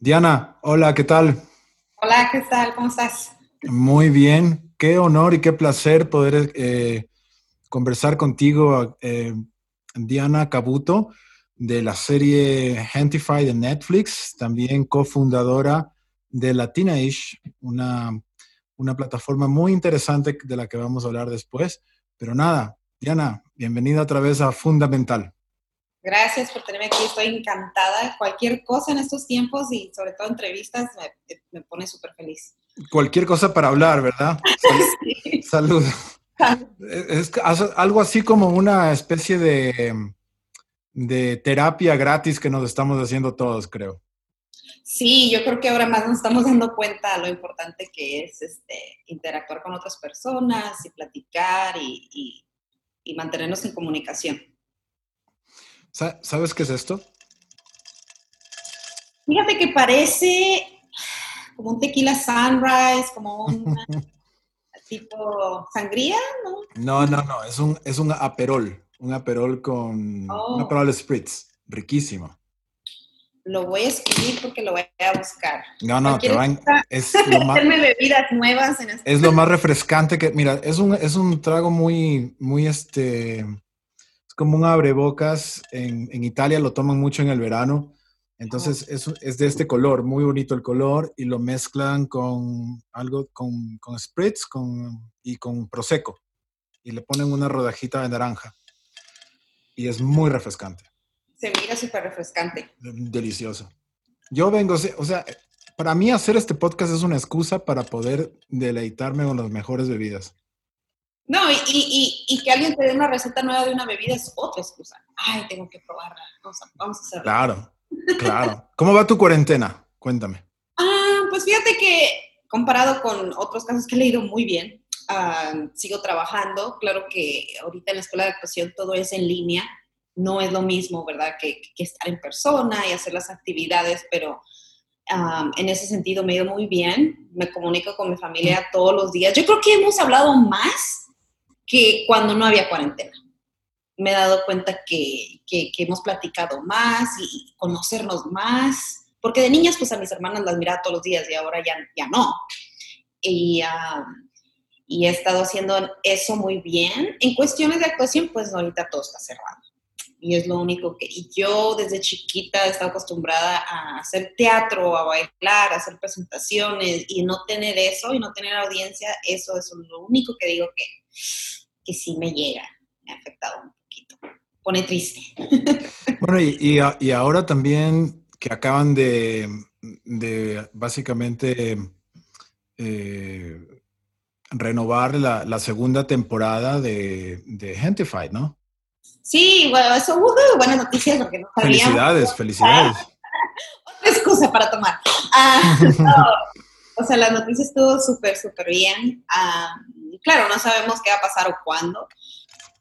Diana, hola, ¿qué tal? Hola, ¿qué tal? ¿Cómo estás? Muy bien, qué honor y qué placer poder eh, conversar contigo, eh, Diana Cabuto, de la serie Gentify de Netflix, también cofundadora de Latinaish, una, una plataforma muy interesante de la que vamos a hablar después. Pero nada, Diana, bienvenida otra vez a Fundamental. Gracias por tenerme aquí, estoy encantada. Cualquier cosa en estos tiempos y sobre todo entrevistas me, pone súper feliz. Cualquier cosa para hablar, ¿verdad? Salud. Es algo así como una especie de, de terapia gratis que nos estamos haciendo todos, creo. Sí, yo creo que ahora más nos estamos dando cuenta lo importante que es este, interactuar con otras personas y platicar y mantenernos en comunicación. ¿Sabes qué es esto? Fíjate que parece como un tequila sunrise, como un tipo sangría, ¿no? No, no, no, es un, es un aperol, un aperol con un oh. aperol spritz, riquísimo. Lo voy a escribir porque lo voy a buscar. No, no, te van, es lo más, bebidas nuevas en este Es lo más refrescante que, mira, es un, es un trago muy, muy este, como un abrebocas. En, en Italia lo toman mucho en el verano. Entonces es, es, de este color, muy bonito el color, y lo mezclan con algo, con, con spritz con, y con prosecco. Y le ponen una rodajita de naranja. Y es muy refrescante. Se mira súper refrescante. Delicioso. Yo vengo, o sea, para mí hacer este podcast es una excusa para poder deleitarme con las mejores bebidas. No, y, y, y, que alguien te dé una receta nueva de una bebida es otra excusa. Ay, tengo que probarla. Vamos a, vamos a hacerlo. Claro, claro. ¿Cómo va tu cuarentena? Cuéntame. Ah, pues fíjate que comparado con otros casos que he leído muy bien, ah, sigo trabajando. Claro que ahorita en la escuela de actuación todo es en línea. No es lo mismo, ¿verdad? Que, que estar en persona y hacer las actividades, pero um, en ese sentido me ha ido muy bien. Me comunico con mi familia todos los días. Yo creo que hemos hablado más que cuando no había cuarentena. Me he dado cuenta que, que, hemos platicado más y conocernos más, porque de niñas pues a mis hermanas las miraba todos los días y ahora ya, ya no. Y, y he estado haciendo eso muy bien. En cuestiones de actuación pues ahorita todo está cerrado. Y es lo único que... Y yo desde chiquita he estado acostumbrada a hacer teatro, a bailar, a hacer presentaciones y no tener eso y no tener audiencia, eso es lo único que digo que que sí me llega, me ha afectado un poquito. Pone triste. Bueno, y, y, ahora también que acaban de, de básicamente eh, renovar la, la, segunda temporada de, de Gentified, ¿no? Sí, bueno, eso, buenas noticias porque no Felicidades, felicidades. Otra excusa para tomar. Ah, o sea, la noticia estuvo súper, súper bien. Claro, no sabemos qué va a pasar o cuándo,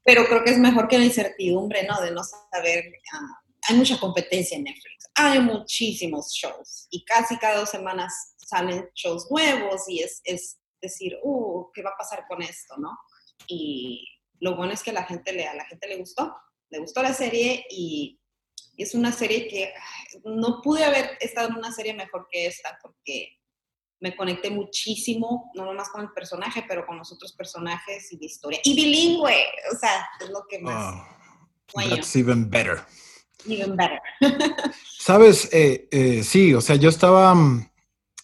pero creo que es mejor que la incertidumbre, ¿no? De no saber. Ah, hay mucha competencia en Netflix, hay muchísimos shows y casi cada dos semanas salen shows nuevos y es, es decir, uh, ¿qué va a pasar con esto, no? Y lo bueno es que la gente le, a la gente le gustó, le gustó la serie y es una serie que no pude haber estado en una serie mejor que esta porque me conecté muchísimo, no nomás con el personaje, pero con los otros personajes y la historia. Y bilingüe, o sea, es lo que más... Oh, that's even better. Even better. Sabes, eh, eh, sí, o sea, yo estaba, mm,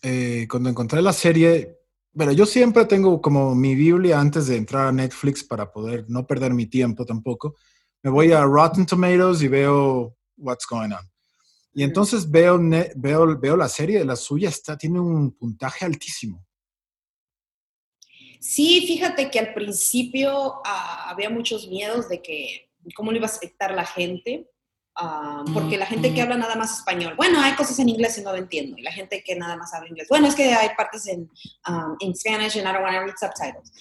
eh, cuando encontré la serie, bueno, yo siempre tengo como mi Biblia antes de entrar a Netflix para poder no perder mi tiempo tampoco. Me voy a Rotten Tomatoes y veo what's going on. Y entonces veo, veo, veo la serie, la suya está, tiene un puntaje altísimo. Sí, fíjate que al principio ah, había muchos miedos de que cómo lo iba a aceptar la gente, ah, porque la gente que habla nada más español, bueno, hay cosas en inglés y no lo entiendo, y la gente que nada más habla inglés, bueno, es que hay partes en, um, en Spanish and I don't want to read subtitles,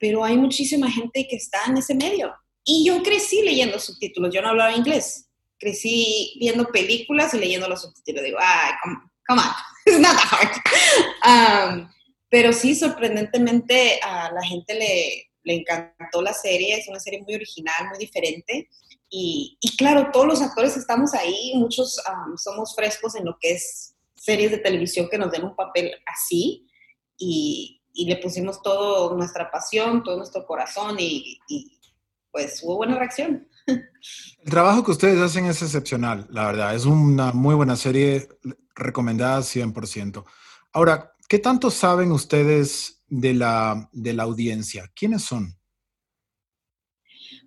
pero hay muchísima gente que está en ese medio. Y yo crecí leyendo subtítulos, yo no hablaba inglés, crecí viendo películas y leyendo los subtítulos. Digo, ay, come, on, it's not that hard. Um, pero sí, sorprendentemente a la gente le, le, encantó la serie. Es una serie muy original, muy diferente. Y, y claro, todos los actores estamos ahí, muchos um, somos frescos en lo que es series de televisión que nos den un papel así y, y le pusimos toda nuestra pasión, todo nuestro corazón y, y pues hubo buena reacción. El trabajo que ustedes hacen es excepcional, la verdad. Es una muy buena serie, recomendada 100%. Ahora, ¿qué tanto saben ustedes de la, de la audiencia? ¿Quiénes son?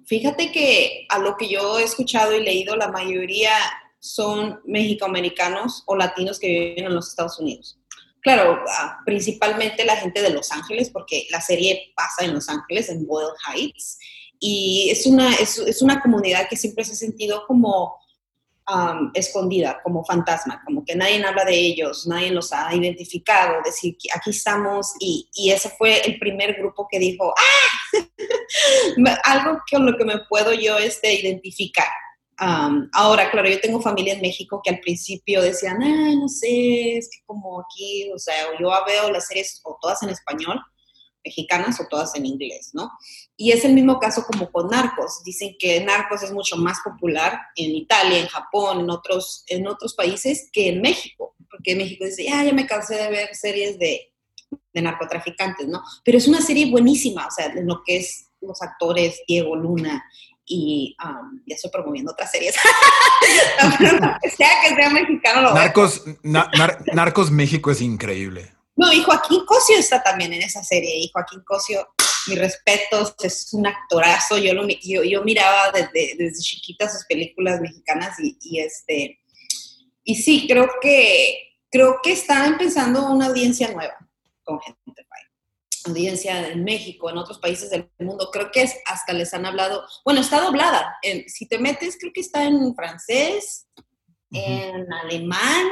Fíjate que a lo que yo he escuchado y leído, la mayoría son mexicoamericanos o latinos que viven en los Estados Unidos. Claro, ah, principalmente la gente de Los Ángeles, porque la serie pasa en Los Ángeles, en Boyle Heights, y es una, es, es una comunidad que siempre se ha sentido como um, escondida, como fantasma, como que nadie habla de ellos, nadie los ha identificado, decir, aquí estamos, y, y ese fue el primer grupo que dijo, ¡ah! Algo con lo que me puedo yo este, identificar. Um, ahora, claro, yo tengo familia en México que al principio decían, ah, no sé, es que como aquí, o sea, yo veo las series o todas en español, mexicanas o todas en inglés, ¿no? Y es el mismo caso como con Narcos. Dicen que Narcos es mucho más popular en Italia, en Japón, en otros, en otros países que en México, porque México dice, ya, ya me cansé de ver series de, de narcotraficantes, ¿no? Pero es una serie buenísima, o sea, en lo que es los actores Diego Luna y um, ya estoy promoviendo otras series. sea que sea mexicano, lo Narcos, Narcos México es increíble. No, y Joaquín Cosio está también en esa serie. Y Joaquín Cosio, mi respeto, es un actorazo. Yo, lo, yo, miraba desde, desde, chiquita sus películas mexicanas y, este. Y sí, creo que, creo que están empezando una audiencia nueva con gente audiencia en México, en otros países del mundo, creo que es, hasta les han hablado, bueno, está doblada, si te metes, creo que está en francés, en alemán,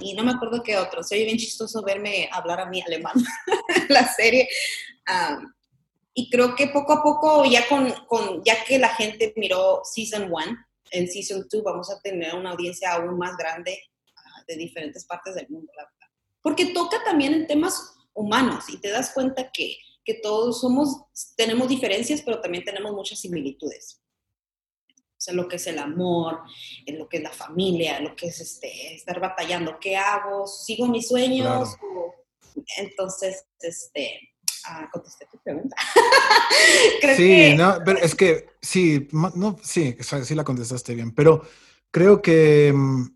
y no me acuerdo qué otro. Se oye bien chistoso verme hablar a mí alemán, la serie. y creo que poco a poco, ya, con, con, ya que la gente miró Season 1, en Season 2 vamos a tener una audiencia aún más grande ah, de diferentes partes del mundo, la verdad. Porque toca también en temas humanos y te das cuenta que, que todos somos, tenemos diferencias, pero también tenemos muchas similitudes sea, lo que es el amor, en lo que es la familia, lo que es este, estar batallando, ¿qué hago? ¿Sigo mis sueños? Entonces, este, ah, contesté tu pregunta. sí, no, pero es que sí, no, sí, sí la contestaste bien, pero creo que mm,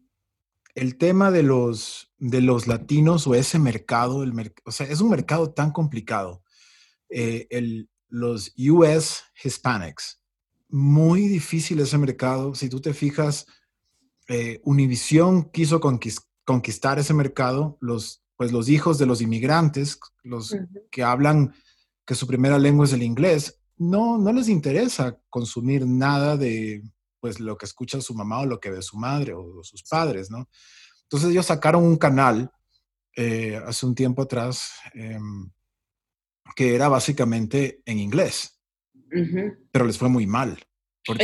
el tema de los, de los latinos o ese mercado, el o sea, es un mercado tan complicado. Eh, el, los US Hispanics, muy difícil ese mercado. Si tú te fijas, eh, Univision quiso conquistar ese mercado, los, pues los hijos de los inmigrantes, los que hablan que su primera lengua es el inglés, no, no les interesa consumir nada de pues lo que escucha su mamá o lo que ve su madre o, sus padres, ¿no? Entonces ellos sacaron un canal eh, hace un tiempo atrás em, que era básicamente en inglés pero les fue muy mal. Um,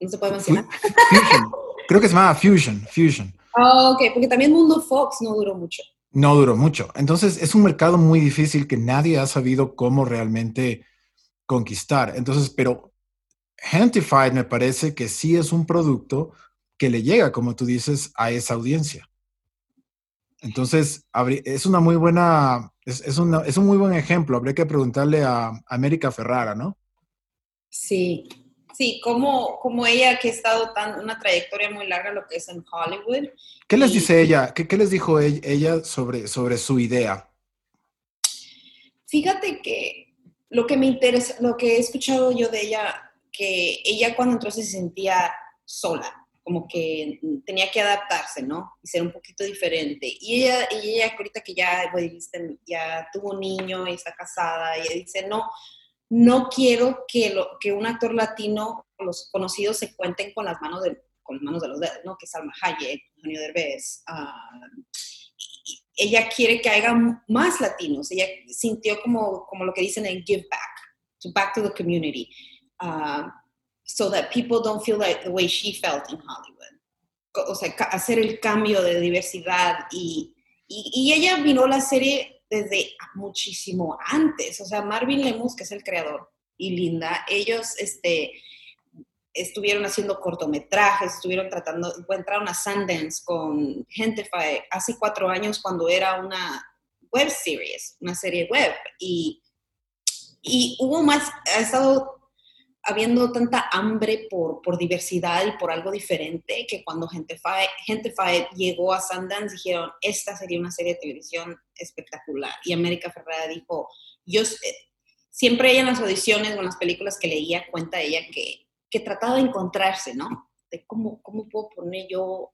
no se puede mencionar. Fusion. Creo que se llama Fusion. Fusion. Oh, ok, porque también Mundo Fox no duró mucho. No duró mucho. Entonces es un mercado muy difícil que nadie ha sabido cómo realmente conquistar. Entonces, pero Hantified me parece que sí es un producto que le llega, como tú dices, a esa audiencia. Entonces, es una muy buena, es, es, un muy buen ejemplo. Habría que preguntarle a América Ferrara, ¿no? Sí, sí, como, como ella que ha estado tan, una trayectoria muy larga lo que es en Hollywood. ¿Qué les dice ella? ¿Qué, les dijo ella sobre, sobre su idea? Fíjate que lo que me interesa, lo que he escuchado yo de ella, que ella cuando entró se sentía sola como que tenía que adaptarse, ¿no? Y ser un poquito diferente. Y ella, y ella ahorita que ya, ya tuvo un niño y está casada, y dice, no, no quiero que, lo, que un actor latino, los conocidos, se cuenten con las manos de, con las manos de los dedos, ¿no? Que Salma Hayek, Antonio Derbez. Uh, ella quiere que haya más latinos. Ella sintió como, como lo que dicen en give back, to back to the community. Uh, so that people don't feel like the way she felt in Hollywood. O sea, hacer el cambio de diversidad y, y, ella vino la serie desde muchísimo antes. O sea, Marvin Lemus, que es el creador, y Linda, ellos, este, estuvieron haciendo cortometrajes, estuvieron tratando, encontraron a Sundance con Gentify hace cuatro años cuando era una web series, una serie web. Y, y hubo más, ha estado habiendo tanta hambre por, por diversidad y por algo diferente que cuando Gentify, Gentify llegó a Sundance dijeron, esta sería una serie de televisión espectacular. Y América Ferrara dijo, yo siempre ella en las audiciones o en las películas que leía cuenta ella que que trataba de encontrarse, ¿no? De cómo, cómo puedo poner yo,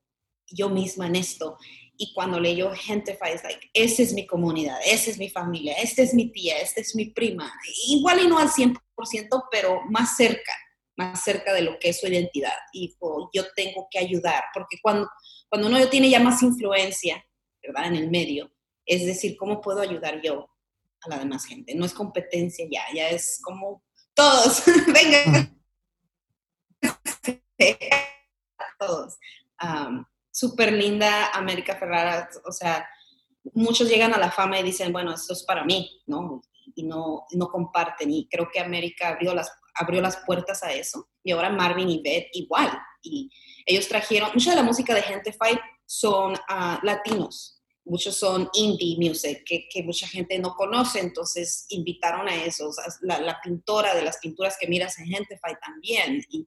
yo misma en esto. Y cuando leyó Gentify, es like, esa es mi comunidad, esa es mi familia, esta es mi tía, esta es mi prima. Igual y no al 100%, pero más cerca, más cerca de lo que es su identidad. Y yo tengo que ayudar, porque cuando, cuando uno tiene ya más influencia, ¿verdad? En el medio, es decir, ¿cómo puedo ayudar yo a la demás gente? No es competencia ya, ya es como todos, venga, todos. Súper linda América Ferrara, o sea, muchos llegan a la fama y dicen, bueno, esto es para mí, ¿no? Y no, no comparten. Y creo que América abrió las, abrió las puertas a eso. Y ahora Marvin y Beth igual. Y ellos trajeron, mucha de la música de Gente Fight son ah, latinos, muchos son indie music, que, que, mucha gente no conoce, entonces invitaron a esos, la, la, pintora de las pinturas que miras en Gente Fight también, y,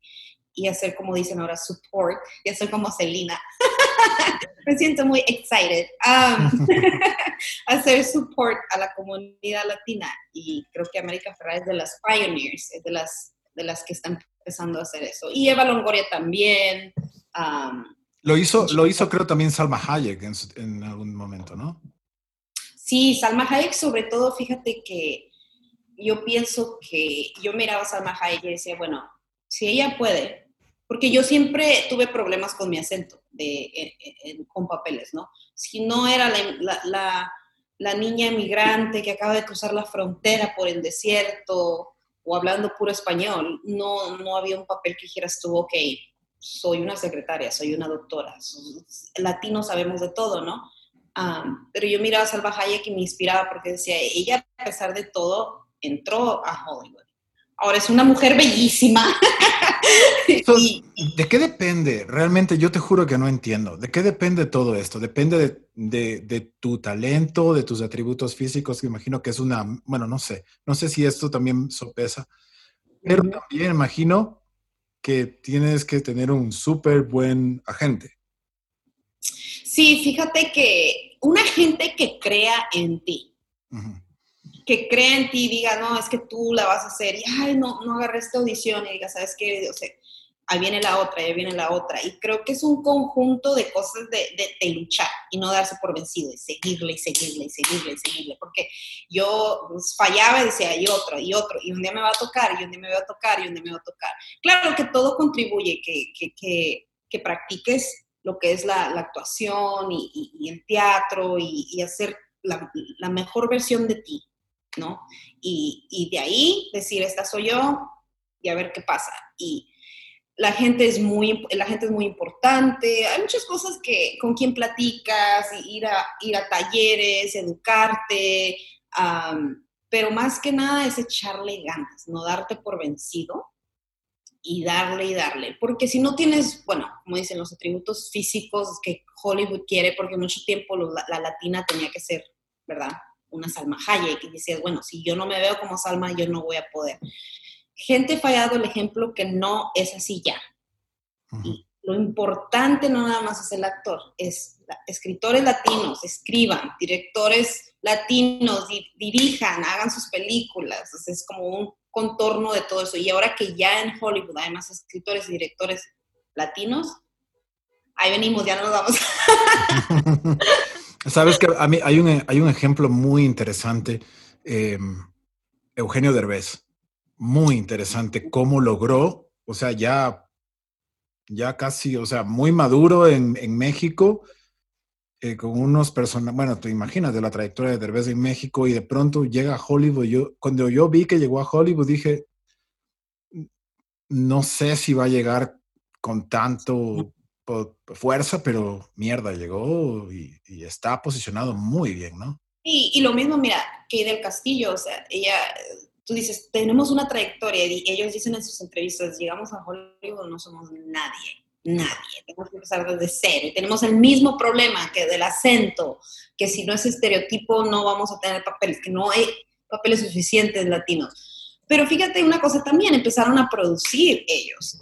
y hacer, como dicen ahora, support. Ya soy como Celina. Me siento muy excited. Um, hacer support a la comunidad latina. Y creo que América Ferrara es de las pioneers, es de las, de las que están empezando a hacer eso. Y Eva Longoria también. Um, lo hizo, lo hizo creo también Salma Hayek en, en algún momento, ¿no? Sí, Salma Hayek sobre todo, fíjate que yo pienso que yo miraba a Salma Hayek y decía, bueno, si ella puede, porque yo siempre tuve problemas con mi acento con papeles, ¿no? Si no era la, la, niña emigrante que acaba de cruzar la frontera por el desierto o hablando puro español, no, no había un papel que dijeras tú, ok, soy una secretaria, soy una doctora, latinos sabemos de todo, ¿no? pero yo miraba a Salva Hayek y me inspiraba porque decía, ella a pesar de todo entró a Hollywood Ahora es una mujer bellísima. ¿De qué depende? Realmente yo te juro que no entiendo. ¿De qué depende todo esto? ¿Depende de, tu talento, de tus atributos físicos? Imagino que es una, bueno, no sé, no sé si esto también sopesa, pero también imagino que tienes que tener un súper buen agente. Sí, fíjate que un agente que crea en ti que crea en ti y diga, no, es que tú la vas a hacer, y ay, no, no agarré esta audición, y diga, ¿sabes qué? O sea, ahí viene la otra, ahí viene la otra. Y creo que es un conjunto de cosas de, de, luchar y no darse por vencido, y seguirle, y seguirle, y seguirle, y seguirle. Porque yo pues, fallaba y decía, y otro, y otro, y un día me va a tocar, y un día me va a tocar, y un día me va a tocar. Claro que todo contribuye, que, que, que, que practiques lo que es la, actuación y, el teatro y, y hacer la, la mejor versión de ti, ¿no? Y, de ahí decir, esta soy yo y a ver qué pasa. Y la gente es muy, la gente es muy importante, hay muchas cosas que con quién platicas, ir a, ir a talleres, educarte, pero más que nada es echarle ganas, no darte por vencido y darle y darle, porque si no tienes, bueno, como dicen los atributos físicos que Hollywood quiere, porque mucho tiempo la latina tenía que ser, ¿verdad? Una Salma Hayek y decías, bueno, si yo no me veo como Salma, yo no voy a poder. Gente fallado el ejemplo que no es así ya. Y lo importante no nada más es el actor, es escritores latinos, escriban, directores latinos, dirijan, hagan sus películas. es como un contorno de todo eso. Y ahora que ya en Hollywood hay más escritores y directores latinos, ahí venimos, ya nos vamos. Sabes que a mí hay un, hay un ejemplo muy interesante, em, Eugenio Derbez, muy interesante cómo logró, o sea, ya, ya casi, o sea, muy maduro en, en México, eh, con unos personajes, bueno, te imaginas de la trayectoria de Derbez en México y de pronto llega a Hollywood. Yo, cuando yo vi que llegó a Hollywood, dije, no sé si va a llegar con tanto fuerza, pero mierda, llegó y, está posicionado muy bien, ¿no? Y, y, lo mismo, mira, que del Castillo, o sea, ella tú dices, tenemos una trayectoria y ellos dicen en sus entrevistas, llegamos a Hollywood, no somos nadie, nadie, tenemos que empezar desde cero y tenemos el mismo problema que del acento, que si no es estereotipo no vamos a tener papeles, que no hay papeles suficientes latinos. Pero fíjate una cosa también, empezaron a producir ellos.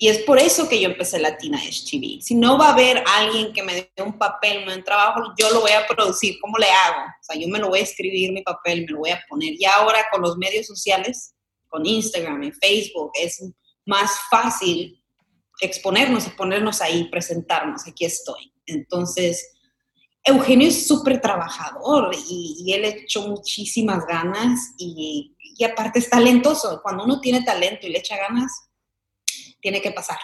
Y es por eso que yo empecé Latina TV. Si no va a haber alguien que me dé un papel, me dé un trabajo, yo lo voy a producir. ¿Cómo le hago? O sea, yo me lo voy a escribir mi papel, me lo voy a poner. Y ahora con los medios sociales, con Instagram y Facebook, es más fácil exponernos y ponernos ahí, presentarnos. Aquí estoy. Entonces, Eugenio es súper trabajador y, y, él hecho muchísimas ganas y, y aparte es talentoso. Cuando uno tiene talento y le echa ganas, tiene que pasar.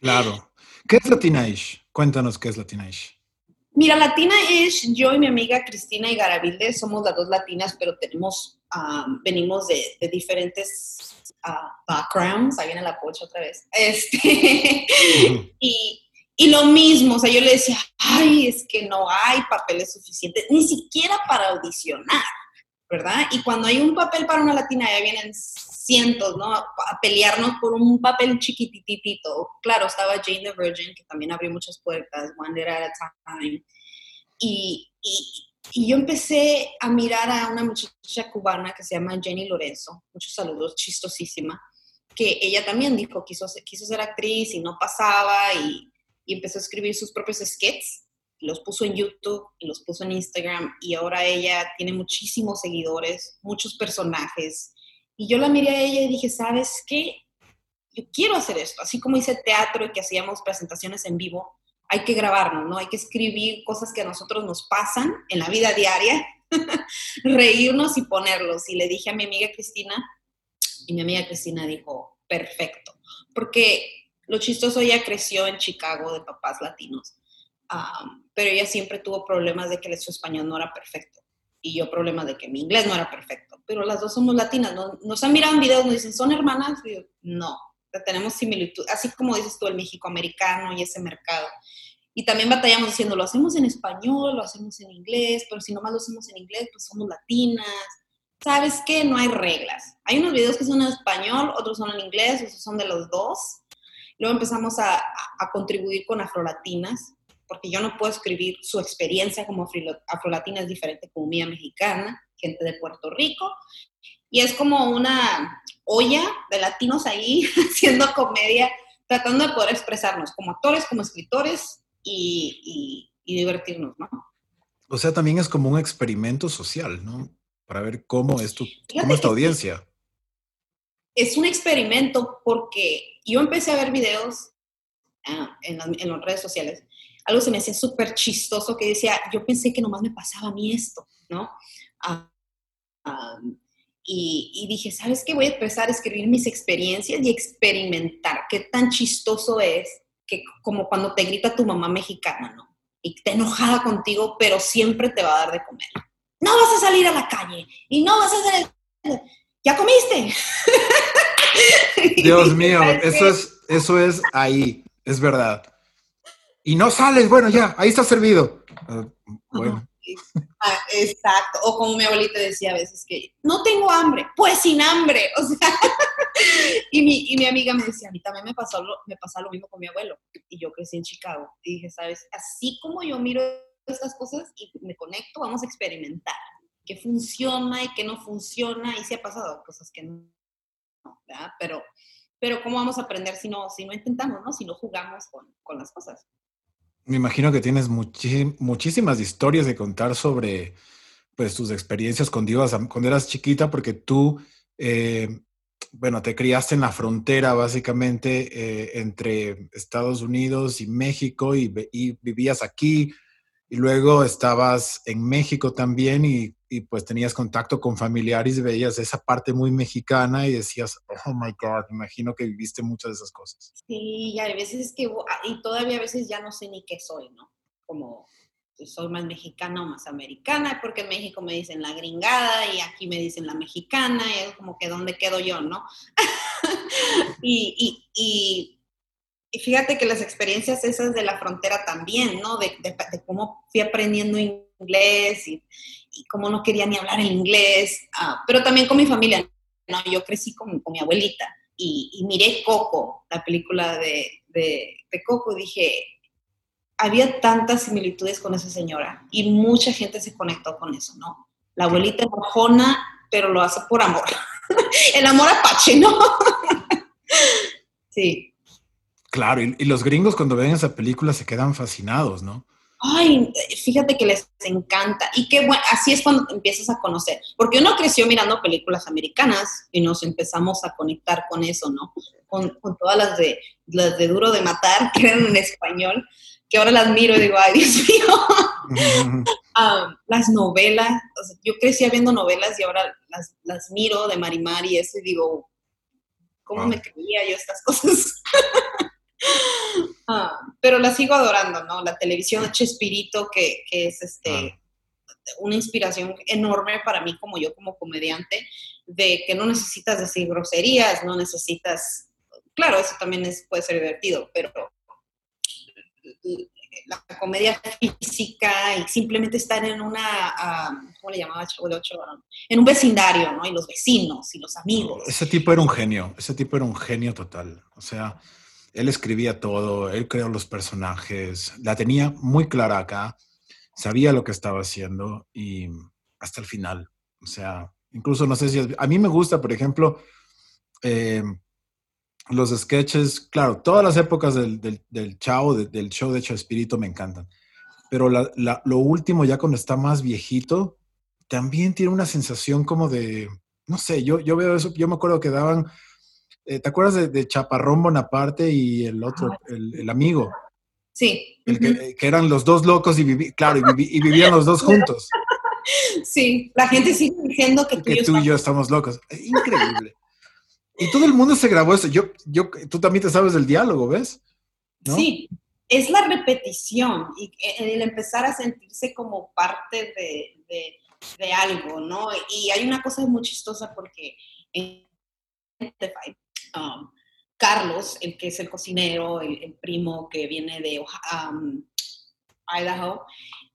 Claro. ¿Qué es Latinaish? Cuéntanos qué es Latinaish. Mira, Latina es yo y mi amiga Cristina y Garavilde, somos las dos latinas, pero tenemos, ah, venimos de, diferentes ah, backgrounds, ahí viene la pocha otra vez, este, y, y, lo mismo, o sea, yo le decía, ay, es que no hay papeles suficientes, ni siquiera para audicionar, ¿verdad? Y cuando hay un papel para una latina, ya vienen cientos, ¿no? A, pelearnos por un papel chiquititito. Claro, estaba Jane the Virgin, que también abrió muchas puertas, One Day at a Time. Y, y, y, yo empecé a mirar a una muchacha cubana que se llama Jenny Lorenzo, muchos saludos, chistosísima, que ella también dijo, quiso, quiso ser actriz y no pasaba y, y empezó a escribir sus propios skits los puso en YouTube y los puso en Instagram y ahora ella tiene muchísimos seguidores, muchos personajes y yo la miré a ella y dije, ¿sabes qué? Yo quiero hacer esto. Así como hice teatro y que hacíamos presentaciones en vivo, hay que grabarnos, ¿no? Hay que escribir cosas que a nosotros nos pasan en la vida diaria, reírnos y ponerlos. Y le dije a mi amiga Cristina, y mi amiga Cristina dijo, perfecto. Porque lo chistoso, ella creció en Chicago de papás latinos, pero ella siempre tuvo problemas de que su español no era perfecto y yo problemas de que mi inglés no era perfecto, pero las dos somos latinas, nos han mirado en videos, nos dicen, ¿son hermanas? Y yo, no, tenemos similitud, así como dices tú, el México americano y ese mercado. Y también batallamos diciendo, lo hacemos en español, lo hacemos en inglés, pero si nomás lo hacemos en inglés, pues somos latinas. ¿Sabes qué? No hay reglas. Hay unos videos que son en español, otros son en inglés, otros son de los dos. Luego empezamos a, a contribuir con afrolatinas, porque yo no puedo escribir su experiencia como afrolatina es diferente como mía mexicana, gente de Puerto Rico, y es como una olla de latinos ahí haciendo comedia, tratando de poder expresarnos como actores, como escritores y, divertirnos, ¿no? O sea, también es como un experimento social, ¿no? Para ver cómo es tu, cómo es tu audiencia. Es un experimento porque yo empecé a ver videos ah, en, en las redes sociales algo se me hacía súper chistoso que decía, yo pensé que nomás me pasaba a mí esto, ¿no? Ah, ah, y, dije, ¿sabes qué? Voy a empezar a escribir mis experiencias y experimentar qué tan chistoso es que como cuando te grita tu mamá mexicana, ¿no? Y está enojada contigo, pero siempre te va a dar de comer. No vas a salir a la calle y no vas a hacer el... ¿Ya comiste? Dios mío, eso es, eso es ahí, es verdad y no sales, bueno, ya, ahí está servido. Ah, bueno. Ah, exacto. O como mi abuelita decía a veces que no tengo hambre, pues sin hambre. O sea, y, mi, y mi amiga me decía, a mí también me pasó lo, me pasa lo mismo con mi abuelo. Y yo crecí en Chicago. Y dije, ¿sabes? Así como yo miro estas cosas y me conecto, vamos a experimentar qué funciona y qué no funciona. Y si ha pasado cosas que no. Pero, pero ¿cómo vamos a aprender si no, si no intentamos, ¿no? Si no jugamos con, con las cosas. Me imagino que tienes muchísimas historias de contar sobre pues, tus experiencias con divas cuando eras chiquita, porque tú, eh, bueno, te criaste en la frontera básicamente eh, entre Estados Unidos y México y, y vivías aquí y luego estabas en México también y, y, pues tenías contacto con familiares veías esa parte muy mexicana y decías, oh my God, imagino que viviste muchas de esas cosas. Sí, y hay veces que, ah, y todavía a veces ya no sé ni qué soy, ¿no? Como si soy más mexicana o más americana, porque en México me dicen la gringada y aquí me dicen la mexicana y es como que dónde quedo yo, ¿no? y y fíjate que las experiencias esas de la frontera también, ¿no? De, cómo fui aprendiendo inglés y, y como no quería ni hablar el inglés, ah, pero también con mi familia. No, yo crecí con, con mi abuelita y, y, miré Coco, la película de, de, Coco, dije, había tantas similitudes con esa señora y mucha gente se conectó con eso, ¿no? La abuelita enojona, pero lo hace por amor. el amor apache, ¿no? sí. Claro, y, y, los gringos cuando ven esa película se quedan fascinados, ¿no? Ay, fíjate que les encanta. Y que bueno, así es cuando empiezas a conocer. Porque uno creció mirando películas americanas y nos empezamos a conectar con eso, ¿no? Con, con todas las de, las de Duro de Matar, que eran en español, que ahora las miro y digo, ay, Dios mío. um, las novelas, o sea, yo crecí viendo novelas y ahora las, las miro de Marimar y eso y digo, ¿cómo wow. me creía yo estas cosas? Ah, pero la sigo adorando, ¿no? La televisión Chespirito, que, que es este, ah. una inspiración enorme para mí como yo como comediante, de que no necesitas decir groserías, no necesitas, claro, eso también es, puede ser divertido, pero la comedia física y simplemente estar en una, um, ¿cómo le llamaba Chavo de Ocho? En un vecindario, ¿no? Y los vecinos y los amigos. Ese tipo era un genio, ese tipo era un genio total. O sea, él escribía todo, él creó los personajes, la tenía muy clara acá, sabía lo que estaba haciendo y hasta el final. O sea, incluso no sé si... A mí me gusta, por ejemplo, eh, los sketches, claro, todas las épocas del, del, del Chao, de, del show de Hecho Espíritu me encantan. Pero lo último, ya cuando está más viejito, también tiene una sensación como de, no sé, yo, yo veo eso, yo me acuerdo que daban eh, ¿Te acuerdas de, de, Chaparrón Bonaparte y el otro, el, el amigo? Sí. El que, uh -huh. que, eran los dos locos y, viví, claro, y, viví, y, vivían los dos juntos. Sí, la gente sigue diciendo que tú, que y, tú y yo estamos locos. Increíble. y todo el mundo se grabó eso. Yo, yo, tú también te sabes del diálogo, ¿ves? ¿No? Sí, es la repetición y el empezar a sentirse como parte de, de, de algo, ¿no? Y hay una cosa muy chistosa porque en um, Carlos, el que es el cocinero, el, el primo que viene de um, Idaho,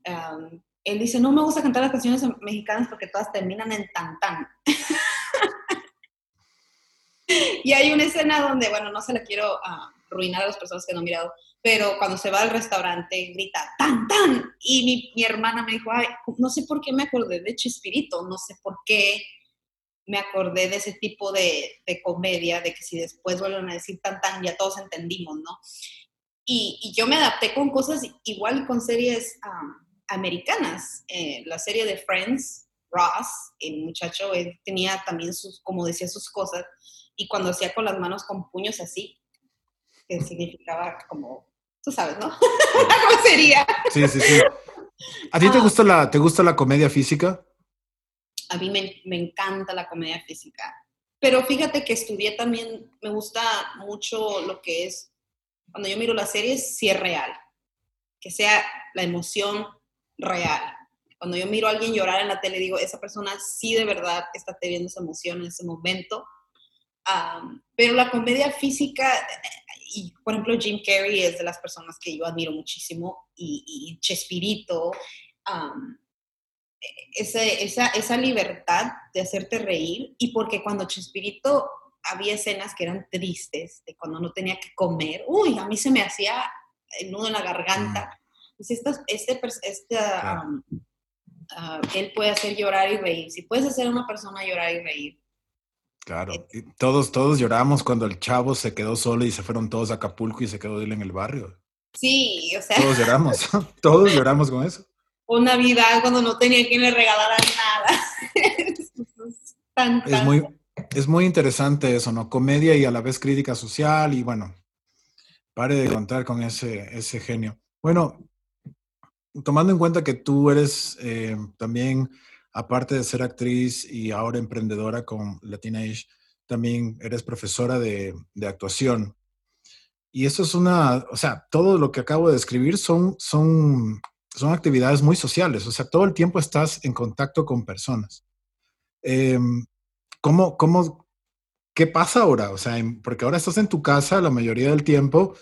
um, él dice, no me gusta cantar las canciones mexicanas porque todas terminan en tan tan. y hay una escena donde, bueno, no se la quiero uh, arruinar a las personas que no han mirado, pero cuando se va al restaurante grita tan tan y mi, mi hermana me dijo, ay, no sé por qué me acordé de Chespirito, no sé por qué me acordé de ese tipo de, de, comedia, de que si después vuelven a decir tan tan, ya todos entendimos, ¿no? Y, y yo me adapté con cosas igual con series um, americanas. Eh, la serie de Friends, Ross, el muchacho, él tenía también sus, como decía, sus cosas, y cuando hacía con las manos con puños así, que significaba como, tú sabes, ¿no? ¿Cómo sería? Sí, sí, sí. ¿A ti te, ah. gusta la, te gusta la comedia física? A mí me, me, encanta la comedia física. Pero fíjate que estudié también, me gusta mucho lo que es, cuando yo miro las series, si es real, que sea la emoción real. Cuando yo miro a alguien llorar en la tele, digo, esa persona sí de verdad está teniendo esa emoción en ese momento. Um, pero la comedia física, y por ejemplo Jim Carrey es de las personas que yo admiro muchísimo, y, y Chespirito, um, ese, esa, esa libertad de hacerte reír y porque cuando Chespirito había escenas que eran tristes, de cuando no tenía que comer, uy, a mí se me hacía el nudo en la garganta. Pues esta, este, este, um, uh, él puede hacer llorar y reír. Si puedes hacer a una persona llorar y reír. Claro, y todos, todos lloramos cuando el chavo se quedó solo y se fueron todos a Acapulco y se quedó él en el barrio. Sí, o sea. Todos lloramos, todos lloramos con eso o Navidad cuando no tenía quien le regalara nada. tan, tan. Es, muy, es muy interesante eso, ¿no? Comedia y a la vez crítica social y bueno, pare de contar con ese, ese genio. Bueno, tomando en cuenta que tú eres eh, también, aparte de ser actriz y ahora emprendedora con Latina Age, también eres profesora de, de actuación. Y eso es una, o sea, todo lo que acabo de describir son, son son actividades muy sociales, o sea, todo el tiempo estás en contacto con personas. Eh, ¿cómo, cómo, ¿Qué pasa ahora? O sea, porque ahora estás en tu casa la mayoría del tiempo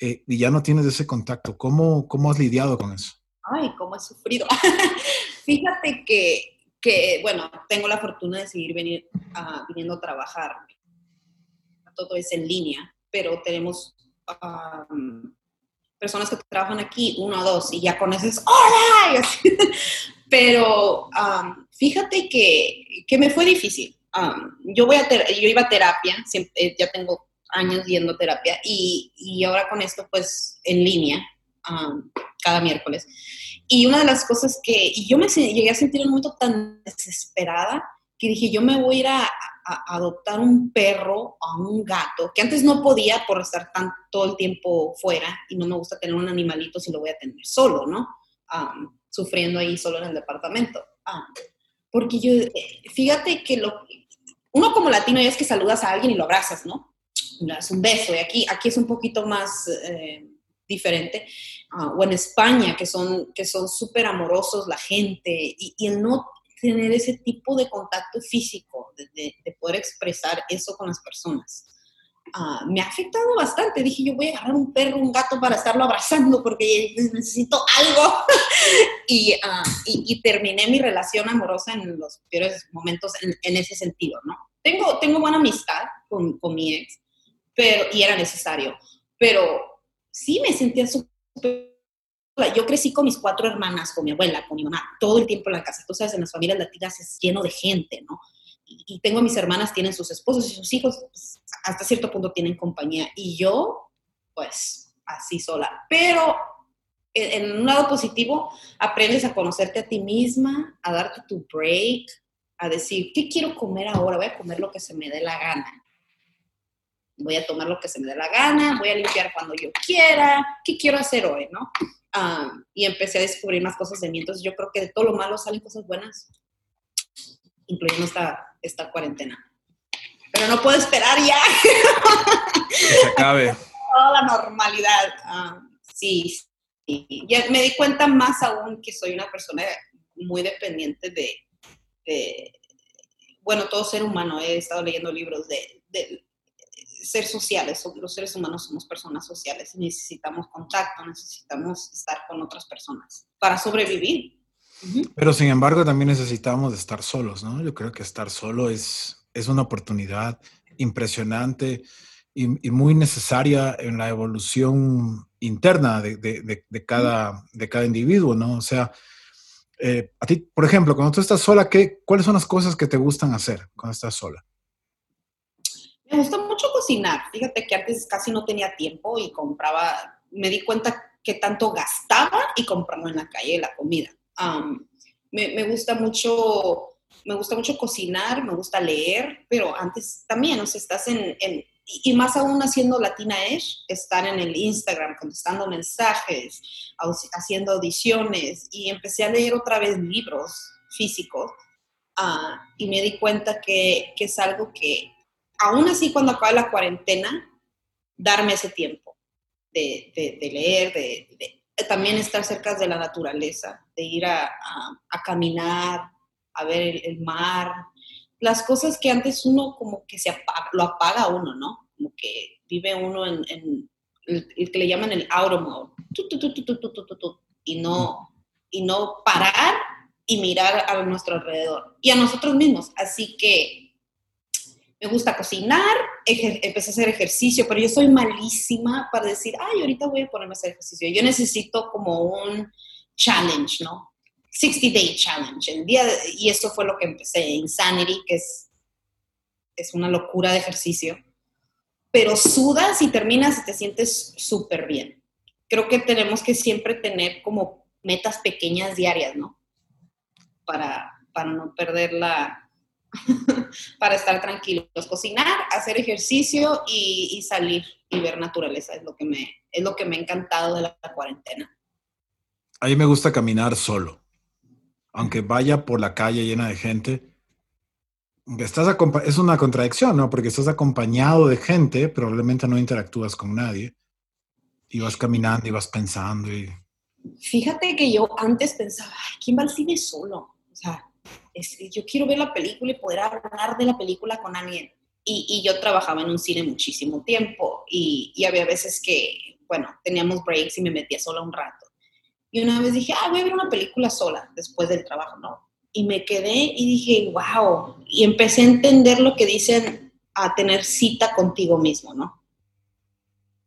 eh, y ya no tienes ese contacto. ¿Cómo, ¿Cómo has lidiado con eso? Ay, cómo he sufrido. Fíjate que, que, bueno, tengo la fortuna de seguir venir, uh, viniendo a trabajar. Todo es en línea, pero tenemos personas que trabajan aquí, uno o dos, y ya con eso es ¡Hola! Pero um, fíjate que, que, me fue difícil. Um, yo, voy a yo iba a terapia, siempre, eh, ya tengo años yendo a terapia, y, y ahora con esto, pues, en línea, um, cada miércoles. Y una de las cosas que, y yo me llegué a sentir en un momento tan desesperada, que dije, yo me voy a ir a, adoptar un perro o un gato, que antes no podía por estar tan, todo el tiempo fuera y no me gusta tener un animalito si lo voy a tener solo, ¿no? sufriendo ahí solo en el departamento. porque yo, fíjate que lo, uno como latino es que saludas a alguien y lo abrazas, ¿no? Le das un beso y aquí, aquí es un poquito más eh, diferente. Ah, o en España, que son que son súper amorosos la gente y, y el no tener ese tipo de contacto físico, de, poder expresar eso con las personas. Ah, me ha afectado bastante. Dije, yo voy a agarrar un perro, un gato para estarlo abrazando porque necesito algo. Ah, y, terminé mi relación amorosa en los peores momentos en, ese sentido, ¿no? Tengo, tengo buena amistad con, con mi ex, pero, y era necesario, pero sí me sentía súper yo crecí con mis cuatro hermanas, con mi abuela, con mi mamá, todo el tiempo en la casa. Tú sabes, en las familias latinas es lleno de gente, ¿no? Y, tengo mis hermanas, tienen sus esposos y sus hijos, pues, hasta cierto punto tienen compañía. Y yo, pues, así sola. Pero en, un lado positivo, aprendes a conocerte a ti misma, a darte tu break, a decir, ¿qué quiero comer ahora? Voy a comer lo que se me dé la gana voy a tomar lo que se me dé la gana, voy a limpiar cuando yo quiera, ¿qué quiero hacer hoy, no? Y empecé a descubrir más cosas de mí. Entonces yo creo que de todo lo malo salen cosas buenas, incluyendo esta, esta cuarentena. Pero no puedo esperar ya. Que se acabe. Toda la normalidad. sí, sí, Ya me di cuenta más aún que soy una persona muy dependiente de, de bueno, todo ser humano. He estado leyendo libros de, de ser sociales, los seres humanos somos personas sociales y necesitamos contacto, necesitamos estar con otras personas para sobrevivir. Pero sin embargo también necesitamos estar solos, ¿no? Yo creo que estar solo es, es una oportunidad impresionante y, muy necesaria en la evolución interna de, de, de, cada, de cada individuo, ¿no? O sea, eh, a ti, por ejemplo, cuando tú estás sola, ¿qué, ¿cuáles son las cosas que te gustan hacer cuando estás sola? Me gusta mucho cocinar. Fíjate que antes casi no tenía tiempo y compraba, me di cuenta que tanto gastaba y compraba en la calle la comida. me, gusta mucho, me gusta mucho cocinar, me gusta leer, pero antes también, o sea, estás en, y más aún haciendo Latina Esh, estar en el Instagram contestando mensajes, haciendo audiciones y empecé a leer otra vez libros físicos ah, y me di cuenta que, que es algo que aún así cuando acabe la cuarentena, darme ese tiempo de, leer, de, también estar cerca de la naturaleza, de ir a, caminar, a ver el, mar, las cosas que antes uno como que se apaga, lo apaga uno, ¿no? Como que vive uno en, el, que le llaman el auto mode, y no, y no parar y mirar a nuestro alrededor y a nosotros mismos. Así que me gusta cocinar, empecé a hacer ejercicio, pero yo soy malísima para decir, ay, ahorita voy a ponerme a hacer ejercicio. Yo necesito como un challenge, ¿no? 60 Day Challenge. El día y esto fue lo que empecé, Insanity, que es, es una locura de ejercicio. Pero sudas y terminas y te sientes súper bien. Creo que tenemos que siempre tener como metas pequeñas diarias, ¿no? Para, para no perder la, para estar tranquilos. Cocinar, hacer ejercicio y, salir y ver naturaleza es lo, que me, es lo que me ha encantado de la, cuarentena. A mí me gusta caminar solo. Aunque vaya por la calle llena de gente, estás es una contradicción, ¿no? Porque estás acompañado de gente, probablemente no interactúas con nadie. Y vas caminando y vas pensando y... Fíjate que yo antes pensaba, ¿quién va al cine solo? O sea, yo quiero ver la película y poder hablar de la película con alguien. Y, yo trabajaba en un cine muchísimo tiempo y, había veces que, bueno, teníamos breaks y me metía sola un rato. Y una vez dije, ah, voy a ver una película sola después del trabajo, ¿no? Y me quedé y dije, wow. Y empecé a entender lo que dicen a tener cita contigo mismo, ¿no?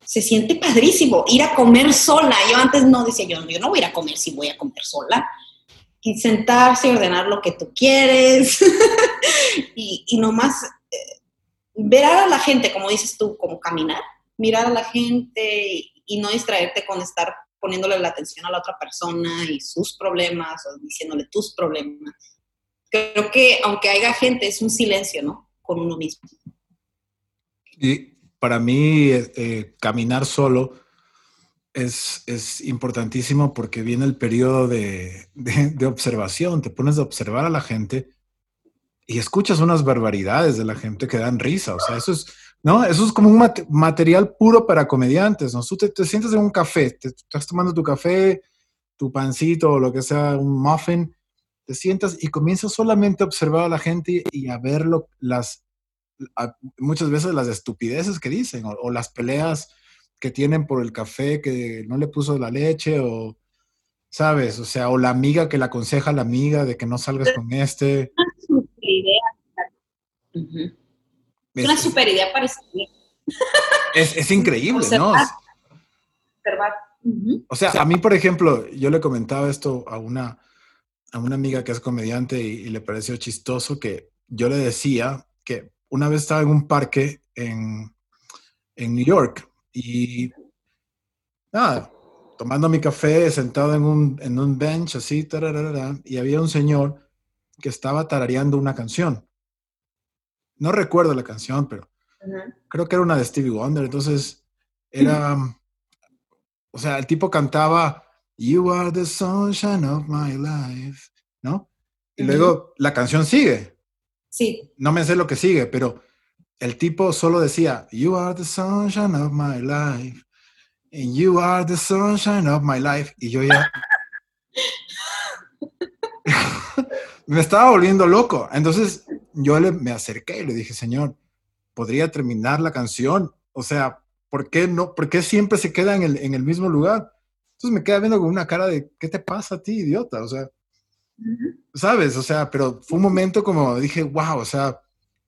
Se siente padrísimo ir a comer sola. Yo antes no decía, yo, yo no voy a ir a comer si voy a comer sola. Sentarse y ordenar lo que tú quieres. y, y nomás eh, ver a la gente, como dices tú, como caminar, mirar a la gente y, no distraerte con estar poniéndole la atención a la otra persona y sus problemas o diciéndole tus problemas. Creo que aunque haya gente, es un silencio, ¿no? Con uno mismo. Y para mí, eh, caminar solo es, es, importantísimo porque viene el periodo de, de, observación. Te pones a observar a la gente y escuchas unas barbaridades de la gente que dan risa. O sea, eso es, ¿no? Eso es como un mat material puro para comediantes, ¿no? Tú te, te, sientes en un café, te estás tomando tu café, tu pancito o lo que sea, un muffin, te sientas y comienzas solamente a observar a la gente y a ver lo, las, muchas veces las estupideces que dicen o, las peleas que tienen por el café que no le puso la leche o, ¿sabes? O sea, o la amiga que le aconseja a la amiga de que no salgas con este. Uh -huh. Es una super idea para escribir. Es, es increíble, observar, ¿no? Observar. Uh -huh. O sea, a mí, por ejemplo, yo le comentaba esto a una, a una amiga que es comediante y, y, le pareció chistoso que yo le decía que una vez estaba en un parque en, en New York y nada, tomando mi café, sentado en un, en un bench así, tararara, y había un señor que estaba tarareando una canción no recuerdo la canción, pero uh -huh. creo que era una de Stevie Wonder. Entonces, era, o sea, el tipo cantaba, You are the sunshine of my life, ¿no? Y uh -huh. luego la canción sigue. Sí. No me sé lo que sigue, pero el tipo solo decía, You are the sunshine of my life. And you are the sunshine of my life. Y yo ya... me estaba volviendo loco. Entonces yo le, me acerqué y le dije, Señor, ¿podría terminar la canción? O sea, ¿por qué, no, ¿por qué siempre se queda en el, en el mismo lugar? Entonces me queda viendo con una cara de, ¿qué te pasa a ti, idiota? O sea. ¿sabes? O sea, pero fue un momento como dije, wow, o sea,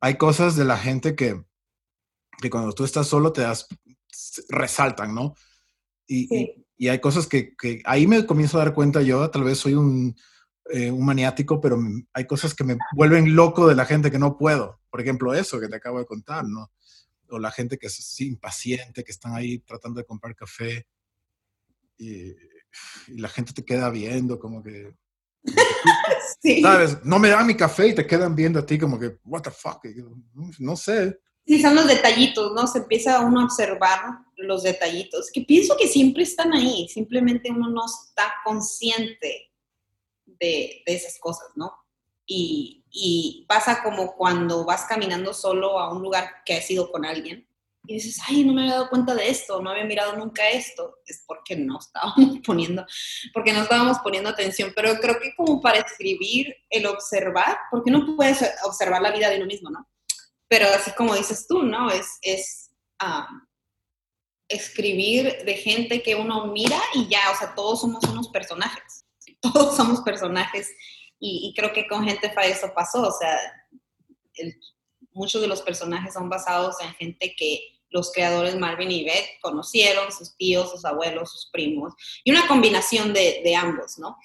hay cosas de la gente que, que cuando tú estás solo te das, resaltan, ¿no? Y, sí. y, y hay cosas que, que, ahí me comienzo a dar cuenta yo, tal vez soy un, eh, un maniático, pero hay cosas que me vuelven loco de la gente que no puedo. Por ejemplo, eso que te acabo de contar, ¿no? O la gente que es impaciente, que están ahí tratando de comprar café y, y la gente te queda viendo como que... sí. ¿Sabes? No me da mi café y te quedan viendo a ti como que, what the fuck, no sé. Sí, son los detallitos, ¿no? Se empieza uno a observar los detallitos, que pienso que siempre están ahí, simplemente uno no está consciente de, de esas cosas, ¿no? Y, y, pasa como cuando vas caminando solo a un lugar que has ido con alguien y dices, ay, no me había dado cuenta de esto, no había mirado nunca esto, es porque no estábamos poniendo, porque no estábamos poniendo atención, pero creo que como para escribir, el observar, porque no puedes observar la vida de uno mismo, ¿no? Pero así como dices tú, ¿no? Es, es um, escribir de gente que uno mira y ya, o sea, todos somos unos personajes todos somos personajes y, creo que con Gente eso pasó, o sea, el, muchos de los personajes son basados en gente que los creadores Marvin y Beth conocieron, sus tíos, sus abuelos, sus primos, y una combinación de, de ambos, ¿no?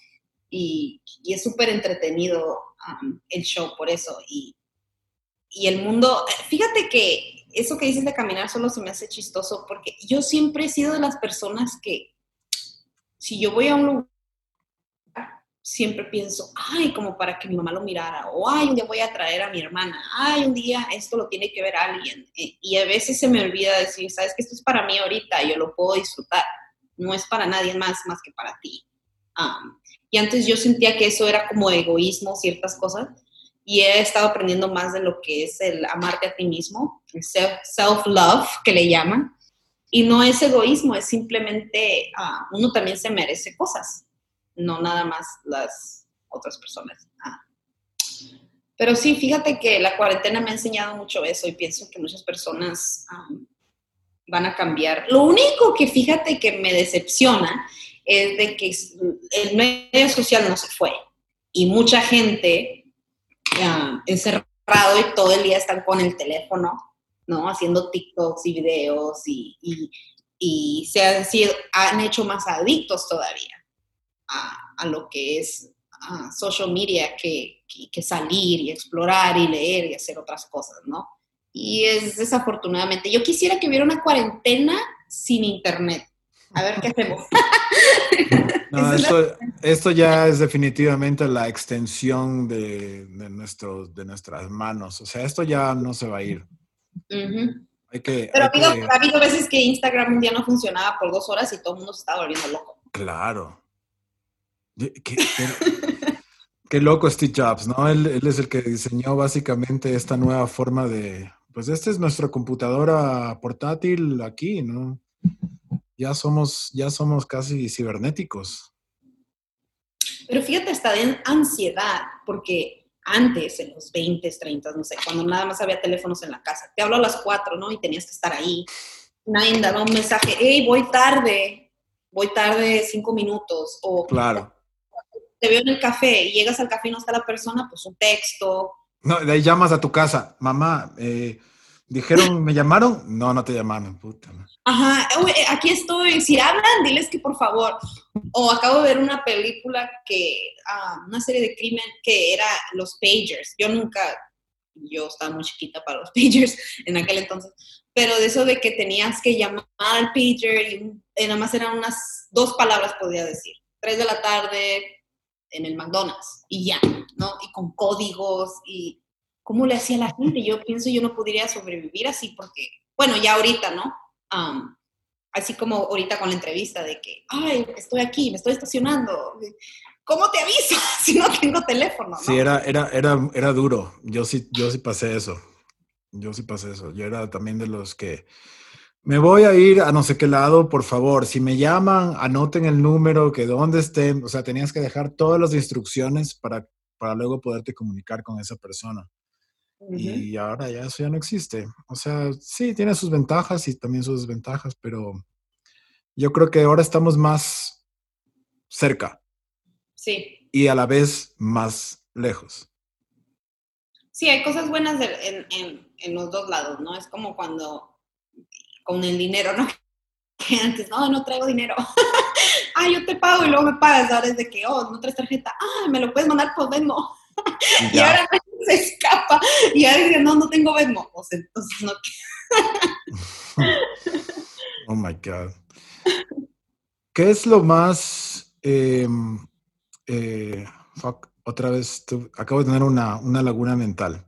Y, y es súper entretenido um, el show por eso. Y, y el mundo, fíjate que eso que dices de caminar solo se me hace chistoso porque yo siempre he sido de las personas que si yo voy a un lugar siempre pienso, ay, como para que mi mamá lo mirara, o ay, un día voy a traer a mi hermana, ay, un día esto lo tiene que ver alguien. Y a veces se me olvida decir, sabes que esto es para mí ahorita, yo lo puedo disfrutar, no es para nadie más más que para ti. Y antes yo sentía que eso era como egoísmo, ciertas cosas, y he estado aprendiendo más de lo que es el amarte a ti mismo, el self-love, que le llaman. Y no es egoísmo, es simplemente uh, uno también se merece cosas no nada más las otras personas. Ah. Pero sí, fíjate que la cuarentena me ha enseñado mucho eso y pienso que muchas personas van a cambiar. Lo único que fíjate que me decepciona es de que el medio social no se fue y mucha gente uh, encerrado y todo el día están con el teléfono, ¿no? Haciendo TikToks y videos y, se han hecho más adictos todavía a, a lo que es social media que, que, salir y explorar y leer y hacer otras cosas, ¿no? Y es desafortunadamente, yo quisiera que hubiera una cuarentena sin internet. A ver qué hacemos. No, esto, ya es definitivamente la extensión de, de, nuestro, de nuestras manos. O sea, esto ya no se va a ir. hay que, Pero ha, habido, veces que Instagram un día no funcionaba por dos horas y todo el mundo se estaba volviendo loco. Claro. Qué, loco Steve Jobs, ¿no? Él, él, es el que diseñó básicamente esta nueva forma de, pues esta es nuestra computadora portátil aquí, ¿no? ya somos, ya somos casi cibernéticos. Pero fíjate, está de ansiedad, porque antes, en los 20, 30, no sé, cuando nada más había teléfonos en la casa, te hablo a las 4, ¿no? Y tenías que estar ahí. Nadie daba un mensaje, hey, voy tarde, voy tarde cinco minutos. O, claro. Te veo en el café y llegas al café y no está la persona, pues un texto. No, de ahí llamas a tu casa, mamá, eh, dijeron, ¿me llamaron? No, no te llamaron, puta. Ajá, eh, aquí estoy. Si hablan, diles que por favor. O acabo de ver una película que, ah, una serie de crimen que era los pagers. Yo nunca, yo estaba muy chiquita para los pagers en aquel entonces, pero de eso de que tenías que llamar al pager y, nada más eran unas dos palabras, podía decir. Tres de la tarde en el McDonald's y ya, ¿no? Y con códigos y cómo le hacía la gente. Yo pienso yo no podría sobrevivir así porque, bueno, ya ahorita, ¿no? así como ahorita con la entrevista de que, ay, estoy aquí, me estoy estacionando. ¿Cómo te aviso si no tengo teléfono? Sí, era, era, era, era duro. Yo sí, yo sí pasé eso. Yo sí pasé eso. Yo era también de los que me voy a ir a no sé qué lado, por favor. Si me llaman, anoten el número, que dónde estén. O sea, tenías que dejar todas las instrucciones para, para luego poderte comunicar con esa persona. Y ahora ya eso ya no existe. O sea, sí, tiene sus ventajas y también sus desventajas, pero yo creo que ahora estamos más cerca. Sí. Y a la vez más lejos. Sí, hay cosas buenas en, en, en, los dos lados, ¿no? Es como cuando con el dinero, ¿no? Que antes, no, no traigo dinero. ah, yo te pago y luego me pagas. Ahora es de que, oh, no traes tarjeta. Ah, me lo puedes mandar por Venmo. y ahora se escapa. Y ahora dice, no, no tengo Venmo. entonces no. oh my God. ¿Qué es lo más... Em, eh, fuck, otra vez, acabo de tener una, una laguna mental.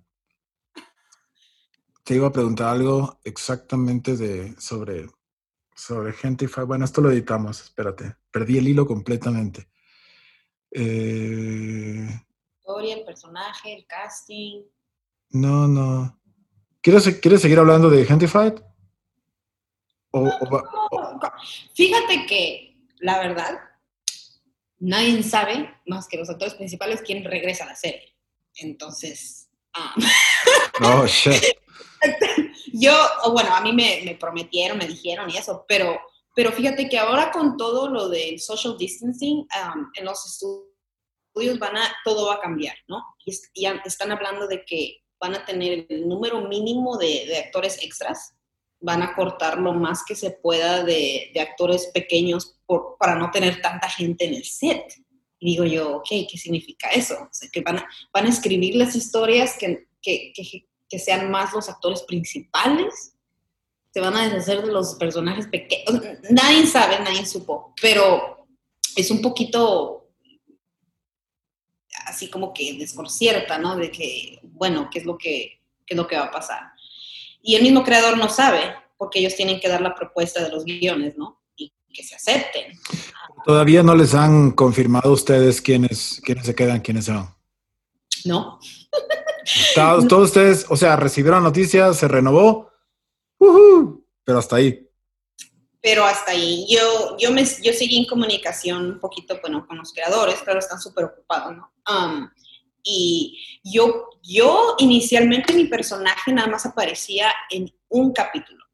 Te iba a preguntar algo exactamente de, sobre, sobre Gentify. Bueno, esto lo editamos, espérate. Perdí el hilo completamente. Eh, el personaje, el casting. No, no. ¿Quieres, ¿quieres seguir hablando de Gentified? Fíjate que, la verdad, nadie sabe, más que los actores principales, quién regresa a la serie. Entonces... Ah. Oh, shit. Yo, bueno, a mí me, prometieron, me dijeron y eso, pero, pero fíjate que ahora con todo lo del social distancing um, en los estudios, van a, todo va a cambiar, ¿no? Y, están hablando de que van a tener el número mínimo de, actores extras, van a cortar lo más que se pueda de, actores pequeños para no tener tanta gente en el set. Y digo yo, ok, ¿qué significa eso? O sea, que van a, van a escribir las historias que, que, que, sean más los actores principales, se van a deshacer de los personajes pequeños. Nadie sabe, nadie supo, pero es un poquito así como que desconcierta, ¿no? De que, bueno, ¿qué es lo que, qué es lo que va a pasar? Y el mismo creador no sabe, porque ellos tienen que dar la propuesta de los guiones, ¿no? Que se acepten. Todavía no les han confirmado ustedes quiénes, quiénes se quedan, quiénes se van. No. Todos, ustedes, o sea, recibieron noticias, se renovó, pero hasta ahí pero hasta ahí. Yo, yo, me, yo seguí en comunicación un poquito bueno, con los creadores, claro, están súper ocupados, ¿no? Um, y yo, yo inicialmente mi personaje nada más aparecía en un capítulo.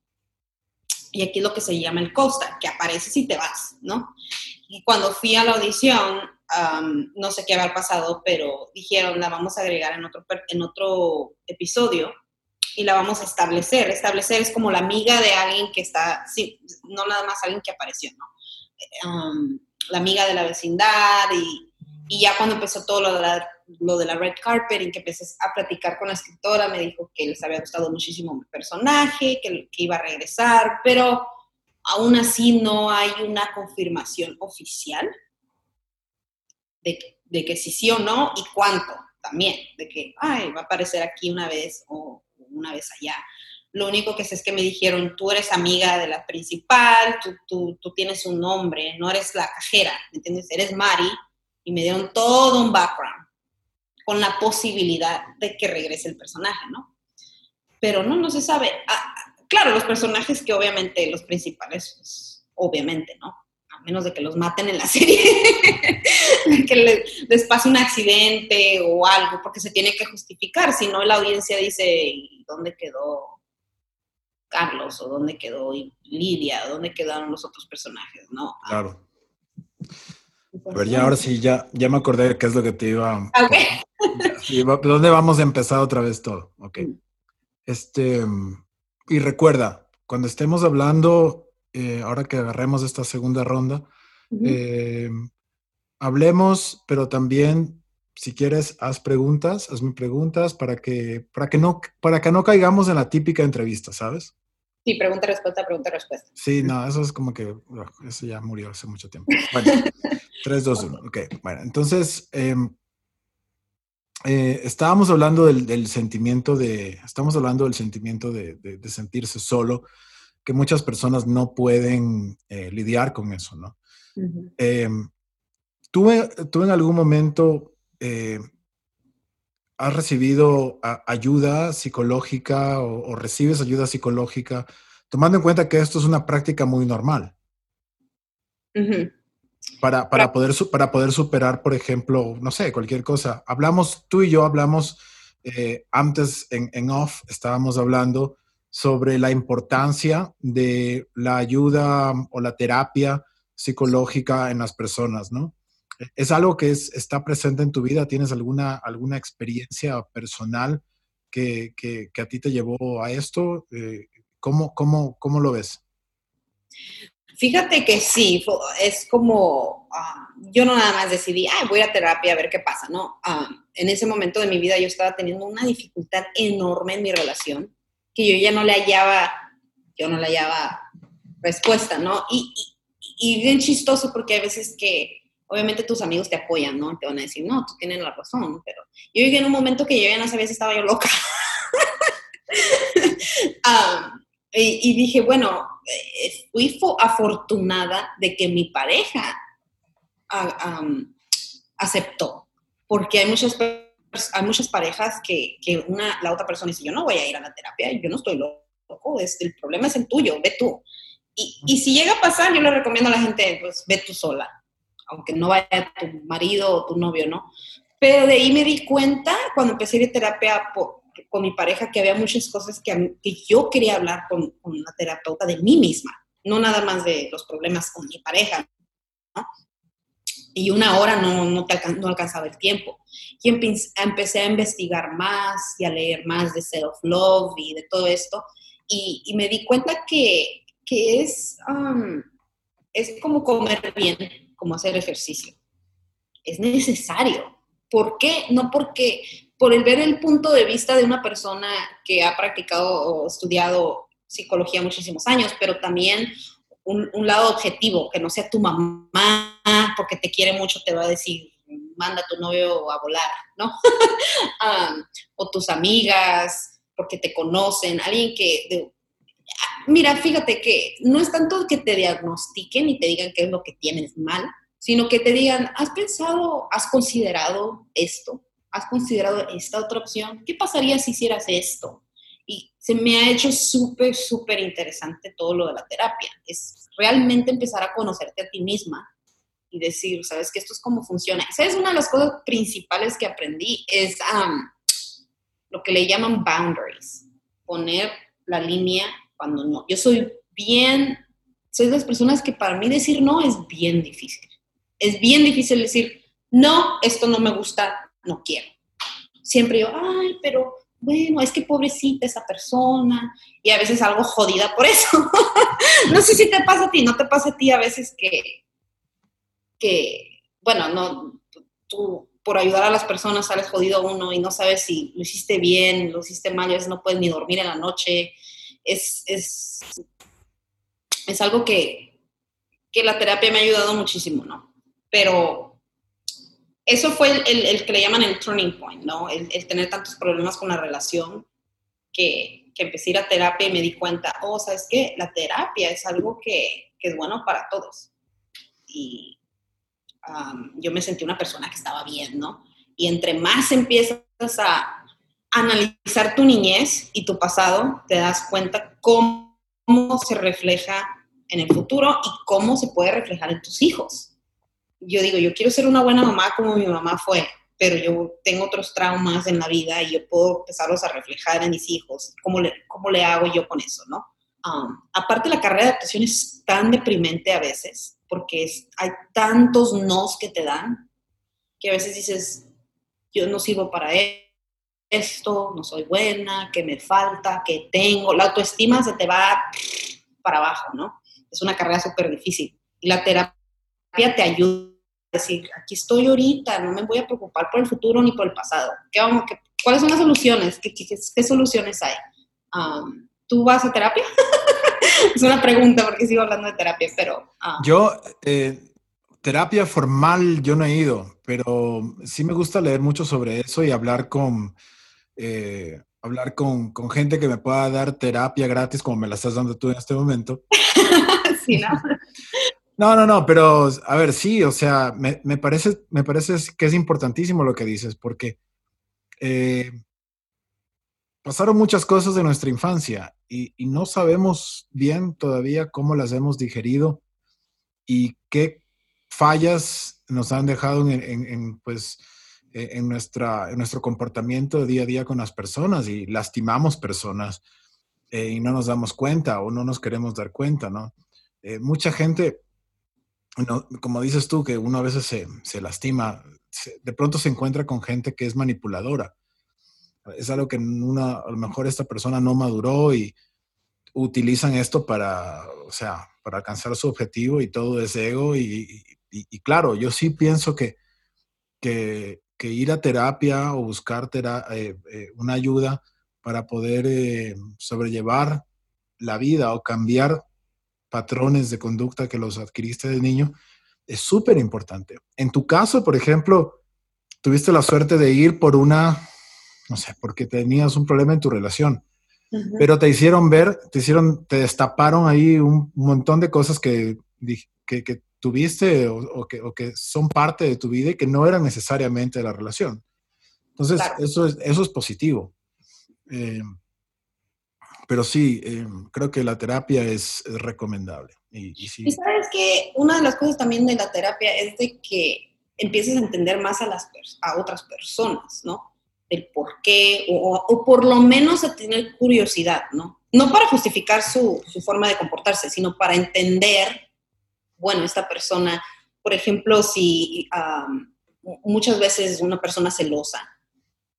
Y aquí es lo que se llama el costa, que aparece si te vas, ¿no? y cuando fui a la audición, no sé qué haber pasado, pero dijeron, la vamos a agregar en otro, en otro episodio y la vamos a establecer. Establecer es como la amiga de alguien que está, sí, no nada más alguien que apareció, ¿no? la amiga de la vecindad y, y, ya cuando empezó todo lo de, la, lo de la red carpet y que empecé a platicar con la escritora, me dijo que les había gustado muchísimo mi personaje, que, iba a regresar, pero aún así no hay una confirmación oficial de, que sí sí o no y cuánto también, de que, va a aparecer aquí una vez o una vez allá. Lo único que sé es que me dijeron, tú eres amiga de la principal, tú, tú, tú tienes un nombre, no eres la cajera, ¿me entiendes? Eres Mari. Y me dieron todo un background con la posibilidad de que regrese el personaje, ¿no? Pero no, no se sabe. Ah, claro, los personajes que obviamente, los principales, pues, obviamente, ¿no? A menos de que los maten en la serie, que les, les, pase un accidente o algo, porque se tiene que justificar, si no la audiencia dice, ¿dónde quedó Carlos? ¿O dónde quedó Lidia? ¿Dónde quedaron los otros personajes? ¿No? Claro. A ver, ya ahora sí, ya, ya me acordé de qué es lo que te iba. Okay. ¿Dónde vamos a empezar otra vez todo? Ok. Mm. Este, y recuerda, cuando estemos hablando, eh, ahora que agarremos esta segunda ronda, eh, hablemos, pero también si quieres, haz preguntas, hazme preguntas para que, para que, no, para que no caigamos en la típica entrevista, ¿sabes? Sí, pregunta, respuesta, pregunta, respuesta. Sí, no, eso es como que, eso ya murió hace mucho tiempo. Bueno, 3, 2, 1. Ok, bueno, entonces, em, eh, estábamos hablando del, sentimiento de, estamos hablando del sentimiento de, sentirse solo, que muchas personas no pueden eh, lidiar con eso, ¿no? Em, ¿tú, ¿Tú en algún momento eh, has recibido ayuda psicológica o, recibes ayuda psicológica, tomando en cuenta que esto es una práctica muy normal. para, para, poder, para poder superar, por ejemplo, no sé, cualquier cosa. Hablamos, tú y yo hablamos eh, antes en, en off, estábamos hablando sobre la importancia de la ayuda o la terapia psicológica en las personas, ¿no? ¿Es algo que es, está presente en tu vida? ¿Tienes alguna, alguna experiencia personal que, que, a ti te llevó a esto? Eh, ¿cómo, cómo, cómo, lo ves? Fíjate que sí, es como, ah, yo no nada más decidí, Ay, voy a terapia a ver qué pasa, ¿no? Ah, en ese momento de mi vida yo estaba teniendo una dificultad enorme en mi relación, que yo ya no le hallaba, yo no le hallaba respuesta, ¿no? Y, y, y bien chistoso porque hay veces que obviamente tus amigos te apoyan, ¿no? Te van a decir, no, tú tienes la razón, pero yo llegué en un momento que yo ya no sabía si estaba yo loca. Ah, y, dije, bueno, eh, fui afortunada de que mi pareja ah, aceptó, porque hay muchas, hay muchas parejas que, que, una, la otra persona dice, yo no voy a ir a la terapia, yo no estoy loco, es, el problema es el tuyo, ve tú. Y, y si llega a pasar, yo le recomiendo a la gente, pues ve tú sola aunque no vaya tu marido o tu novio, ¿no? Pero de ahí me di cuenta cuando empecé a ir a terapia con mi pareja que había muchas cosas que, que yo quería hablar con, con una terapeuta de mí misma, no nada más de los problemas con mi pareja, ¿no? Y una hora no, no, te no alcanzaba el tiempo. Y empecé a investigar más y a leer más de self-love y de todo esto. Y, y, me di cuenta que, que es, um, es como comer bien como hacer ejercicio. Es necesario. ¿Por qué? No porque, por el ver el punto de vista de una persona que ha practicado o estudiado psicología muchísimos años, pero también un, lado objetivo, que no sea tu mamá, porque te quiere mucho, te va a decir, manda a tu novio a volar, ¿no? Ah, o tus amigas, porque te conocen, alguien que... mira, fíjate que no es tanto que te diagnostiquen y te digan qué es lo que tienes mal, sino que te digan, ¿has pensado, has considerado esto? ¿Has considerado esta otra opción? ¿Qué pasaría si hicieras esto? Y se me ha hecho súper, súper interesante todo lo de la terapia. Es realmente empezar a conocerte a ti misma y decir, ¿sabes que Esto es cómo funciona. ¿Sabes? Una de las cosas principales que aprendí es lo que le llaman boundaries. Poner la línea cuando no. Yo soy bien, soy de las personas que para mí decir no es bien difícil Es bien difícil decir, no, esto no me gusta, no quiero. Siempre yo, ay, pero bueno, es que pobrecita esa persona, y a veces algo jodida por eso. no sé si te pasa a ti, no te pasa a ti a veces que, que bueno, no, tú por ayudar a las personas sales jodido uno y no sabes si lo hiciste bien, lo hiciste mal, a veces no puedes ni dormir en la noche. Es, es, es algo que, que la terapia me ha ayudado muchísimo, ¿no? Pero eso fue el, el, que le llaman el turning point, ¿no? El, el, tener tantos problemas con la relación que, que empecé a ir a terapia y me di cuenta, oh, ¿sabes qué? La terapia es algo que, que es bueno para todos. Y um, yo me sentí una persona que estaba bien, ¿no? Y entre más empiezas a analizar tu niñez y tu pasado, te das cuenta cómo, se refleja en el futuro y cómo se puede reflejar en tus hijos yo digo, yo quiero ser una buena mamá como mi mamá fue, pero yo tengo otros traumas en la vida y yo puedo empezarlos a reflejar en mis hijos. ¿Cómo le, cómo le hago yo con eso, no? Um, aparte, la carrera de adaptación es tan deprimente a veces, porque hay tantos nos que te dan, que a veces dices, yo no sirvo para esto, no soy buena, que me falta, que tengo. La autoestima se te va para abajo, ¿no? Es una carrera súper difícil. Y la terapia te ayuda decir, aquí estoy ahorita, no me voy a preocupar por el futuro ni por el pasado. ¿Qué vamos, qué, ¿Cuáles son las soluciones? ¿Qué, qué, qué soluciones hay? Um, ¿Tú vas a terapia? es una pregunta porque sigo hablando de terapia, pero... Uh. Yo, eh, terapia formal, yo no he ido, pero sí me gusta leer mucho sobre eso y hablar con... Eh, hablar con, con, gente que me pueda dar terapia gratis como me la estás dando tú en este momento. sí, ¿no? No, no, no, pero a ver, sí, o sea, me, me parece, me parece que es importantísimo lo que dices, porque eh, pasaron muchas cosas de nuestra infancia y, y, no sabemos bien todavía cómo las hemos digerido y qué fallas nos han dejado en, en, en pues, en, nuestra, en nuestro comportamiento día a día con las personas y lastimamos personas eh, y no nos damos cuenta o no nos queremos dar cuenta, ¿no? Eh, mucha gente no, como dices tú, que uno a veces se, se lastima, se, de pronto se encuentra con gente que es manipuladora. Es algo que una, a lo mejor esta persona no maduró y utilizan esto para, o sea, para alcanzar su objetivo y todo es ego. Y, y, y claro, yo sí pienso que, que, que, ir a terapia o buscar eh, eh, una ayuda para poder eh, sobrellevar la vida o cambiar patrones de conducta que los adquiriste de niño, es súper importante. En tu caso, por ejemplo, tuviste la suerte de ir por una, no sé, porque tenías un problema en tu relación, uh -huh. pero te hicieron ver, te hicieron, te destaparon ahí un montón de cosas que, que, que tuviste o, o, que, o, que, son parte de tu vida y que no eran necesariamente de la relación. Entonces, claro. eso, es, eso es positivo. Eh, pero sí, eh, creo que la terapia es, es recomendable. Y, y, sí. y, sabes que una de las cosas también de la terapia es de que empieces a entender más a, las, a otras personas, ¿no? El por qué, o, o, por lo menos a tener curiosidad, ¿no? No para justificar su, su forma de comportarse, sino para entender, bueno, esta persona, por ejemplo, si um, muchas veces una persona celosa,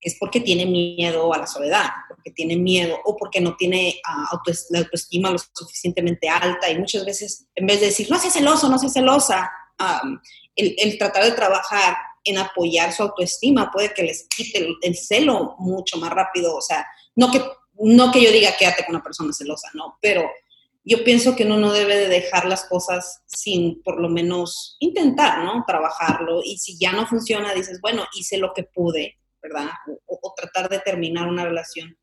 es porque tiene miedo a la soledad, porque tiene miedo o porque no tiene uh, la autoestima lo suficientemente alta y muchas veces en vez de decir, no seas celoso, no seas celosa, um, el, el, tratar de trabajar en apoyar su autoestima puede que les quite el, el, celo mucho más rápido, o sea, no que, no que yo diga quédate con una persona celosa, no, pero yo pienso que uno no debe de dejar las cosas sin por lo menos intentar, ¿no? Trabajarlo y si ya no funciona, dices, bueno, hice lo que pude, ¿verdad? O, tratar de terminar una relación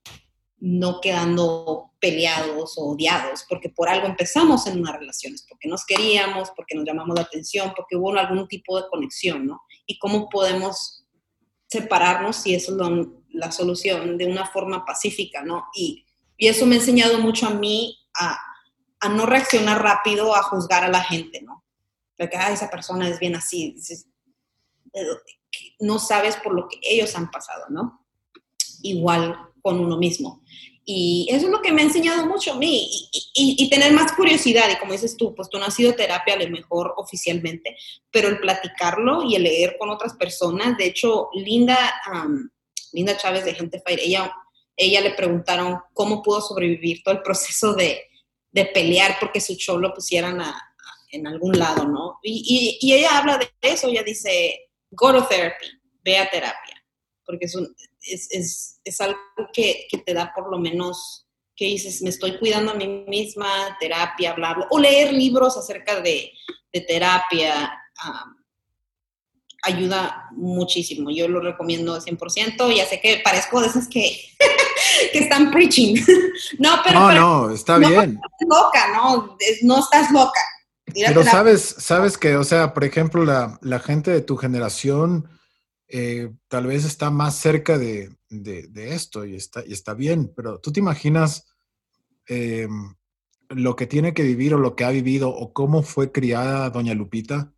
no quedando peleados o odiados, porque por algo empezamos en unas relaciones, porque nos queríamos, porque nos llamamos la atención, porque hubo algún tipo de conexión, ¿no? Y cómo podemos separarnos si eso es la solución de una forma pacífica, ¿no? Y, y eso me ha enseñado mucho a mí a, a, no reaccionar rápido, a juzgar a la gente, ¿no? De que, ah, esa persona es bien así. No sabes por lo que ellos han pasado, ¿no? Igual con uno mismo. Y eso es lo que me ha enseñado mucho a mí y, tener más curiosidad. Y como dices tú, pues tú no has sido terapia a lo mejor oficialmente, pero el platicarlo y el leer con otras personas. De hecho, Linda, Linda Chávez de Gente Fire, ella, ella le preguntaron cómo pudo sobrevivir todo el proceso de, de pelear porque su show lo pusieran en algún lado, ¿no? Y, ella habla de eso, ella dice, go to therapy, ve a terapia, porque es, un, es, es, es algo que, que, te da por lo menos, que dices, me estoy cuidando a mí misma, terapia, hablarlo, o leer libros acerca de, de terapia, ayuda muchísimo. Yo lo recomiendo 100%. Ya sé que parezco de esas que, que están preaching. no, pero... No, no, está no bien. Estás loca, ¿no? No estás loca. Pero sabes, sabes que, o sea, por ejemplo, la, la gente de tu generación eh, tal vez está más cerca de, de, esto y está, y está bien, pero tú te imaginas eh, lo que tiene que vivir o lo que ha vivido o cómo fue criada doña Lupita.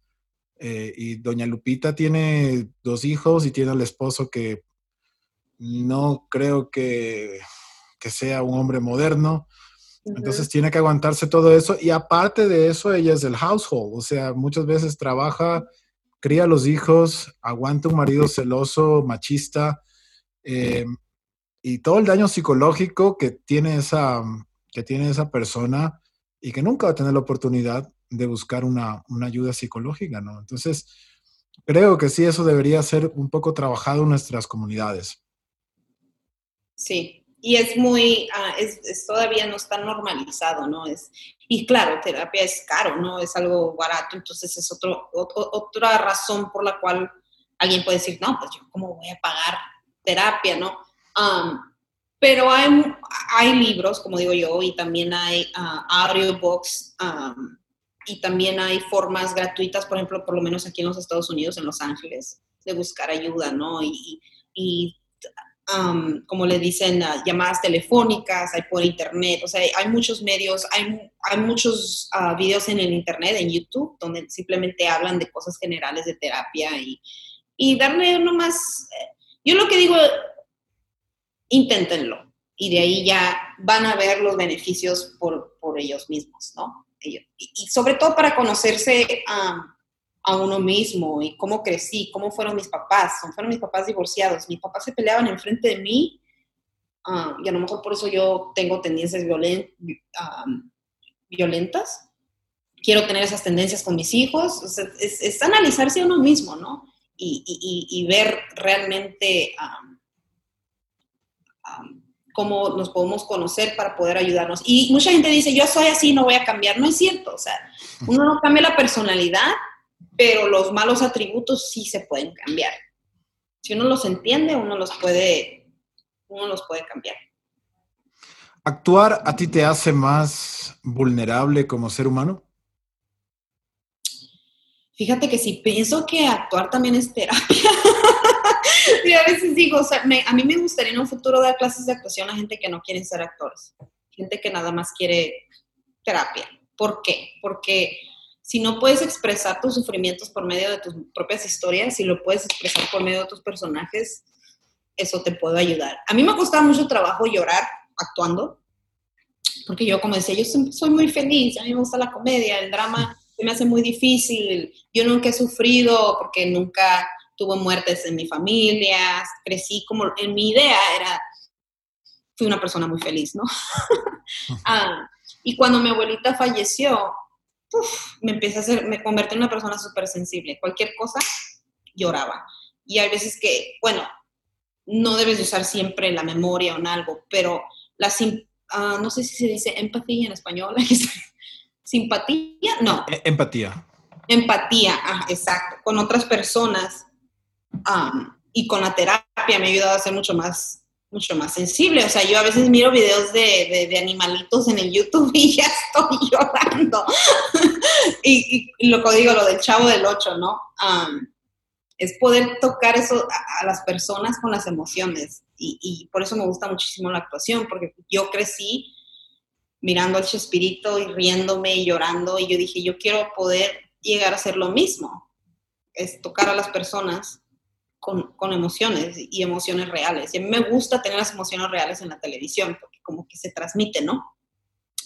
Eh, y doña Lupita tiene dos hijos y tiene al esposo que no creo que, que sea un hombre moderno. Entonces tiene que aguantarse todo eso y aparte de eso, ella es el household, o sea, muchas veces trabaja cría a los hijos, aguanta un marido celoso, machista, eh, y todo el daño psicológico que tiene, esa, que tiene esa persona y que nunca va a tener la oportunidad de buscar una, una ayuda psicológica, ¿no? Entonces, creo que sí, eso debería ser un poco trabajado en nuestras comunidades. Sí, y es muy, ah, es, todavía no está normalizado, ¿no? Es, y claro, terapia es caro, ¿no? Es algo barato, entonces es otro, otra razón por la cual alguien puede decir, no, pues yo cómo voy a pagar terapia, ¿no? pero hay, hay libros, como digo yo, y también hay uh, audiobooks, y también hay formas gratuitas, por ejemplo, por lo menos aquí en los Estados Unidos, en Los Ángeles, de buscar ayuda, ¿no? Y como le dicen, llamadas telefónicas, hay por internet, o sea, hay muchos medios, hay, hay muchos uh, videos en el internet, en YouTube, donde simplemente hablan de cosas generales de terapia y, y darle uno más, eh, yo lo que digo, inténtenlo y de ahí ya van a ver los beneficios por, por ellos mismos, ¿no? Y, sobre todo para conocerse a uno mismo y cómo crecí, cómo fueron mis papás. Fueron mis papás divorciados. Mis papás se peleaban enfrente de mí ah, y a lo mejor por eso yo tengo tendencias violentas. Quiero tener esas tendencias con mis hijos. es, analizarse a uno mismo, ¿no? Y, ver realmente cómo nos podemos conocer para poder ayudarnos. Y mucha gente dice, yo soy así, no voy a cambiar. No es cierto. O sea, uno no cambia la personalidad, pero los malos atributos sí se pueden cambiar. Si uno los entiende, uno los puede, uno los puede cambiar. ¿Actuar a ti te hace más vulnerable como ser humano? Fíjate que sí, pienso que actuar también es terapia. y a veces digo, o sea, a mí me gustaría en un futuro dar clases de actuación a gente que no quiere ser actores, gente que nada más quiere terapia. ¿Por qué? Porque si no puedes expresar tus sufrimientos por medio de tus propias historias, si lo puedes expresar por medio de tus personajes, eso te puede ayudar. A mí me costaba mucho trabajo llorar actuando, porque yo, como decía, yo soy muy feliz, a mí me gusta la comedia, el drama me hace muy difícil, yo nunca he sufrido porque nunca tuve muertes en mi familia, crecí como, en mi idea era, fui una persona muy feliz, ¿no? ah, y cuando mi abuelita falleció, me empecé a hacer, me convertí en una persona súper sensible. Cualquier cosa, lloraba. Y hay veces que, bueno, no debes usar siempre la memoria o en algo, pero la, uh, no sé si se dice empatía en español, simpatía, no. E-, empatía. Empatía, ah, exacto, con otras personas y con la terapia me ha ayudado a ser mucho más mucho más sensible. O sea, yo a veces miro videos de, de, animalitos en el YouTube y ya estoy llorando. y, lo que digo, lo del chavo del 8, ¿no? es poder tocar eso a, las personas con las emociones. Y, y, por eso me gusta muchísimo la actuación, porque yo crecí mirando al Chespirito y riéndome y llorando, y yo dije, yo quiero poder llegar a hacer lo mismo, es tocar a las personas con, emociones y emociones reales. Y a mí me gusta tener las emociones reales en la televisión, porque como que se transmite, ¿no?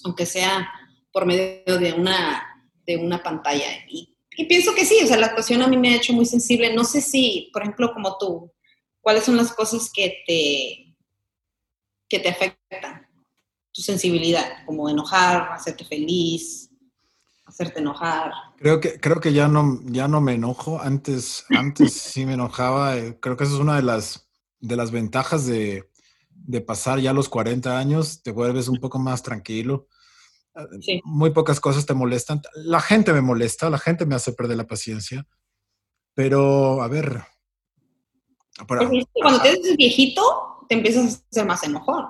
Aunque sea por medio de una, de una pantalla. Y, y pienso que sí, o sea, la actuación a mí me ha hecho muy sensible. No sé si, por ejemplo, como tú, ¿cuáles son las cosas que te, que te afectan? Tu sensibilidad, como enojar, hacerte feliz, hacerte enojar. Creo que, creo que ya no, ya no me enojo. Antes, antes sí me enojaba. Creo que eso es una de las, de las ventajas de, de pasar ya los 40 años. Te vuelves un poco más tranquilo. Sí. Muy pocas cosas te molestan. La gente me molesta, la gente me hace perder la paciencia. Pero, a ver. para- Porque Cuando te haces viejito, te empiezas a ser más enojón.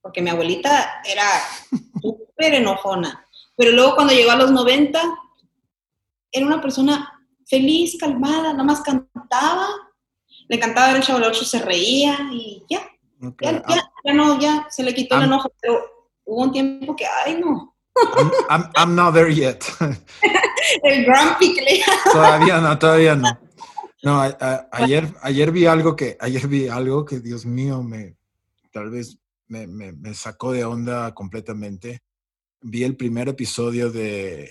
Porque mi abuelita era súper enojona. Pero luego cuando llegó a los 90, era una persona feliz, calmada, nada más cantaba. Le cantaba el Chavo del Ocho, se reía y ya, ya, ya, ya no, ya se le quitó el enojo. Pero hubo un tiempo que, ay no, I'm, I'm- I'm not there yet. el grumpy que le todavía no, todavía no. No, a- a- ayer, ayer vi algo que, ayer vi algo que, Dios mío, me, tal vez me, me- me sacó de onda completamente. Vi el primer episodio de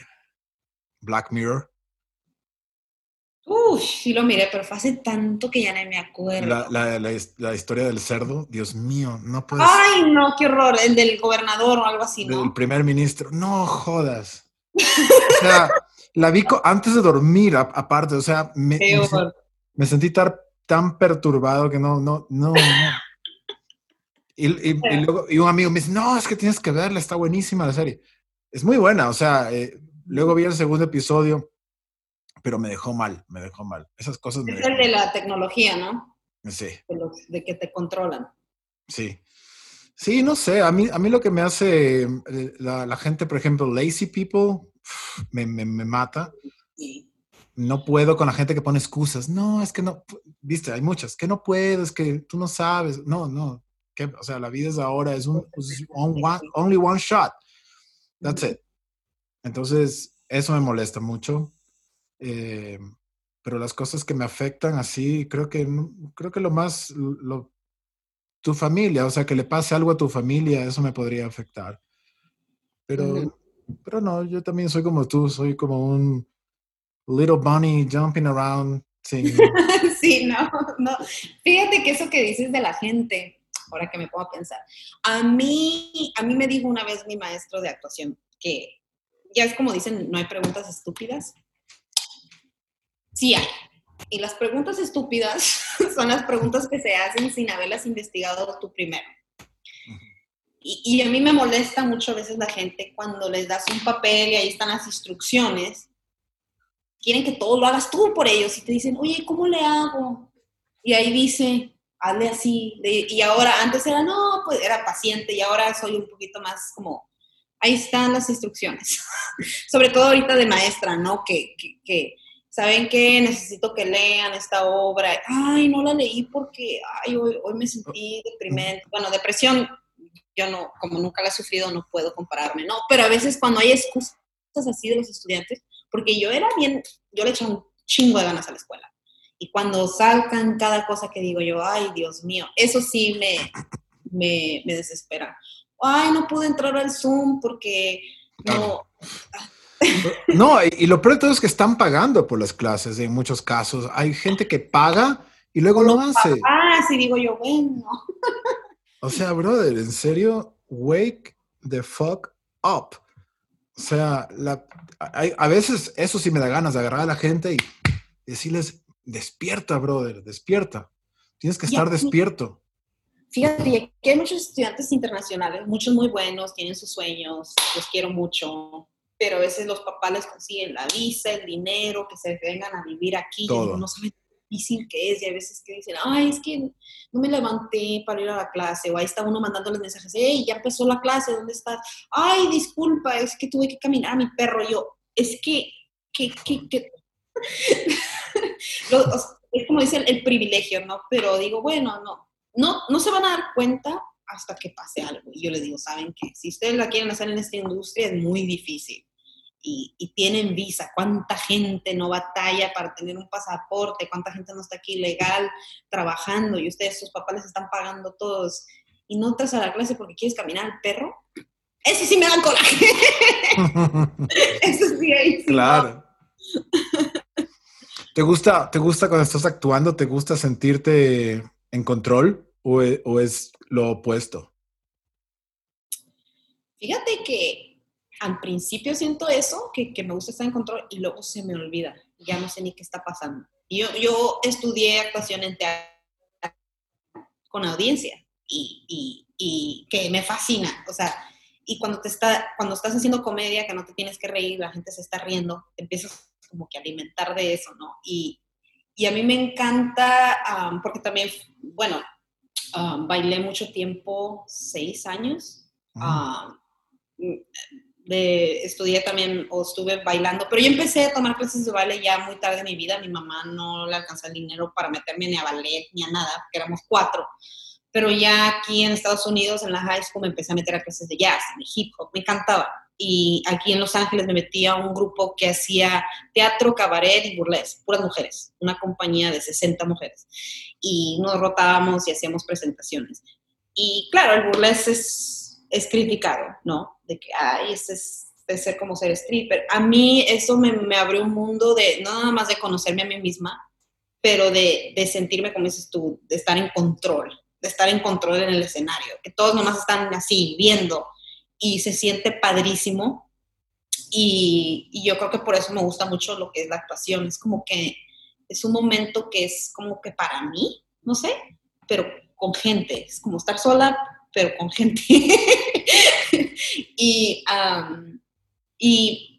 Black Mirror, Uy, sí lo miré, pero fue hace tanto que ya no me acuerdo. la, la- la his- la historia del cerdo. Dios mío, no puedes. Ay, no, qué horror. El del gobernador o algo así, del ¿no? primer ministro. No jodas. O sea, la vi antes de dormir, aparte. O sea, me, sentí tan, tan perturbado que no, no, no, no. Y, y- y luego, y un amigo me dice, no, es que tienes que verla, está buenísima la serie. Es muy buena, o sea, eh, luego vi el segundo episodio, pero me dejó mal, me dejó mal. Esas cosas me Es el de la tecnología, ¿no? Sí, De, los- de que te controlan. sí. Sí, no sé, a mí, a mí lo que me hace eh, la, la gente, por ejemplo, lazy people, me, me, me mata. Sí. no puedo con la gente que pone excusas. No, es que no, viste, hay muchas, que no puedo, es que tú no sabes. No, no, que, o sea, la vida es ahora, es un es on one- only one shot. That's it. Entonces, eso me molesta mucho. Eh, pero las cosas que me afectan así, creo que, creo que lo más, lo, tu familia, o sea, que le pase algo a tu familia, eso me podría afectar. Pero, pero no, yo también soy como tú, soy como un little bunny jumping around. Sin, sí, no, no. Fíjate que eso que dices de la gente, ahora que me a pensar, a mí, a mí me dijo una vez mi maestro de actuación que ya es como dicen, no hay preguntas estúpidas. Sí hay. Y las preguntas estúpidas son las preguntas que se hacen sin haberlas investigado tú primero. Y, y a mí me molesta mucho a veces la gente cuando les das un papel y ahí están las instrucciones quieren que todo lo hagas tú por ellos y te dicen, oye, ¿cómo le hago? Y ahí dice, hazle así. Y ahora, antes era, no, pues era paciente y ahora soy un poquito más como, ahí están las instrucciones. Sobre todo ahorita de maestra, ¿no? Que, que, que, ¿saben qué? Necesito que lean esta obra. Ay, no la leí porque, ay, hoy, hoy me sentí deprimente. Bueno, depresión, yo no, como nunca la he sufrido, no puedo compararme, ¿no? Pero a veces cuando hay excusas así de los estudiantes, porque yo era bien, yo le echaba un chingo de ganas a la escuela. Y cuando salgan cada cosa que digo yo, ay, Dios mío, eso sí me, me, me desespera. Ay, no pude entrar al Zoom porque no. no, y, lo peor de todo es que están pagando por las clases en muchos casos. Hay gente que paga y luego no hace. Ah, sí, digo yo, bueno. O sea, brother, en serio, wake the fuck up. O sea, la, hay- a veces eso sí me da ganas de agarrar a la gente y decirles, despierta, brother, despierta. Tienes que estar despierto. Fíjate que hay muchos estudiantes internacionales, muchos muy buenos, tienen sus sueños, los quiero mucho, pero a veces los papás les consiguen la visa, el dinero, que se vengan a vivir aquí, y Todo. no saben lo difícil que es, y a veces que dicen, ay, es que no me levanté para ir a la clase, o ahí está uno mandándoles mensajes, hey, ya empezó la clase, ¿dónde estás? Ay, disculpa, es que tuve que caminar a mi perro, yo, es que, que, que, que... Lo- o sea, es como dice el, el privilegio, ¿no? Pero digo, bueno, no, no, no se van a dar cuenta hasta que pase algo. Y yo les digo, ¿saben qué? Si ustedes la quieren hacer en esta industria es muy difícil. Y, y tienen visa, cuánta gente no batalla para tener un pasaporte, cuánta gente no está aquí legal trabajando y ustedes, sus papás les están pagando todos. y no entras a la clase porque quieres caminar al perro, eso sí me da coraje. eso sí, ahí Claro. ¿Te gusta, ¿Te gusta cuando estás actuando, te gusta sentirte en control o e, es, lo opuesto? Fíjate que al principio siento eso, que, me gusta estar en control y luego se me olvida. Ya no sé ni qué está pasando. Yo, yo estudié actuación en teatro con audiencia y, y, que me fascina. O sea, y cuando, te está, cuando estás haciendo comedia, que no te tienes que reír, la gente se está riendo, te empiezas como que alimentar de eso, ¿no? Y, y a mí me encanta, porque también, bueno, bailé mucho tiempo, seis años. de, estudié también o estuve bailando, pero yo empecé a tomar clases de baile ya muy tarde en mi vida. Mi mamá no le alcanzó el dinero para meterme ni a ballet ni a nada, porque éramos cuatro pero ya aquí en Estados Unidos, en la high school, me empecé a meter a clases de jazz, de hip hop, me encantaba. Y aquí en Los Ángeles me metí a un grupo que hacía teatro, cabaret y burlesque, puras mujeres, una compañía de 60 mujeres. Y nos rotábamos y hacíamos presentaciones. Y claro, el burlesque es, es criticado, ¿no? De que, ay, este es de ser como ser stripper. A mí eso me, me abrió un mundo de, no nada más de conocerme a mí misma, pero de, de sentirme, como dices tú, de estar en control, de estar en control en el escenario, que todos nomás están así, viendo, y se siente padrísimo. Y, yo creo que por eso me gusta mucho lo que es la actuación. Es como que es un momento que es como que para mí, no sé, pero con gente. Es como estar sola, pero con gente. y, y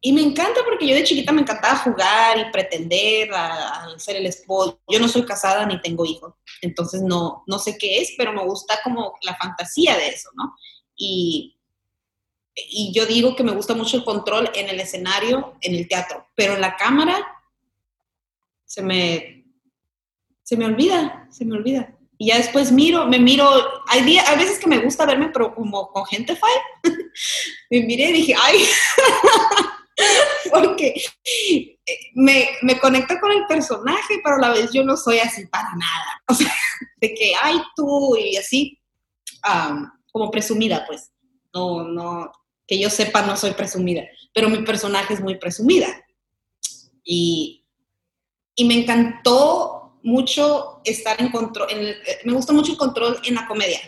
y me encanta porque yo de chiquita me encantaba jugar y pretender a, ser el esposo. Yo no soy casada ni tengo hijos, entonces no, no sé qué es, pero me gusta como la fantasía de eso, ¿no? Y, y yo digo que me gusta mucho el control en el escenario, en el teatro, pero en la cámara se me, se me olvida, se me olvida. Y ya después miro, me miro, hay, días, hay veces que me gusta verme, pero como con gente fine. me miré y dije, ay, porque eh, me, me conecta con el personaje, pero a la vez yo no soy así para nada. O sea, de que, ay, tú, y así, como presumida, pues. No, no, que yo sepa, no soy presumida, pero mi personaje es muy presumida. Y, y me encantó mucho estar en control, en eh, me gusta mucho el control en la comedia.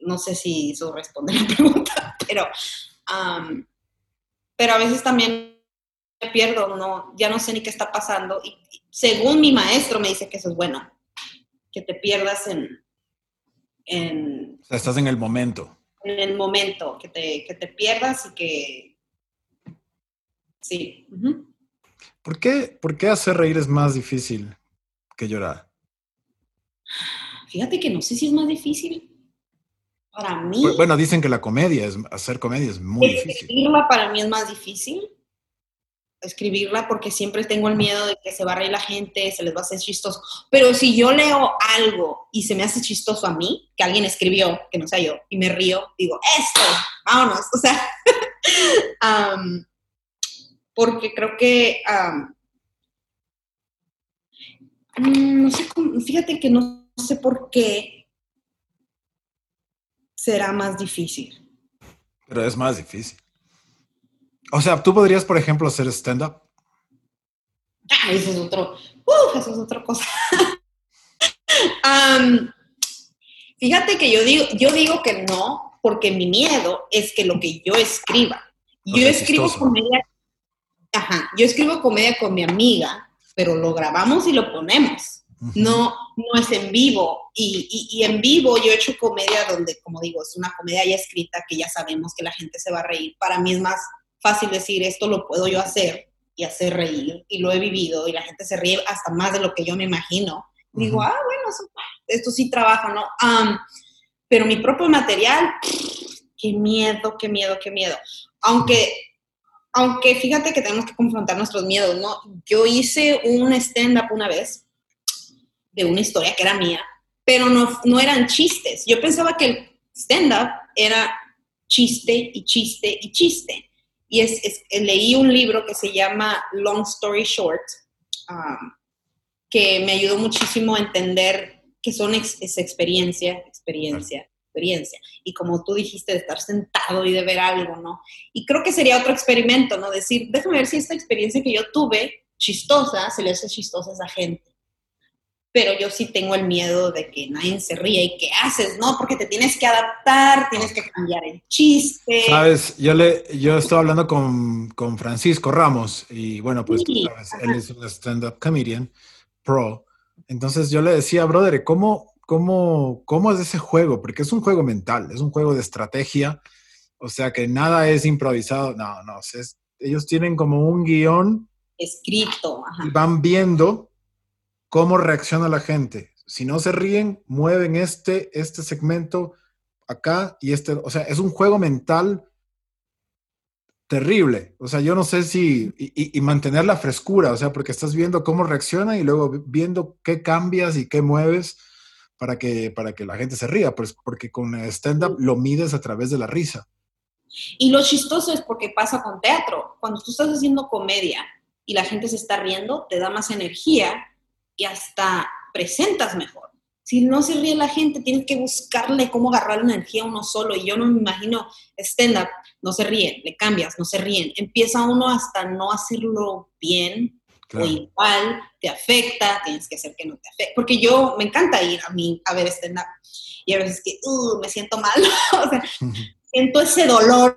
No sé si eso responde la pregunta, pero pero a veces también me pierdo, no, ya no sé ni qué está pasando. Y, según mi maestro me dice que eso es bueno, que te pierdas en... en o sea, estás en el momento. En el momento, que te, que te pierdas y que... Sí. ¿Por, qué, ¿Por qué hacer reír es más difícil que llorar? Fíjate que no sé si es más difícil. Para mí. Bueno, dicen que la comedia, es, hacer comedia es muy difícil. Escribirla para mí es más difícil. Escribirla porque siempre tengo el miedo de que se va a reír la gente, se les va a hacer chistoso. Pero si yo leo algo y se me hace chistoso a mí, que alguien escribió, que no sea yo, y me río, digo, esto, vámonos. O sea, porque creo que. Mm, no sé, fíjate que no sé por qué será más difícil. Pero es más difícil. O sea, tú podrías, por ejemplo, hacer stand-up. Ah, eso es otro, uh, eso es otra cosa. fíjate que yo digo, yo digo que no, porque mi miedo es que lo que yo escriba. Yo escribo comedia, ajá, yo escribo comedia con mi amiga, pero lo grabamos y lo ponemos no, no es en vivo. Y, en vivo yo he hecho comedia donde, como digo, es una comedia ya escrita que ya sabemos que la gente se va a reír. Para mí es más fácil decir, esto lo puedo yo hacer y hacer reír. Y lo he vivido y la gente se ríe hasta más de lo que yo me imagino. Digo, ah, bueno, esto sí trabaja, ¿no? pero mi propio material, qué miedo, qué miedo, qué miedo. Aunque aunque fíjate que tenemos que confrontar nuestros miedos, ¿no? Yo hice un stand-up una vez de una historia que era mía, pero no, no eran chistes. Yo pensaba que el stand-up era chiste y chiste y chiste. Y es, leí un libro que se llama Long Story Short, um, que me ayudó muchísimo a entender que son es experiencia, experiencia, experiencia. Y como tú dijiste, de estar sentado y de ver algo, ¿no? Y creo que sería otro experimento, ¿no? Decir, déjame ver si esta experiencia que yo tuve, chistosa, se le hace chistosa a esa gente. Pero yo sí tengo el miedo de que nadie se ría y qué haces, ¿no? Porque te tienes que adaptar, tienes que cambiar el chiste. Sabes, yo le, yo estoy hablando con, con Francisco Ramos y bueno, pues él es un stand-up comedian pro. Entonces yo le decía, brother, ¿cómo, cómo, cómo es ese juego, porque es un juego mental, es un juego de estrategia, o sea que nada es improvisado, no, no, es, ellos tienen como un guion escrito y van viendo cómo reacciona la gente. Si no se ríen, mueven este, este segmento acá y este, o sea, es un juego mental terrible. O sea, yo no sé si, y, y, mantener la frescura, o sea, porque estás viendo cómo reacciona y luego viendo qué cambias y qué mueves para que, para que la gente se ría, pues porque con stand-up lo mides a través de la risa. Y lo chistoso es porque pasa con teatro. Cuando tú estás haciendo comedia y la gente se está riendo, te da más energía y hasta presentas mejor. Si no se ríe la gente, tienes que buscarle cómo agarrar la energía a uno solo. Y yo no me imagino stand-up, no se ríen, le cambias, no se ríen. Empieza uno hasta no hacerlo bien o igual, te afecta, tienes que hacer que no te afecte. Porque yo me encanta ir a mí a ver stand-up y a veces que uh, me siento mal, o sea, siento ese dolor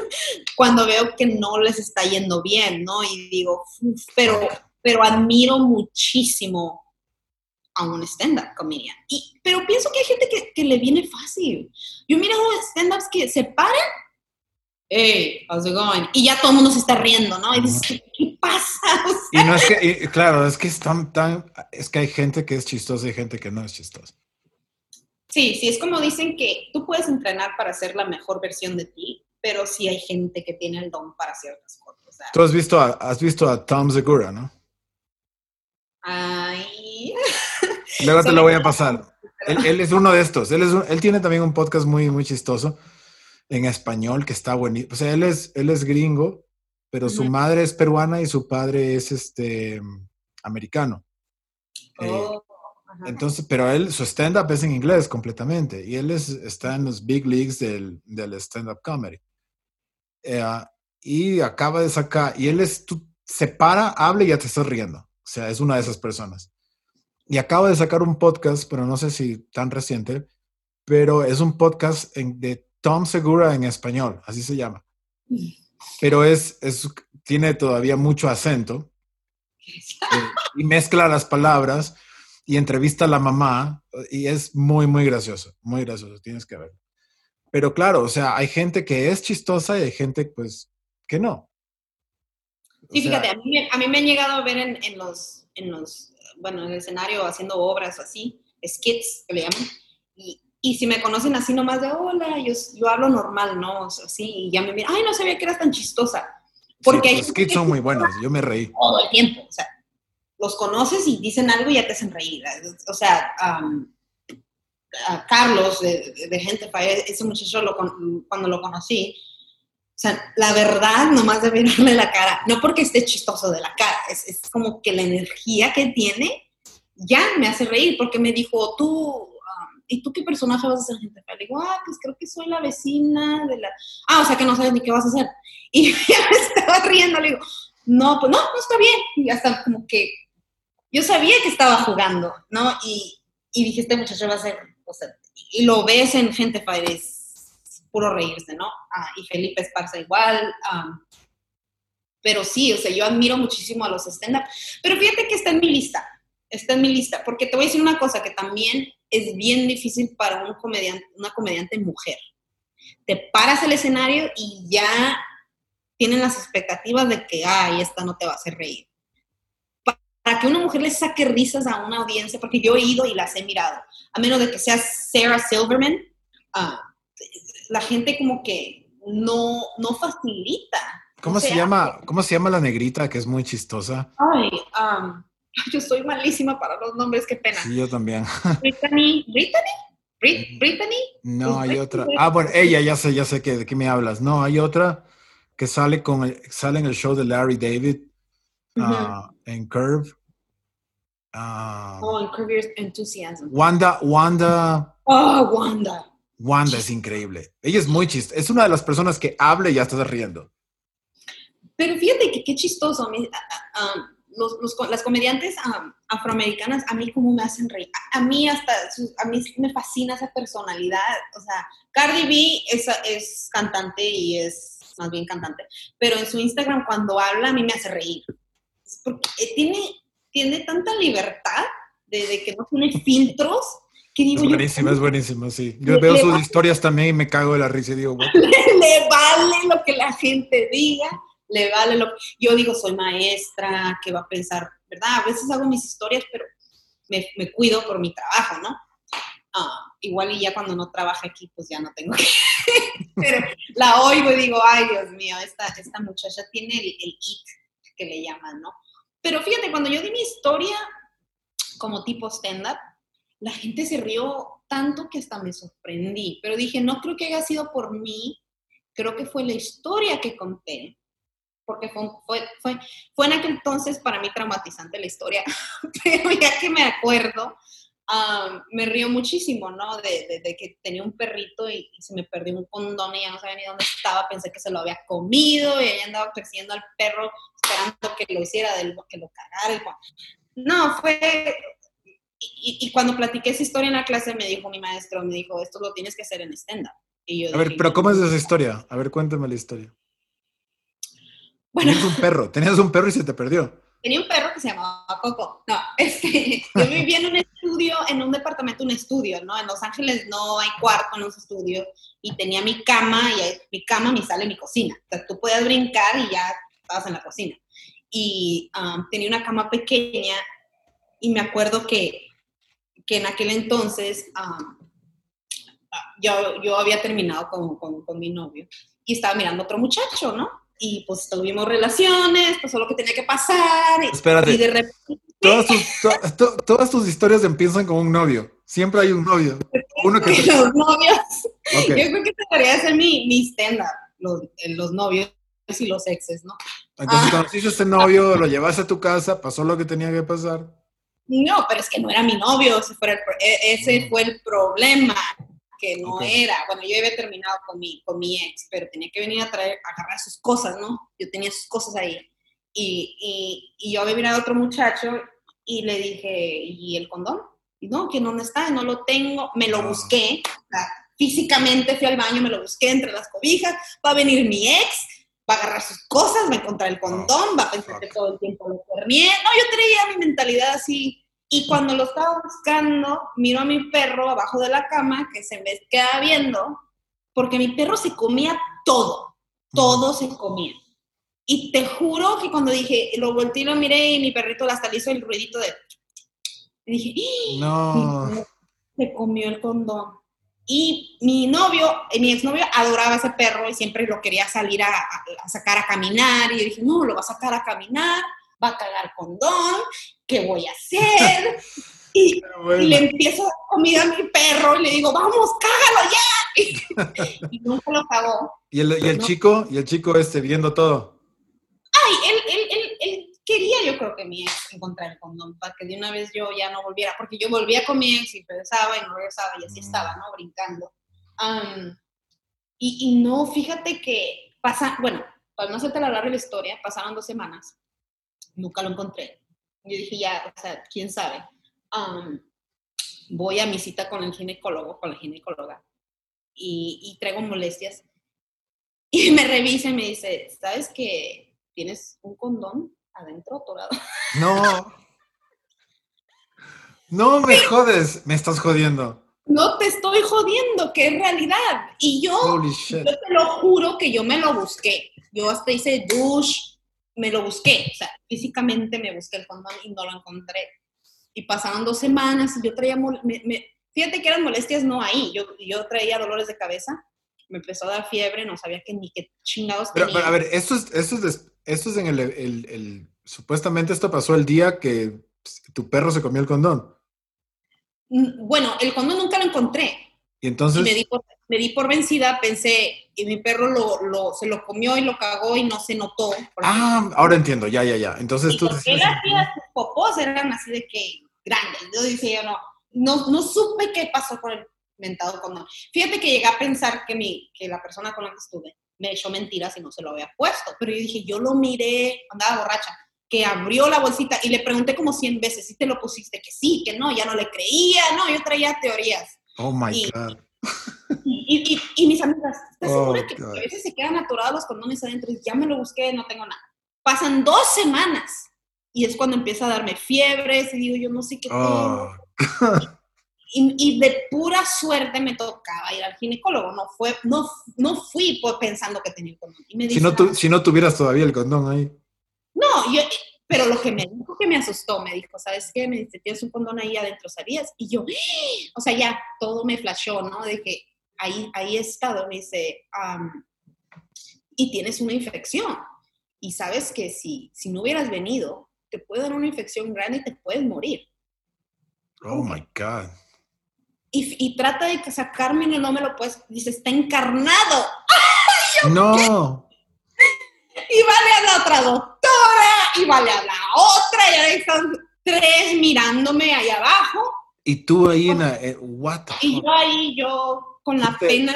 cuando veo que no les está yendo bien, ¿no? Y digo, pero, pero admiro muchísimo a un stand-up comedian. Y, pero pienso que hay gente que, que le viene fácil. Yo he mirado stand-ups que se paran hey, how's it going? Y ya todo el mundo se está riendo, ¿no? Y dices, ¿qué pasa? y no es que, claro, es que es tan, tan, es que hay gente que es chistosa y gente que no es chistosa. Sí, sí, es como dicen que tú puedes entrenar para ser la mejor versión de ti, pero sí hay gente que tiene el don para ciertas cosas. Tú has visto a, has visto a Tom Segura, ¿no? Ay. Luego te lo voy a pasar. Él, es uno de estos. Él, es él tiene también un podcast muy, muy chistoso en español que está buenísimo. O sea, él es, él es gringo, pero su madre es peruana y su padre es este americano. Eh, oh, entonces, pero él, su stand-up es en inglés completamente y él es, está en los big leagues del, del stand-up comedy. Eh, y acaba de sacar, y él es, tú se para, habla y ya te estás riendo. O sea, es una de esas personas. Y acaba de sacar un podcast, pero no sé si tan reciente, pero es un podcast de Tom Segura en español, así se llama. Pero es, es tiene todavía mucho acento eh, y mezcla las palabras y entrevista a la mamá y es muy, muy gracioso, muy gracioso, tienes que verlo. Pero claro, o sea, hay gente que es chistosa y hay gente pues que no. Sí, fíjate, a mí, a mí, me han llegado a ver en, en, los, en los, bueno, en el escenario haciendo obras así, skits que le llaman, y, y si me conocen así nomás de hola, yo, yo hablo normal, ¿no? así, y ya me miran, ay, no sabía que eras tan chistosa. Porque sí, los skits son muy buenos, yo me reí. Todo el tiempo, o sea, los conoces y dicen algo y ya te hacen reír. O sea, a Carlos de, de, Gente ese muchacho lo, cuando lo conocí, o sea, la verdad, nomás de verle la cara, no porque esté chistoso de la cara, es, es como que la energía que tiene ya me hace reír, porque me dijo, tú, ¿y tú qué personaje vas a ser, gente? Le digo, ah, pues creo que soy la vecina de la... Ah, o sea que no sabes ni qué vas a hacer. Y ya me estaba riendo, le digo, no, pues no, no está bien. Y hasta como que yo sabía que estaba jugando, ¿no? Y, y dije, este muchacho va a ser, o sea, y lo ves en Gente es puro reírse, ¿no? Ah, y Felipe Esparza igual. pero sí, o sea, yo admiro muchísimo a los stand-up. Pero fíjate que está en mi lista, está en mi lista, porque te voy a decir una cosa que también es bien difícil para un comediante, una comediante mujer. Te paras el escenario y ya tienen las expectativas de que, ay, esta no te va a hacer reír. Para que una mujer le saque risas a una audiencia, porque yo he ido y las he mirado, a menos de que sea Sarah Silverman, uh, la gente como que no, no facilita. ¿Cómo, se llama, ¿Cómo se llama la negrita que es muy chistosa? Ay, um, Yo soy malísima para los nombres, qué pena. Sí, yo también. Brittany, Brittany, Brittany. No, hay otra. Ah, bueno, ella, ya sé, ya sé que, de qué me hablas. No, hay otra que sale con sale en el show de Larry David ah, en Curve. Ah, Oh, en Your Enthusiasm. Wanda, Wanda, Oh, Wanda. Wanda es increíble. Ella es muy chiste. Es una de las personas que habla y ya estás riendo. Pero fíjate que qué chistoso. a- a- a- los- los las comediantes am, afroamericanas, a mí como me hacen reír. A, a mí hasta, a mí me fascina esa personalidad. O sea, Cardi B es, es cantante y es más bien cantante. Pero en su Instagram cuando habla a mí me hace reír. Es Porque tiene, tiene tanta libertad de, de que no tiene filtros que Es digo yo, buenísima, es buenísima, sí. Yo Le- veo le sus historias también y me cago de la risa y digo, "What?". le vale lo que la gente diga, le vale lo que... Yo digo, soy maestra, ¿qué va a pensar? ¿Verdad? A veces hago mis historias, pero me, me cuido por mi trabajo, ¿no? Ah, igual y ya cuando no trabaje aquí, pues ya no tengo que... pero la oigo y digo, ay, Dios mío, esta, esta muchacha tiene el, el it que le llaman, ¿no? Pero fíjate, cuando yo di mi historia como tipo stand-up, la gente se rió tanto que hasta me sorprendí, pero dije, no creo que haya sido por mí, creo que fue la historia que conté, porque fue, fue, fue, fue en aquel entonces para mí traumatizante la historia, pero ya que me acuerdo, me río muchísimo, ¿no? De, de- de que tenía un perrito y, se me perdió un condón y ya no sabía ni dónde estaba, pensé que se lo había comido y ella andaba persiguiendo al perro esperando que lo hiciera, del, que lo cagara. No, fue... Y, y- cuando platiqué esa historia en la clase me dijo mi maestro, me dijo, esto lo tienes que hacer en stand-up. Y yo A ver, pero ¿cómo es esa historia? A ver, cuéntame la historia. Bueno, Tenías un perro, tenías un perro y se te perdió. tenía un perro que se llamaba Coco. No, este, yo vivía en un estudio, en un departamento, un estudio, ¿no? En Los Ángeles no hay cuarto en los estudios y tenía mi cama, y ahí- mi cama, mi sala y mi cocina. O sea, tú podías brincar y ya estabas en la cocina. Y um, tenía una cama pequeña y me acuerdo que, que en aquel entonces um, yo, yo había terminado con, con, con mi novio y estaba mirando a otro muchacho, ¿no? Y pues tuvimos relaciones, pasó lo que tenía que pasar. Y, Espérate. y de repente, Todas tus, to- to- todas tus historias empiezan con un novio. Siempre hay un novio. Uno que te- los novios, Ok. yo creo que debería ser mi, mi stand-up, los, los novios y los exes, ¿no? Entonces Ah. conociste a este novio, lo llevaste a tu casa, pasó lo que tenía que pasar. No, pero es que no era mi novio, ese fue el, pro- e- ese Mm. fue el problema, que no era. Bueno, yo había terminado con mi, con mi ex, pero tenía que venir a traer, a agarrar sus cosas, ¿no? Yo tenía sus cosas ahí. Y, y, y yo había mirado a otro muchacho y le dije, ¿y el condón? Y no, que no está, no lo tengo. Me lo Ah. busqué, físicamente fui al baño, me lo busqué entre las cobijas, va a venir mi ex, va a agarrar sus cosas, va a encontrar el condón, va a pensar que todo el tiempo lo pernié. No, yo traía mi mentalidad así. Y cuando lo estaba buscando, miro a mi perro abajo de la cama que se me queda viendo, porque mi perro se comía todo, todo se comía. Y te juro que cuando dije, lo volteé y lo miré y mi perrito hasta le hizo el ruidito de... Y dije, ¡Ah! No. Se comió el condón. Y mi novio, eh, mi exnovio adoraba ese perro y siempre lo quería salir a, a- a sacar a caminar. Y yo dije, no, lo va a sacar a caminar, va a cagar condón, ¿qué voy a hacer? Y, le empiezo a dar comida a mi perro y le digo, vamos, cágalo ya. y nunca lo cagó. Y el, y el No. chico, y el chico este viendo todo. Ay, él quería, yo creo que mi ex encontrar el condón para que de una vez yo ya no volviera, porque yo volvía con mi ex y regresaba y no regresaba y así Mm. estaba, ¿no? Brincando. Am, y, y no, fíjate que pasa, bueno, para no hacerte la larga la historia, pasaron dos semanas, nunca lo encontré. Yo dije, ya, o sea, quién sabe. Am, voy a mi cita con el ginecólogo, con la ginecóloga, y, y traigo molestias. Y me revisa y me dice, ¿sabes que tienes un condón adentro atorado? No. No me jodes, me estás jodiendo. No te estoy jodiendo, que es realidad. Y yo, yo te lo juro que yo me lo busqué. Yo hasta hice douche, me lo busqué. O sea, físicamente me busqué el condón y no lo encontré. Y pasaron dos semanas y yo traía, me- fíjate que eran molestias no ahí. Yo, yo traía dolores de cabeza, me empezó a dar fiebre, no sabía que ni qué chingados Pero, tenía. pero, a ver, esto es, esto es, esto es en el, el- el- Supuestamente esto pasó el día que tu perro se comió el condón. Mm, Bueno, el condón nunca lo encontré. Y Y entonces. me di por, me di por vencida, pensé, y mi perro lo, lo- se lo comió y lo cagó y no se notó. Ah, ahora entiendo, ya, ya, ya. Entonces y tú él hacía, sus popós eran así de que grandes. Yo decía, no, no, no supe qué pasó con el mentado condón. Fíjate que llegué a pensar que, mi, que la persona con la que estuve me echó mentiras y no se lo había puesto, pero yo dije, yo lo miré, andaba borracha, que abrió la bolsita y le pregunté como 100 veces si te lo pusiste, que sí, que no, ya no le creía, no, yo traía teorías. Oh my God. Y, y, y, mis amigas, ¿estás oh, segura que a veces se quedan aturados los condones adentro? Y ya me lo busqué, no tengo nada. Pasan dos semanas y es cuando empieza a darme fiebres y digo, yo no sé qué oh. y, y, de pura suerte me tocaba ir al ginecólogo. No, fue, no, no fui pensando que tenía el condón. Y me si, no tu, si no tuvieras todavía el condón ahí. No, yo, pero lo que me dijo que me asustó, me dijo, ¿sabes qué? Me dice, tienes un condón ahí adentro, ¿sabías? Y yo, o sea, ya todo me flashó, ¿no? De que ahí, ahí he estado, me dice, y tienes una infección. Y sabes que si, si no hubieras venido, te puede dar una infección grande y te puedes morir. Oh my God. Y, y trata de sacarme y no me lo puedes. Dice, está encarnado. no. Y vale a la otra doctora, y vale a la otra, y ahí están tres mirándome ahí abajo. Y tú ahí en la, eh, what Y yo ahí, yo con la pena.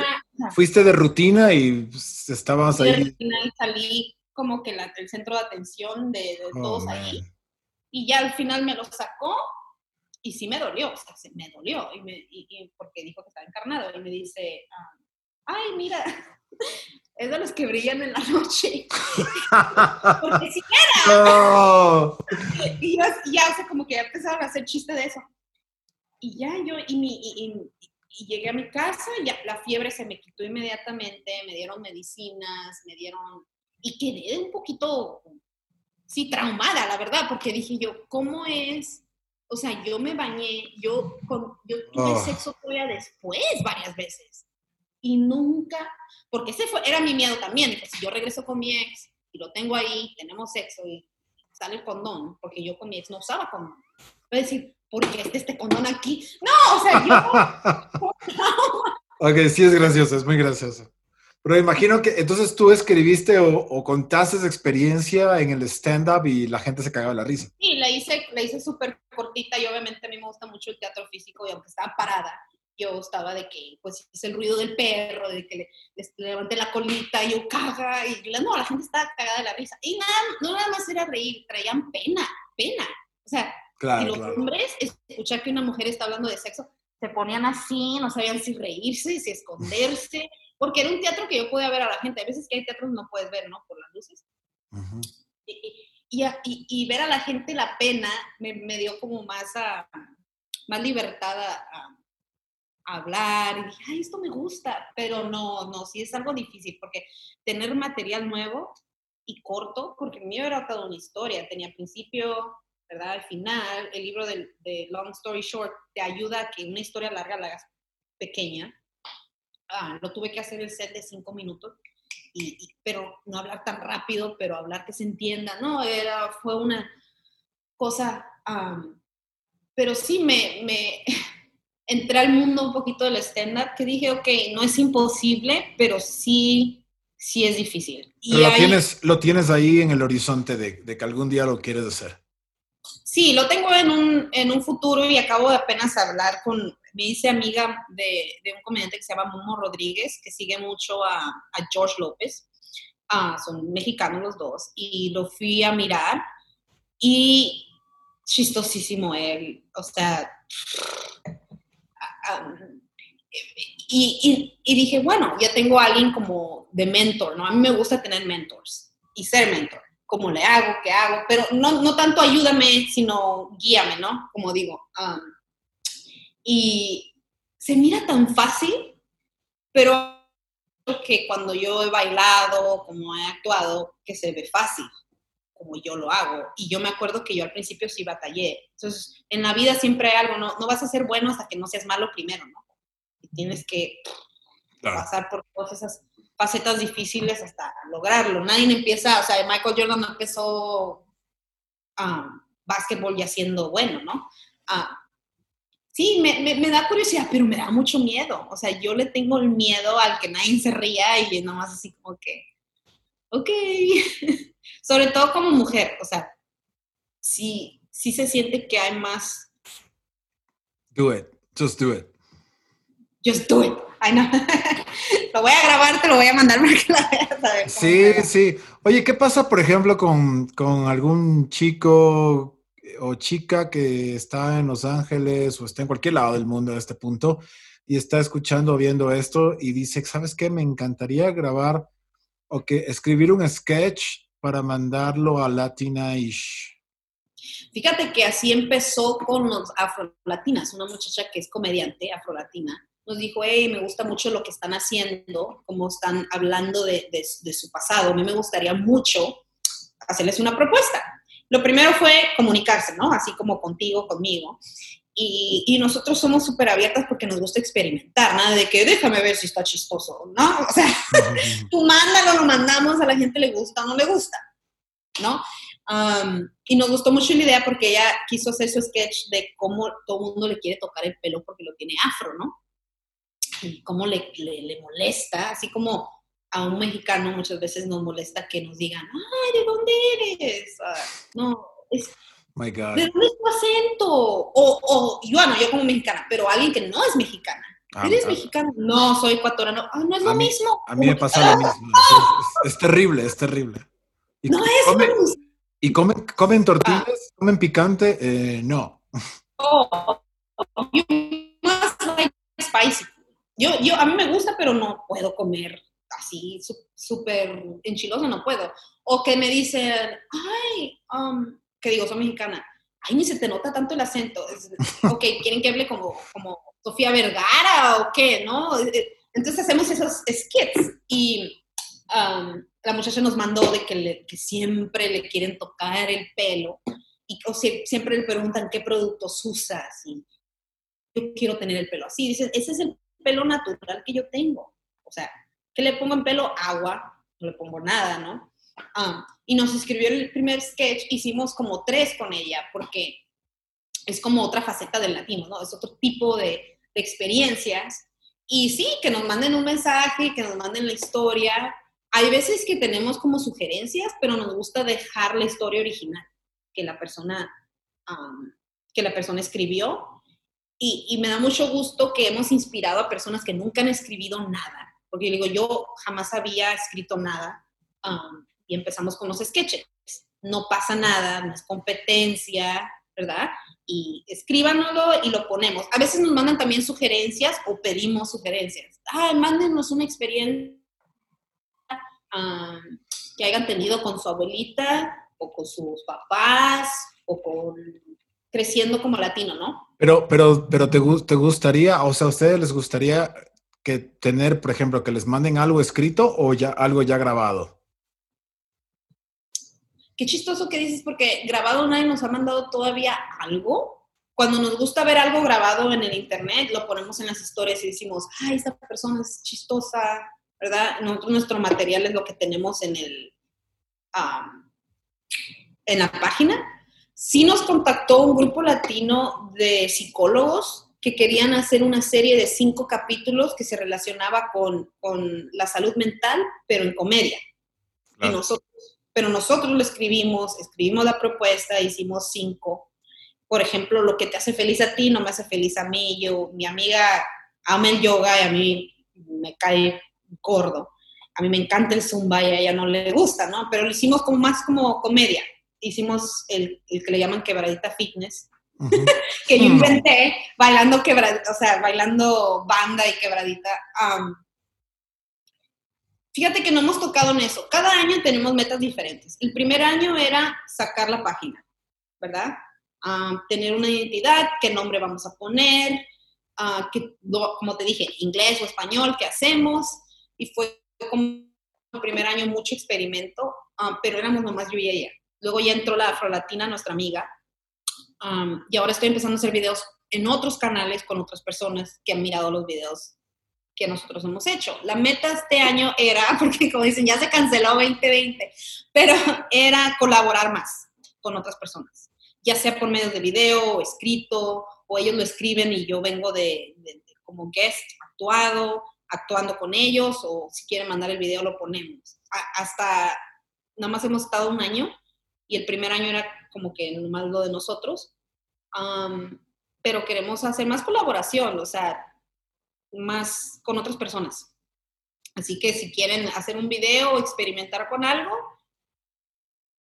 Fuiste de rutina y pues, estabas ahí. De rutina y salí como que la, el centro de atención de, oh, todos ahí. Y ya al final me lo sacó y sí me dolió, o sea, me dolió, y, me, y, porque dijo que estaba encarnado, y me dice, ah, ay, mira, es de los que brillan en la noche. porque si era. Y yo, ya, o sea, como que ya empezaron a hacer chiste de eso. Y ya yo, y, mi, y, y llegué a mi casa, ya la fiebre se me quitó inmediatamente, me dieron medicinas, me dieron y quedé un poquito, sí, traumada, la verdad, porque dije yo, ¿cómo es? O sea, yo me bañé, yo, con, yo tuve oh. sexo todavía después varias veces y nunca, porque ese fue, era mi miedo también, que si yo regreso con mi ex y lo tengo ahí, tenemos sexo y sale el condón, porque yo con mi ex no usaba condón. Voy a decir, ¿por qué este, este condón aquí? No, o sea, yo... ok, sí es gracioso, es muy gracioso. Pero imagino que entonces tú escribiste o, contaste esa experiencia en el stand-up y la gente se cagaba la risa. Sí, la hice, la hice súper cortita y obviamente a mí me gusta mucho el teatro físico y aunque estaba parada, yo estaba de que, pues, hice el ruido del perro, de que le, levanté la colita y yo caga, y no, la gente estaba cagada de la risa. Y nada, no nada más era reír, traían pena, pena. O sea, y los hombres, escuchar que una mujer está hablando de sexo, se ponían así, no sabían si reírse, si esconderse porque era un teatro que yo podía ver a la gente. A veces que hay teatros no puedes ver, ¿no? Por las luces. y, y, ver a la gente la pena me, me dio como más, a, más libertad a, hablar. Y dije, ay, esto me gusta. Pero no, no, sí es algo difícil porque tener material nuevo y corto, porque mío era toda una historia. Tenía principio, ¿verdad? Al final, el libro de, de Long Story Short te ayuda a que una historia larga la hagas pequeña ah, lo tuve que hacer el set de cinco minutos, y, pero no hablar tan rápido, pero hablar que se entienda, no, era, fue una cosa, pero sí me, me entré al mundo un poquito del stand-up, que dije, ok, no es imposible, pero sí, sí es difícil. Y lo, tienes, lo tienes ahí en el horizonte de, de, que algún día lo quieres hacer. Sí, lo tengo en un, en un futuro y acabo de apenas hablar con, me hice amiga de, un comediante que se llama Momo Rodríguez, que sigue mucho a, George López. Ah, son mexicanos los dos. Y lo fui a mirar y chistosísimo él. O sea, y, y, y, dije, bueno, ya tengo a alguien como de mentor, ¿no? A mí me gusta tener mentors y ser mentor. ¿Cómo le hago? ¿Qué hago? Pero no, no tanto ayúdame, sino guíame, ¿no? Como digo. Um, y se mira tan fácil, pero que cuando yo he bailado, como he actuado, que se ve fácil, como yo lo hago. Y yo me acuerdo que yo al principio sí batallé. Entonces, en la vida siempre hay algo, no, no vas a ser bueno hasta que no seas malo primero, ¿no? Y tienes que pasar por todas esas facetas difíciles hasta lograrlo. Nadie empieza, o sea, Michael Jordan no empezó um, básquetbol ya siendo bueno, ¿no? Uh, sí, me, me, da curiosidad, pero me da mucho miedo. O sea, yo le tengo el miedo al que nadie se ría y nomás así como que, ok. Sobre todo como mujer, o sea, sí, sí se siente que hay más Do it. Just do it. Just do it. Ay, no. lo voy a grabar, te lo voy a mandar para que lo veas a ver. Sí, sí. Oye, ¿qué pasa, por ejemplo, con, con algún chico o chica que está en Los Ángeles o está en cualquier lado del mundo a este punto y está escuchando o viendo esto y dice, ¿sabes qué? Me encantaría grabar o que escribir un sketch para mandarlo a Latina-ish. Fíjate que así empezó con los afrolatinas, una muchacha que es comediante afrolatina. Nos dijo, hey, me gusta mucho lo que están haciendo, cómo están hablando de, de su pasado. A mí me gustaría mucho hacerles una propuesta. Lo primero fue comunicarse, ¿no? Así como contigo, conmigo. Y, y, nosotros somos súper abiertas porque nos gusta experimentar, nada de que déjame ver si está chistoso, ¿no? O sea, tú mándalo, lo mandamos, a la gente le gusta o no le gusta, ¿no? Um, y nos gustó mucho la idea porque ella quiso hacer su sketch de cómo todo el mundo le quiere tocar el pelo porque lo tiene afro, ¿no? Y cómo le, le, le molesta, así como a un mexicano muchas veces nos molesta que nos digan, ay, ¿de dónde eres? Uh, no, es My God. ¿De dónde es tu acento? O, o yo, no, yo como mexicana, pero alguien que no es mexicana. Ah, ¿Eres ah. mexicano? No, soy ecuatoriano. Ah, no es lo mí- mismo. A mí me pasa lo mismo. Es, es terrible, es terrible. ¿Y, No es comen, lo mismo. ¿y comen, comen tortillas? ¿Comen picante? Eh, no. You must like spicy. Yo, yo, a mí me gusta, pero no puedo comer así súper enchiloso, no puedo. O que me dicen, ay, um, que digo, soy mexicana. Ay, ni se te nota tanto el acento. Ok, quieren que hable como, como Sofía Vergara o qué, ¿no? Eh, Entonces hacemos esos skits y um, la muchacha nos mandó de que, le- que siempre le quieren tocar el pelo y o sie- siempre le preguntan qué productos usas y yo quiero tener el pelo así. Dices, ese es el pelo natural que yo tengo. O sea, ¿qué le pongo en pelo? Agua, no le pongo nada, ¿no? Ah, y nos escribió el primer sketch, hicimos como tres con ella, porque es como otra faceta del latino, ¿no? Es otro tipo de, de experiencias. Y sí, que nos manden un mensaje, que nos manden la historia. Hay veces que tenemos como sugerencias, pero nos gusta dejar la historia original que la persona, am, que la persona escribió. Y, me da mucho gusto que hemos inspirado a personas que nunca han escribido nada. Porque yo digo, yo jamás había escrito nada. am, y empezamos con los sketches. No pasa nada, no es competencia, ¿verdad? Y escríbanoslo y lo ponemos. A veces nos mandan también sugerencias o pedimos sugerencias. Ay, mándenos una experiencia am, que hayan tenido con su abuelita o con sus papás o con creciendo como latino, ¿no? Pero, pero, pero te, te gustaría, o sea, ¿a ustedes les gustaría que tener, por ejemplo, que les manden algo escrito o ya algo ya grabado? Qué chistoso que dices porque grabado nadie nos ha mandado todavía algo. Cuando nos gusta ver algo grabado en el internet, lo ponemos en las historias y decimos, ay, esta persona es chistosa, ¿verdad? Nosotros, nuestro material es lo que tenemos en el, en la página. Sí nos contactó un grupo latino de psicólogos que querían hacer una serie de cinco capítulos que se relacionaba con, con la salud mental, pero en comedia. Y nosotros, pero nosotros lo escribimos, escribimos la propuesta, hicimos cinco. Por ejemplo, lo que te hace feliz a ti no me hace feliz a mí. Yo, mi amiga ama el yoga y a mí me cae gordo. A mí me encanta el zumba y a ella no le gusta, ¿no? Pero lo hicimos como más como comedia. Hicimos el, el que le llaman quebradita fitness, que yo Hmm. inventé bailando quebradita, o sea, bailando banda y quebradita. Fíjate que no hemos tocado en eso. Cada año tenemos metas diferentes. El primer año era sacar la página, ¿verdad? Tener una identidad, qué nombre vamos a poner, ah, qué- como te dije, inglés o español, qué hacemos. Y fue como el primer año mucho experimento, pero éramos nomás yo y ella. Luego ya entró la afrolatina, nuestra amiga, Um, y ahora estoy empezando a hacer videos en otros canales con otras personas que han mirado los videos que nosotros hemos hecho. La meta este año era, porque como dicen, ya se canceló 2020, pero era colaborar más con otras personas, ya sea por medios de video o escrito, o ellos lo escriben y yo vengo de, como guest actuado, actuando con ellos, o si quieren mandar el video lo ponemos. Hasta, nada más hemos estado un año y el primer año era como que nomás lo de nosotros. Pero queremos hacer más colaboración, o sea, más con otras personas. Así que si quieren hacer un video o experimentar con algo,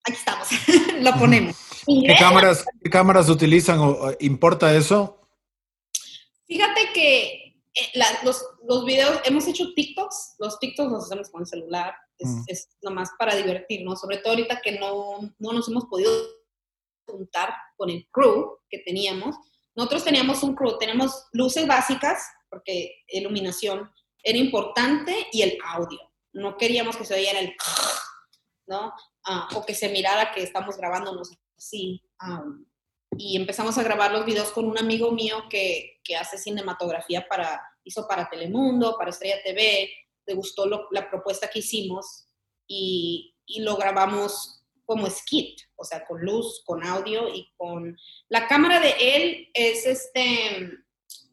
aquí estamos, lo ponemos. ¿Qué cámaras, ¿Qué cámaras utilizan o importa eso? Fíjate que eh, los, los, videos, hemos hecho TikToks, los TikToks los hacemos con el celular, es, mm. es nomás para divertirnos, sobre todo ahorita que no, no nos hemos podido juntar con el crew que teníamos. Nosotros teníamos un crew, tenemos luces básicas, porque iluminación era importante, y el audio. No queríamos que se oyera el... ¿no? Ah, o que se mirara que estamos grabándonos así. y empezamos a grabar los videos con un amigo mío que, que hace cinematografía para, hizo para Telemundo, para Estrella TV, le gustó la propuesta que hicimos y, y, lo grabamos como skit, o sea, con luz, con audio y con... La cámara de él es este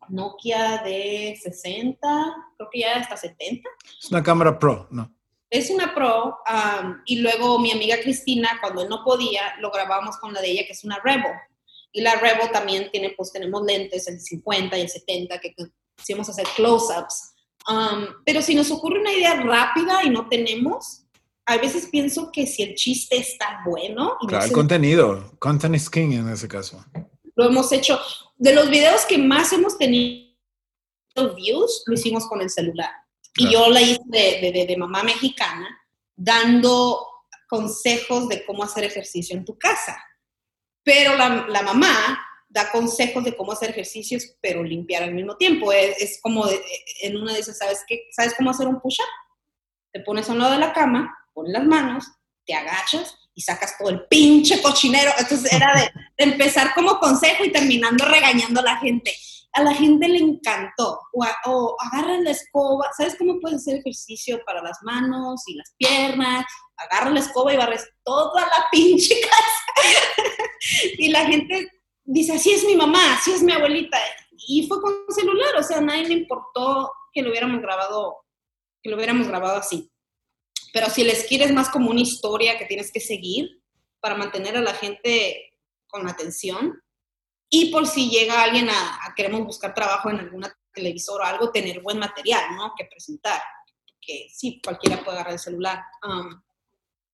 Nokia de 60, creo que ya hasta 70. Es una cámara pro, ¿no? Es una pro y luego mi amiga Cristina, cuando él no podía, lo grabamos con la de ella, que es una Rebel. Y la Rebel también tiene, pues tenemos lentes, el 50 y el 70, que hicimos hacer close-ups. pero si nos ocurre una idea rápida y no tenemos, a veces pienso que si el chiste está bueno... Y claro, el contenido, content is king en ese caso. Lo hemos hecho, de los videos que más hemos tenido views, lo hicimos con el celular. Y yo la hice de, de, mamá mexicana, dando consejos de cómo hacer ejercicio en tu casa. Pero la, la, mamá da consejos de cómo hacer ejercicios, pero limpiar al mismo tiempo. Es, es como en una de esas, ¿sabes qué? ¿Sabes cómo hacer un push-up? Te pones a un lado de la cama, pones las manos, te agachas y sacas todo el pinche cochinero. Entonces era de, de empezar como consejo y terminando regañando a la gente a la gente le encantó. O, agarran la escoba, ¿sabes cómo puedes hacer ejercicio para las manos y las piernas? Agarra la escoba y barres toda la pinche casa. y la gente dice, así es mi mamá, así es mi abuelita. Y fue con celular, o sea, a nadie le importó que lo hubiéramos grabado, que lo hubiéramos grabado así. Pero si les quieres más como una historia que tienes que seguir para mantener a la gente con atención, y por si llega alguien a, queremos buscar trabajo en alguna televisora o algo, tener buen material, ¿no? Que presentar. Que sí, cualquiera puede agarrar el celular. Um,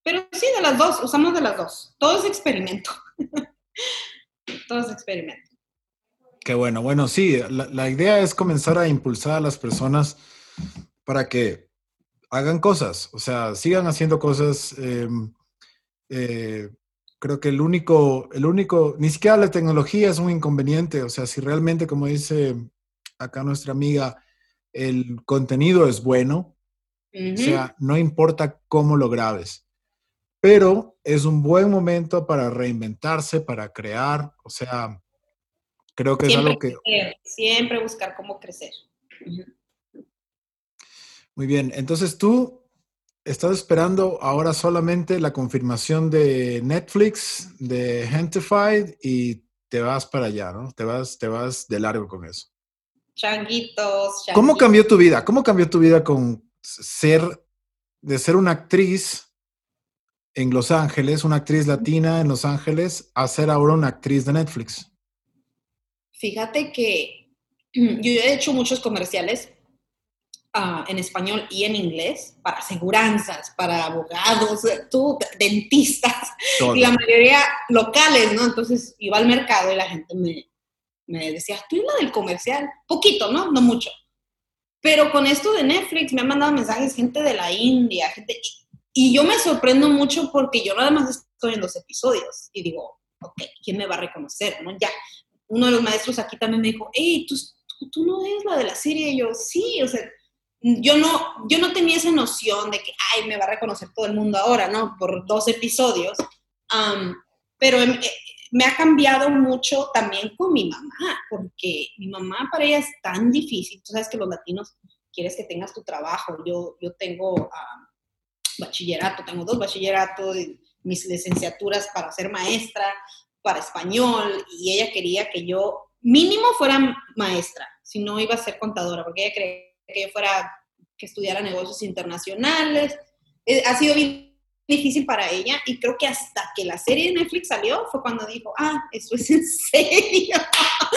pero sí, de las dos, usamos de las dos. Todo es experimento. Todo es experimento. Qué bueno. Bueno, sí, la, idea es comenzar a impulsar a las personas para que hagan cosas, o sea, sigan haciendo cosas. Em, eh, creo que el único, el único, ni siquiera la tecnología es un inconveniente. O sea, si realmente, como dice acá nuestra amiga, el contenido es bueno, o sea, no importa cómo lo grabes, pero es un buen momento para reinventarse, para crear, o sea, creo que es algo que... siempre buscar cómo crecer. Muy bien, entonces tú estás esperando ahora solamente la confirmación de Netflix, de Gentified y te vas para allá, ¿no? Te vas, te vas de largo con eso. Changuitos, ¿Cómo cambió tu vida? ¿Cómo cambió tu vida con ser, de ser una actriz en Los Ángeles, una actriz latina en Los Ángeles, a ser ahora una actriz de Netflix? Fíjate que yo he hecho muchos comerciales Ah, en español y en inglés para aseguranzas, para abogados, tú, dentistas, y la mayoría locales, ¿no? Entonces iba al mercado y la gente me, me decía, tú eres la del comercial, poquito, ¿no? No mucho. Pero con esto de Netflix me han mandado mensajes gente de la India, gente... Y yo me sorprendo mucho porque yo nada más estoy en los episodios y digo, ok, ¿quién me va a reconocer? ¿no? Ya, uno de los maestros aquí también me dijo, hey, tú, tú, tú no eres la de la serie. Y yo, sí, o sea, yo no, yo no tenía esa noción de que, ay, me va a reconocer todo el mundo ahora, ¿no? Por dos episodios. pero em, eh, me ha cambiado mucho también con mi mamá, porque mi mamá para ella es tan difícil. Tú sabes que los latinos quieres que tengas tu trabajo. Yo, yo tengo bachillerato, tengo dos bachilleratos, mis licenciaturas para ser maestra, para español, y ella quería que yo mínimo fuera maestra, si no iba a ser contadora, porque ella cree que yo fuera, que estudiara negocios internacionales. Eh, ha sido bien difícil para ella y creo que hasta que la serie de Netflix salió fue cuando dijo, ah, eso es en serio.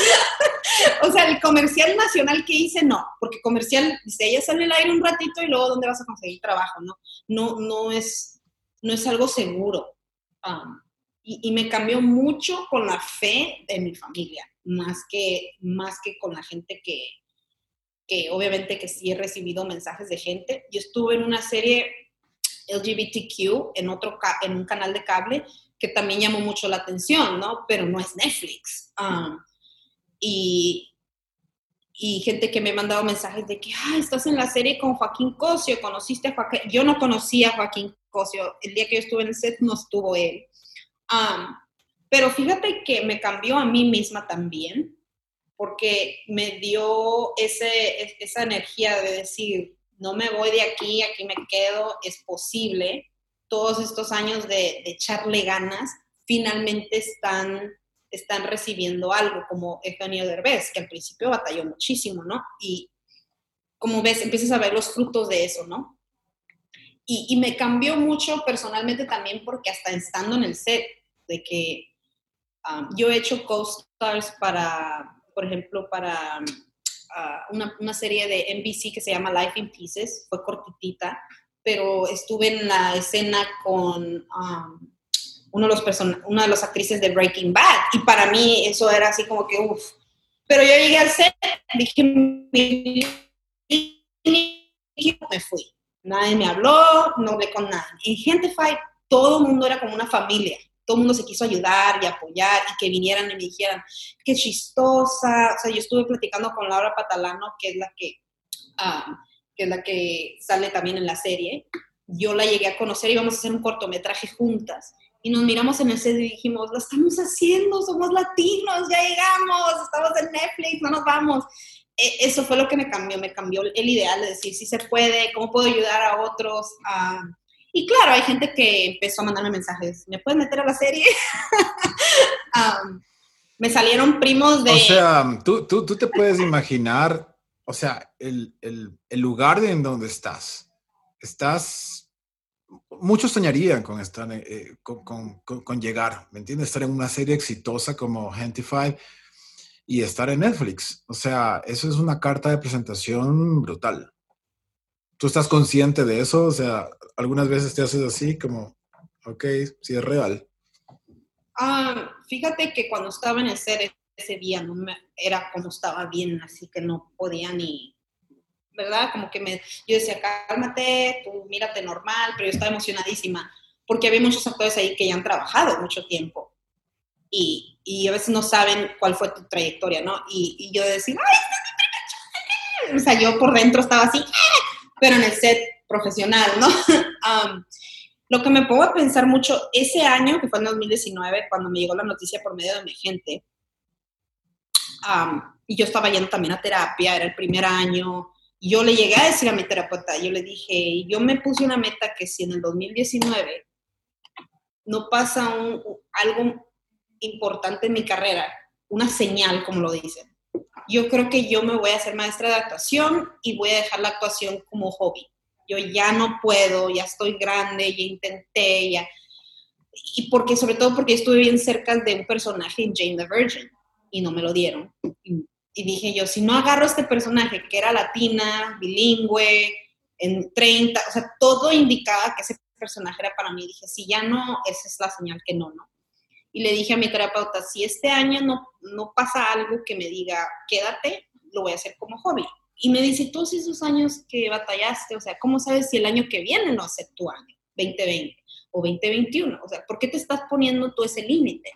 o sea, el comercial nacional que hice, no, porque comercial, dice, ella sale al aire un ratito y luego, ¿dónde vas a conseguir trabajo? No, no, no, es, no es algo seguro. Um, y, me cambió mucho con la fe de mi familia, más que, más que con la gente que, que obviamente que sí he recibido mensajes de gente. Yo estuve en una serie LGBTQ en, otro, en un canal de cable que también llamó mucho la atención, ¿no? Pero no es Netflix. Um, y, y gente que me ha mandado mensajes de que, ah, estás en la serie con Joaquín Cosio, conociste a Joaquín. Yo no conocía a Joaquín Cosio. El día que yo estuve en el set no estuvo él. Um, pero fíjate que me cambió a mí misma también, porque me dio ese, esa energía de decir, no me voy de aquí, aquí me quedo, es posible. Todos estos años de, de echarle ganas finalmente están, están recibiendo algo, como Eugenio Derbez, que al principio batalló muchísimo, ¿no? Y como ves, empiezas a ver los frutos de eso, ¿no? Y, me cambió mucho personalmente también porque hasta estando en el set, de que um, yo he hecho co-stars para, por ejemplo, para uh, una, una, serie de NBC que se llama Life in Pieces, fue cortitita, pero estuve en la escena con um, uno de los una de las actrices de Breaking Bad y para mí eso era así como que uff. Pero yo llegué al set, dije, me fui. Nadie me habló, no hablé con nadie. En Gente Fight todo el mundo era como una familia todo el mundo se quiso ayudar y apoyar y que vinieran y me dijeran, qué chistosa. O sea, yo estuve platicando con Laura Patalano, que es la que, ah, que, es la que sale también en la serie. Yo la llegué a conocer y íbamos a hacer un cortometraje juntas. Y nos miramos en el set y dijimos, lo estamos haciendo, somos latinos, ya llegamos, estamos en Netflix, no nos vamos. E, eso fue lo que me cambió, me cambió el ideal de decir, si se puede, cómo puedo ayudar a otros. a y claro, hay gente que empezó a mandarme mensajes, ¿me puedes meter a la serie? Um, me salieron primos de... O sea, tú, tú, tú te puedes imaginar, o sea, el, el, el lugar en donde estás. Estás... Muchos soñarían con estar, eh, con, con, con, llegar, ¿me entiendes? Estar en una serie exitosa como Gentify y estar en Netflix. O sea, eso es una carta de presentación brutal. ¿Tú estás consciente de eso? O sea, algunas veces te haces así como, ok, sí es real. Ah, fíjate que cuando estaba en el ese día no me, era como estaba bien, así que no podía ni, ¿verdad? Como que me, yo decía, cálmate, tú mírate normal, pero yo estaba emocionadísima porque había muchos actores ahí que ya han trabajado mucho tiempo y, y a veces no saben cuál fue tu trayectoria, ¿no? Y, y yo decía, ¡ay, es mi primer O sea, yo por dentro estaba así, pero en el set profesional, ¿no? lo que me pongo a pensar mucho, ese año, que fue en 2019, cuando me llegó la noticia por medio de mi gente, y yo estaba yendo también a terapia, era el primer año, yo le llegué a decir a mi terapeuta, yo le dije, yo me puse una meta que si en el 2019 no pasa algo importante en mi carrera, una señal, como lo dicen, yo creo que yo me voy a hacer maestra de actuación y voy a dejar la actuación como hobby yo ya no puedo, ya estoy grande, ya intenté, ya... Y porque, sobre todo porque estuve bien cerca de un personaje en Jane the Virgin y no me lo dieron. Dije yo, si no agarro este personaje que era latina, bilingüe, en 30, o sea, todo indicaba que ese personaje era para mí. Dije, si ya no, esa es la señal que no, no. Y le dije a mi terapeuta, si este año no, no pasa algo que me diga, quédate, lo voy a hacer como hobby. Y me dice, todos esos años que batallaste, o sea, ¿cómo sabes si el año que viene no es tu año, 2020 o 2021? O sea, ¿por qué te estás poniendo tú ese límite?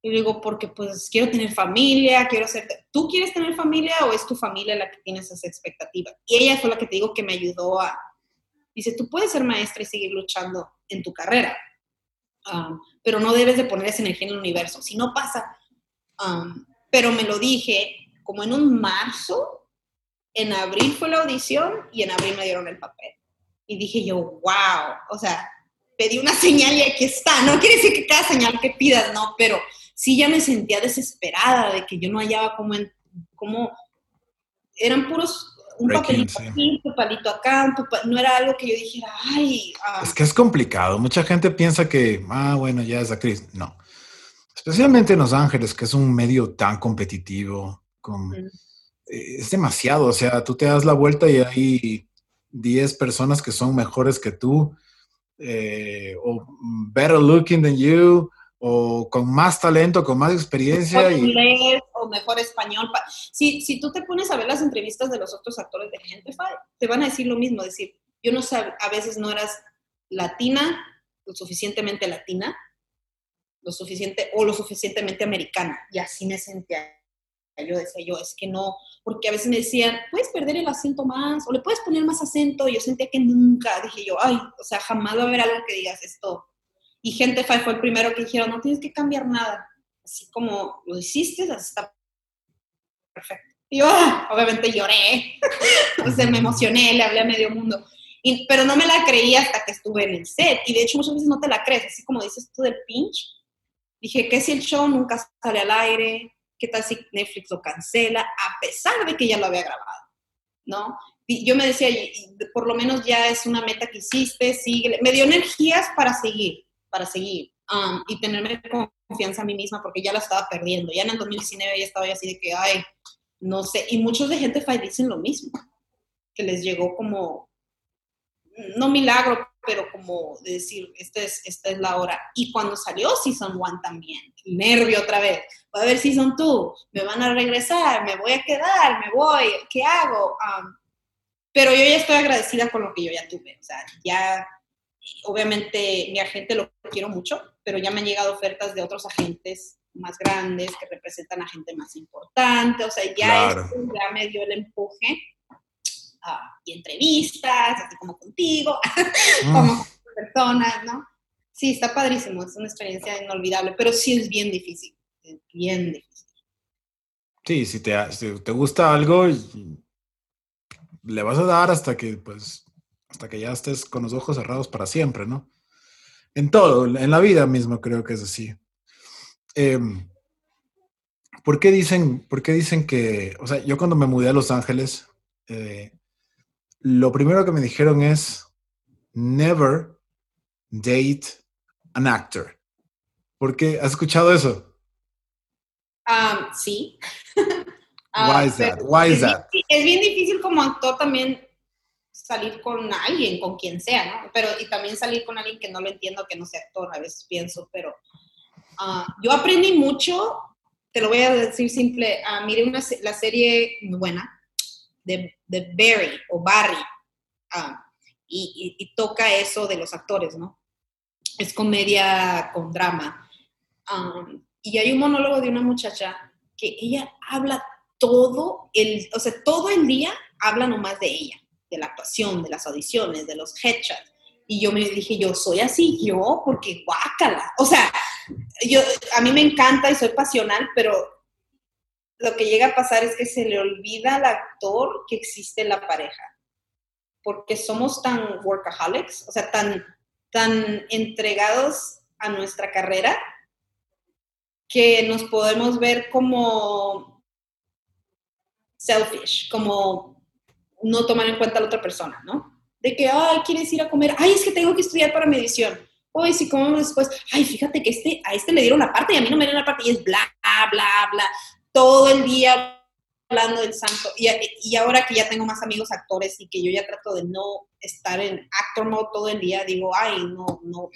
Y digo, porque pues quiero tener familia, quiero ser... ¿Tú quieres tener familia o es tu familia la que tiene esas expectativas? Y ella fue la que te digo que me ayudó a... Dice, tú puedes ser maestra y seguir luchando en tu carrera, um, pero no debes de poner esa energía en el universo. Si no pasa... Um, pero me lo dije como en un marzo en abril fue la audición y en abril me dieron el papel. Y dije yo, wow, o sea, pedí una señal y aquí está. No quiere decir que cada señal que pidas, no, pero sí ya me sentía desesperada de que yo no hallaba como, en, como eran puros un papelito aquí, un papelito acá, no era algo que yo dijera, ay. Ah". Es que es complicado. Mucha gente piensa que, ah, bueno, ya es actriz. No. especialmente en Los Ángeles, que es un medio tan competitivo, con, eh, es demasiado, o sea, tú te das la vuelta y hay 10 personas que son mejores que tú, eh, o better looking than you, o con más talento, con más experiencia. Mejor inglés o mejor español. Si, si tú te pones a ver las entrevistas de los otros actores de gente, te van a decir lo mismo, decir, yo no sé, a veces no eras latina, lo suficientemente latina, lo suficiente o lo suficientemente americana, y así me sentía. Yo decía yo, es que no, porque a veces me decían, puedes perder el acento más, o le puedes poner más acento, y yo sentía que nunca, dije yo, ay, o sea, jamás va a haber algo que digas esto y Gente fue el primero que dijeron, no tienes que cambiar nada. Así como lo hiciste, está perfecto. Y yo, ah, obviamente lloré, o sea, me emocioné, le hablé a medio mundo. Y, pero no me la creí hasta que estuve en el set. Y de hecho muchas veces no te la crees, así como dices tú del pinch. Dije, ¿qué si el show nunca sale al aire? ¿Qué tal si Netflix lo cancela? A pesar de que ya lo había grabado, ¿no? Y yo me decía, por lo menos ya es una meta que hiciste, sigue. Me dio energías para seguir para seguir um, y tenerme confianza a mí misma porque ya la estaba perdiendo. Ya en el 2019 ya estaba así de que, ay, no sé. Y muchos de gente dicen lo mismo, que les llegó como, no milagro, pero como decir, esta es, esta es la hora. Y cuando salió Season 1 también, nervio otra vez. Va a haber Season 2, me van a regresar, me voy a quedar, me voy, ¿qué hago? Um, pero yo ya estoy agradecida con lo que yo ya tuve. O sea, ya obviamente mi agente lo quiero mucho, pero ya me han llegado ofertas de otros agentes más grandes que representan a gente más importante, o sea, ya, ya me dio el empuje y entrevistas, así como contigo, mm. como personas, ¿no? Sí, está padrísimo, es una experiencia inolvidable, pero sí es bien difícil, es bien difícil. Sí, si te, si te gusta algo, le vas a dar hasta que, pues, hasta que ya estés con los ojos cerrados para siempre, ¿no? En todo, en la vida mismo creo que es así. Em, ¿por, qué dicen, ¿Por qué dicen que, o sea, yo cuando me mudé a Los Ángeles, eh, lo primero que me dijeron es, never date an actor. ¿Por qué? ¿Has escuchado eso? Um, sí. Why is that? Why is that? Es bien difícil como actor también salir con alguien, con quien sea, ¿no? Pero y también salir con alguien que no lo entiendo, que no sea actor, a veces pienso, pero ah, yo aprendí mucho, te lo voy a decir simple, uh, miré una, la serie buena de, de Barry o Barry ah, y, toca eso de los actores, ¿no? Es comedia con drama. y hay un monólogo de una muchacha que ella habla todo el, o sea, todo el día habla nomás de ella de la actuación, de las audiciones, de los headshots. Y yo me dije, yo soy así, yo, porque guácala. O sea, yo, a mí me encanta y soy pasional, pero lo que llega a pasar es que se le olvida al actor que existe la pareja. Porque somos tan workaholics, o sea, tan, tan entregados a nuestra carrera, que nos podemos ver como selfish, como no tomar en cuenta a la otra persona, ¿no? De que, ay, quieres ir a comer, ay, es que tengo que estudiar para medición. Oye, si comemos después, ay, fíjate que este, a este le dieron la parte y a mí no me dieron la parte y es bla, bla, bla, todo el día hablando del santo. Y, y ahora que ya tengo más amigos actores y que yo ya trato de no estar en actor mode todo el día, digo, ay, no, no,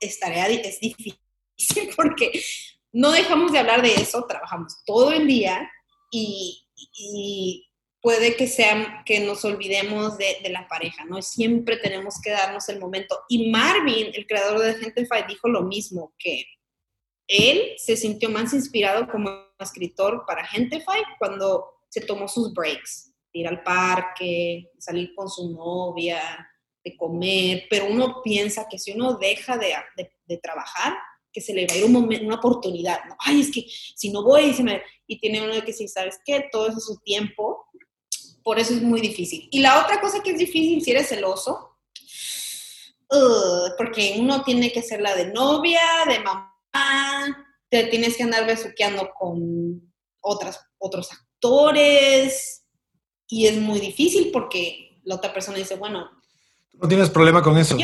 estaré, es difícil porque no dejamos de hablar de eso, trabajamos todo el día y puede que sea que nos olvidemos de, la pareja, ¿no? Siempre tenemos que darnos el momento. Y Marvin, el creador de Gentify, dijo lo mismo, que él se sintió más inspirado como escritor para Gentify cuando se tomó sus breaks, ir al parque, salir con su novia, de comer, pero uno piensa que si uno deja de, trabajar, que se le va a ir una oportunidad, ¿no? Ay, es que si no voy, y tiene uno que si ¿sabes qué? Todo eso es su tiempo, por eso es muy difícil. Y la otra cosa que es difícil si eres celoso, porque uno tiene que ser la de novia, de mamá, te tienes que andar besuqueando con otras, otros actores, y es muy difícil porque la otra persona dice, bueno... ¿No tienes problema con eso?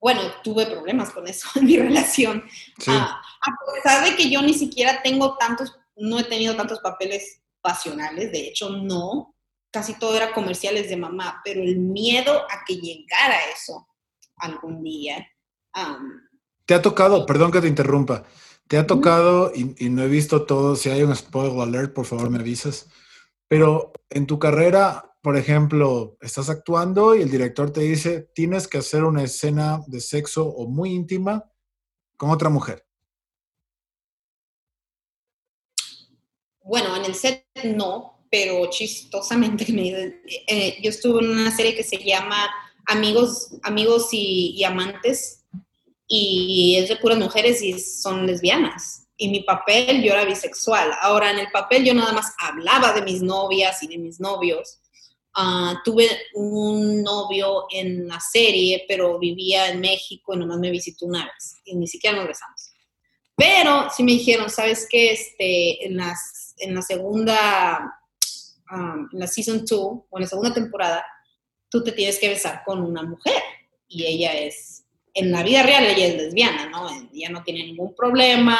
bueno, tuve problemas con eso en mi relación. Ah, a pesar de que yo ni siquiera tengo tantos, no he tenido tantos papeles pasionales, de hecho no, casi todo era comerciales de mamá, pero el miedo a que llegara eso algún día. te ha tocado, perdón que te interrumpa, te ha tocado, y, y, no he visto todo, si hay un spoiler alert, por favor me avisas, pero en tu carrera, por ejemplo, estás actuando y el director te dice, tienes que hacer una escena de sexo o muy íntima con otra mujer. Bueno, en el set no, pero chistosamente eh, yo estuve en una serie que se llama Amigos, Amigos y, Amantes y es de puras mujeres y son lesbianas. Y mi papel yo era bisexual. Ahora en el papel yo nada más hablaba de mis novias y de mis novios. Ah, tuve un novio en la serie, pero vivía en México y nomás me visitó una vez y ni siquiera nos besamos. Pero sí me dijeron, ¿sabes qué? Este, en, las, en la segunda Um, en la season 2 o en la segunda temporada, tú te tienes que besar con una mujer y ella es, en la vida real ella es lesbiana, ¿no? Ella no tiene ningún problema,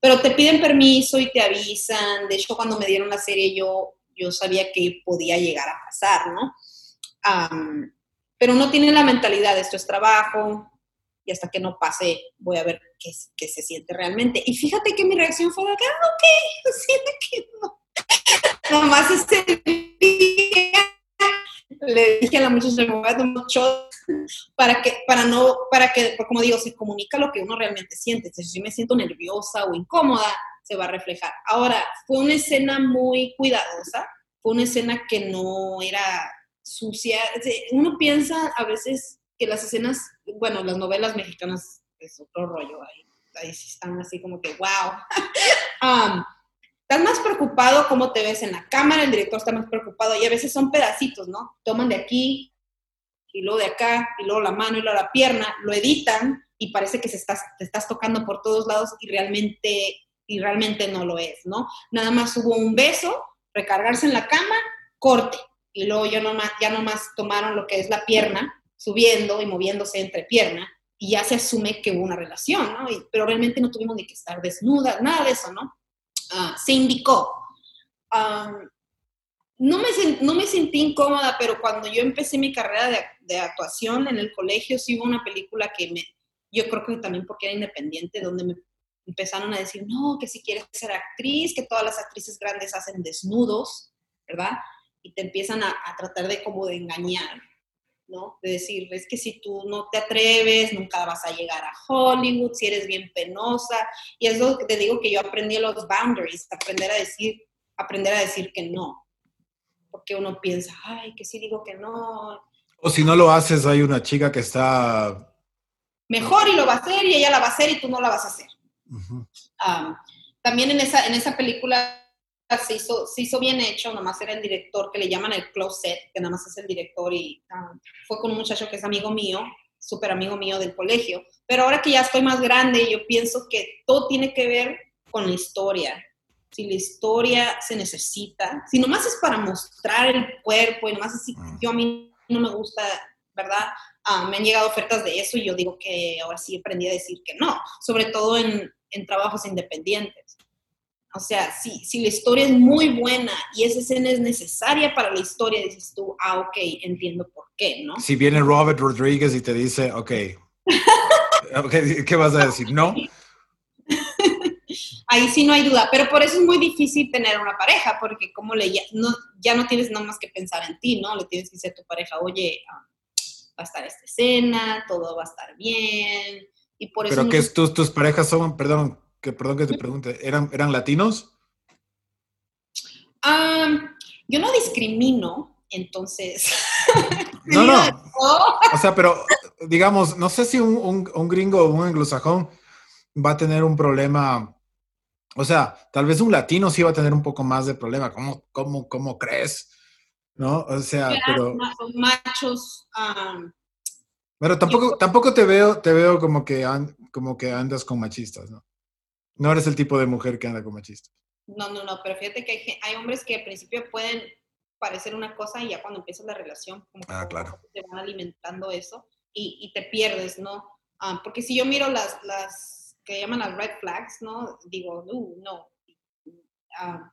pero te piden permiso y te avisan. De hecho, cuando me dieron la serie yo, yo sabía que podía llegar a pasar, ¿no? Um, pero no tienen la mentalidad, esto es trabajo, y hasta que no pase voy a ver qué, se siente realmente. Y fíjate que mi reacción fue de que, ah, ok, siente que no. Nomás ese día le dije a la muchacha, me voy a tomar para que, para no, para que, como digo, se comunica lo que uno realmente siente. Si me siento nerviosa o incómoda, se va a reflejar. Ahora, fue una escena muy cuidadosa, fue una escena que no era sucia. Uno piensa a veces que las escenas, bueno, las novelas mexicanas es otro rollo ahí. Ahí sí están así como que, wow. um, Estás más preocupado cómo te ves en la cámara, el director está más preocupado y a veces son pedacitos, ¿no? Toman de aquí y luego de acá y luego la mano y luego la pierna, lo editan y parece que se estás, te estás tocando por todos lados y realmente, y realmente no lo es, ¿no? Nada más hubo un beso, recargarse en la cama, corte. Y luego ya nomás, ya nomás tomaron lo que es la pierna, subiendo y moviéndose entre pierna, y ya se asume que hubo una relación, ¿no? pero realmente no tuvimos ni que estar desnudas, nada de eso, ¿no? Ah, se indicó. no, me, no me sentí incómoda, pero cuando yo empecé mi carrera de, de, actuación en el colegio, sí hubo una película que me, yo creo que también porque era independiente, donde me empezaron a decir, no, que si quieres ser actriz, que todas las actrices grandes hacen desnudos, ¿verdad? Y te empiezan a, a tratar de como de engañar. ¿No? De decir, es que si tú no te atreves, nunca vas a llegar a Hollywood, si eres bien penosa. Y es lo que te digo que yo aprendí los boundaries, aprender a decir, aprender a decir que no. Porque uno piensa, ay, que si digo que no. O si no lo haces, hay una chica que está... Mejor y lo va a hacer y ella la va a hacer y tú no la vas a hacer. también en esa, en esa película se hizo, se hizo bien hecho, nomás era el director que le llaman el closet, que nada más es el director y ah, fue con un muchacho que es amigo mío, súper amigo mío del colegio. Pero ahora que ya estoy más grande, yo pienso que todo tiene que ver con la historia. Si la historia se necesita, si nomás es para mostrar el cuerpo y nomás así, mm. yo a mí no me gusta, ¿verdad? Ah, me han llegado ofertas de eso y yo digo que ahora sí aprendí a decir que no, sobre todo en, en trabajos independientes. O sea, si, si la historia es muy buena y esa escena es necesaria para la historia, dices tú, ah, ok, entiendo por qué, ¿no? Si viene Robert Rodríguez y te dice, ok, okay ¿qué vas a decir? ¿No? Ahí sí no hay duda, pero por eso es muy difícil tener una pareja, porque como le, ya, no, ya no tienes nada más que pensar en ti, ¿no? Le tienes que decir a tu pareja, oye, ah, va a estar esta escena, todo va a estar bien. Y por eso pero que tus, tus parejas son, perdón, que perdón que te pregunte, ¿eran, eran latinos? yo no discrimino, entonces. no, no. O sea, pero digamos, no sé si un, un, gringo o un anglosajón va a tener un problema. O sea, tal vez un latino sí va a tener un poco más de problema. ¿Cómo, cómo, cómo crees? ¿No? O sea, pero. Machos. pero tampoco, tampoco te veo, te veo como que, como que andas con machistas, ¿no? No eres el tipo de mujer que anda con machistas. No, no, no, pero fíjate que hay, hombres que al principio pueden parecer una cosa y ya cuando empiezas la relación, como que ah, claro. te van alimentando eso y, te pierdes, ¿no? Ah, porque si yo miro las, las que llaman las red flags, ¿no? Digo, no, no. Ah,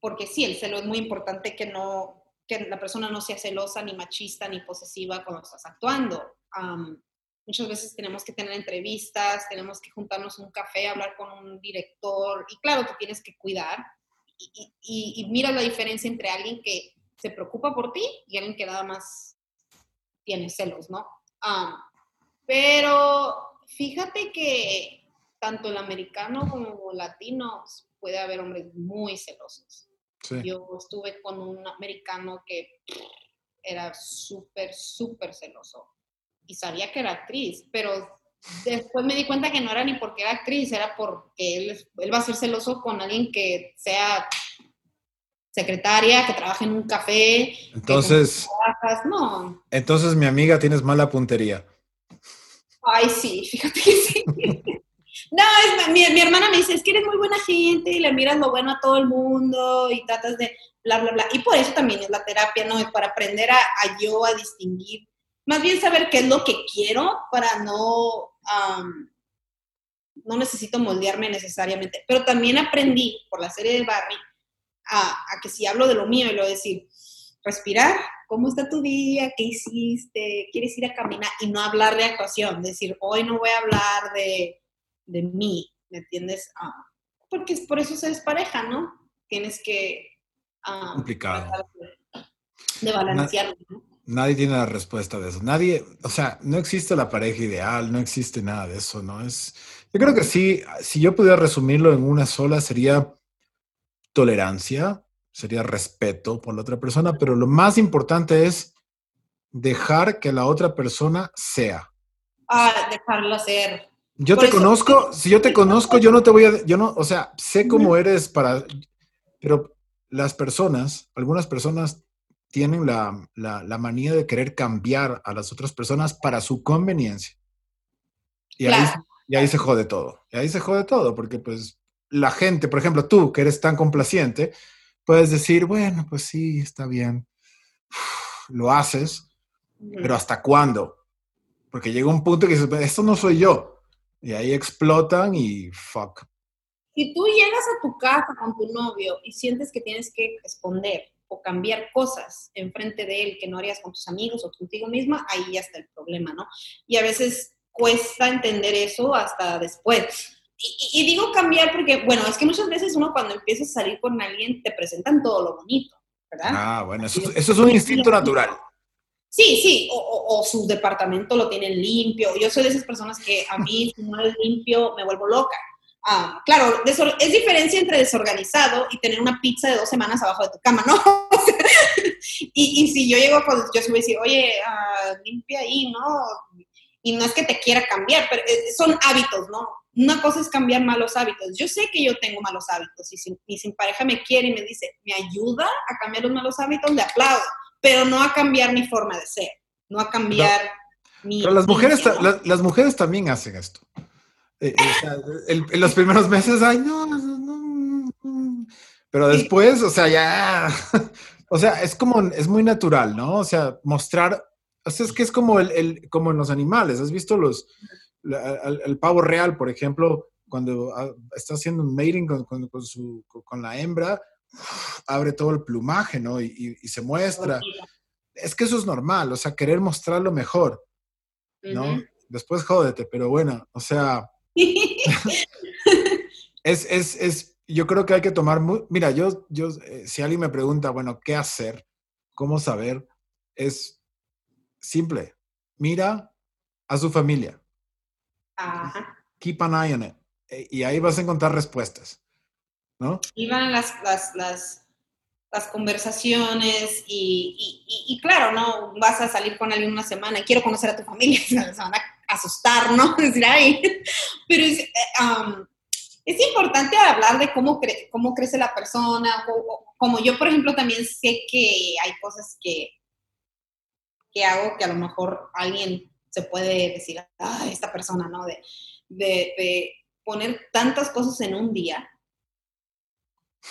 porque sí, el celo es muy importante que no, que la persona no sea celosa, ni machista, ni posesiva cuando estás actuando. Muchas veces tenemos que tener entrevistas, tenemos que juntarnos un café, hablar con un director, y claro, te tienes que cuidar. Y, y, mira la diferencia entre alguien que se preocupa por ti y alguien que nada más tiene celos, ¿no? pero fíjate que tanto el americano como el latino puede haber hombres muy celosos. Yo estuve con un americano que era súper, súper celoso y sabía que era actriz, pero después me di cuenta que no era ni porque era actriz, era porque él, él va a ser celoso con alguien que sea secretaria, que trabaje en un café. Entonces, no. Entonces, mi amiga, tienes mala puntería. Ay, sí, fíjate que sí. No, es, mi, mi, hermana me dice, es que eres muy buena gente y le miras lo bueno a todo el mundo y tratas de bla, bla, bla. Y por eso también es la terapia, ¿no? Es para aprender a, yo a distinguir, más bien saber qué es lo que quiero para no, no necesito moldearme necesariamente. Pero también aprendí por la serie de Barry a, a que si hablo de lo mío y lo decir, respirar, ¿cómo está tu día? ¿Qué hiciste? ¿Quieres ir a caminar? Y no hablar de actuación, decir, hoy no voy a hablar de de mí, ¿me entiendes? Ah, porque por eso se despareja, ¿no? Tienes que... Ah, Complicado. De, balancear, Nadie tiene la respuesta de eso. Nadie, o sea, no existe la pareja ideal, no existe nada de eso, ¿no? Es, yo creo que sí, si yo pudiera resumirlo en una sola, sería tolerancia, sería respeto por la otra persona, pero lo más importante es dejar que la otra persona sea. Ah, dejarlo ser. Yo te conozco, si yo te conozco, yo no te voy a, yo no, o sea, sé cómo eres para, pero las personas, algunas personas tienen la, la, manía de querer cambiar a las otras personas para su conveniencia. Y, ahí, y ahí se jode todo. Y ahí se jode todo, porque pues la gente, por ejemplo, tú que eres tan complaciente, puedes decir, bueno, pues sí, está bien, lo haces, pero ¿hasta cuándo? Porque llega un punto que dices, esto no soy yo. Y ahí explotan y fuck. Si tú llegas a tu casa con tu novio y sientes que tienes que responder o cambiar cosas enfrente de él que no harías con tus amigos o contigo misma, ahí ya está el problema, ¿no? Y a veces cuesta entender eso hasta después. Y, digo cambiar porque, bueno, es que muchas veces uno cuando empieza a salir con alguien te presentan todo lo bonito, ¿verdad? Ah, bueno, eso, eso es un instinto natural. Sí, sí, o, su departamento lo tienen limpio. Yo soy de esas personas que a mí, si no es limpio, me vuelvo loca. Ah, claro, es diferencia entre desorganizado y tener una pizza de dos semanas abajo de tu cama, ¿no? y, si yo llego con, yo voy a decir, oye, uh, limpia ahí, ¿no? Y no es que te quiera cambiar, pero eh, son hábitos, ¿no? Una cosa es cambiar malos hábitos. Yo sé que yo tengo malos hábitos y si mi pareja me quiere y me dice, ¿me ayuda a cambiar los malos hábitos? Le aplaudo pero no a cambiar mi forma de ser, no a cambiar mi... Pero las mujeres, las, mujeres también hacen esto. Eh, en los primeros meses, ay, no, no, no, pero después, o sea, ya, o sea, es como, es muy natural, ¿no? O sea, mostrar, o sea, es que es como, el, como en los animales, ¿has visto los, el, pavo real, por ejemplo, cuando ah, está haciendo un mating con, con, su, con la hembra, abre todo el plumaje, ¿no? Y, se muestra. Es que eso es normal, o sea, querer mostrar lo mejor, ¿no? Después jódete, pero bueno, o sea, es, es, es, yo creo que hay que tomar, mira, yo, yo, eh, si alguien me pregunta, bueno, ¿qué hacer? ¿Cómo saber? Es simple, mira a su familia. Keep an eye on it. Eh, y ahí vas a encontrar respuestas. ¿no? Iban las, las, las, las conversaciones y, y, claro, ¿no? Vas a salir con alguien una semana y quiero conocer a tu familia, se van a asustar, ¿no? Decir, ay, pero es, eh, es importante hablar de cómo, cómo crece la persona, como yo, por ejemplo, también sé que hay cosas que, que hago que a lo mejor alguien se puede decir, ah, esta persona, ¿no? De, de, poner tantas cosas en un día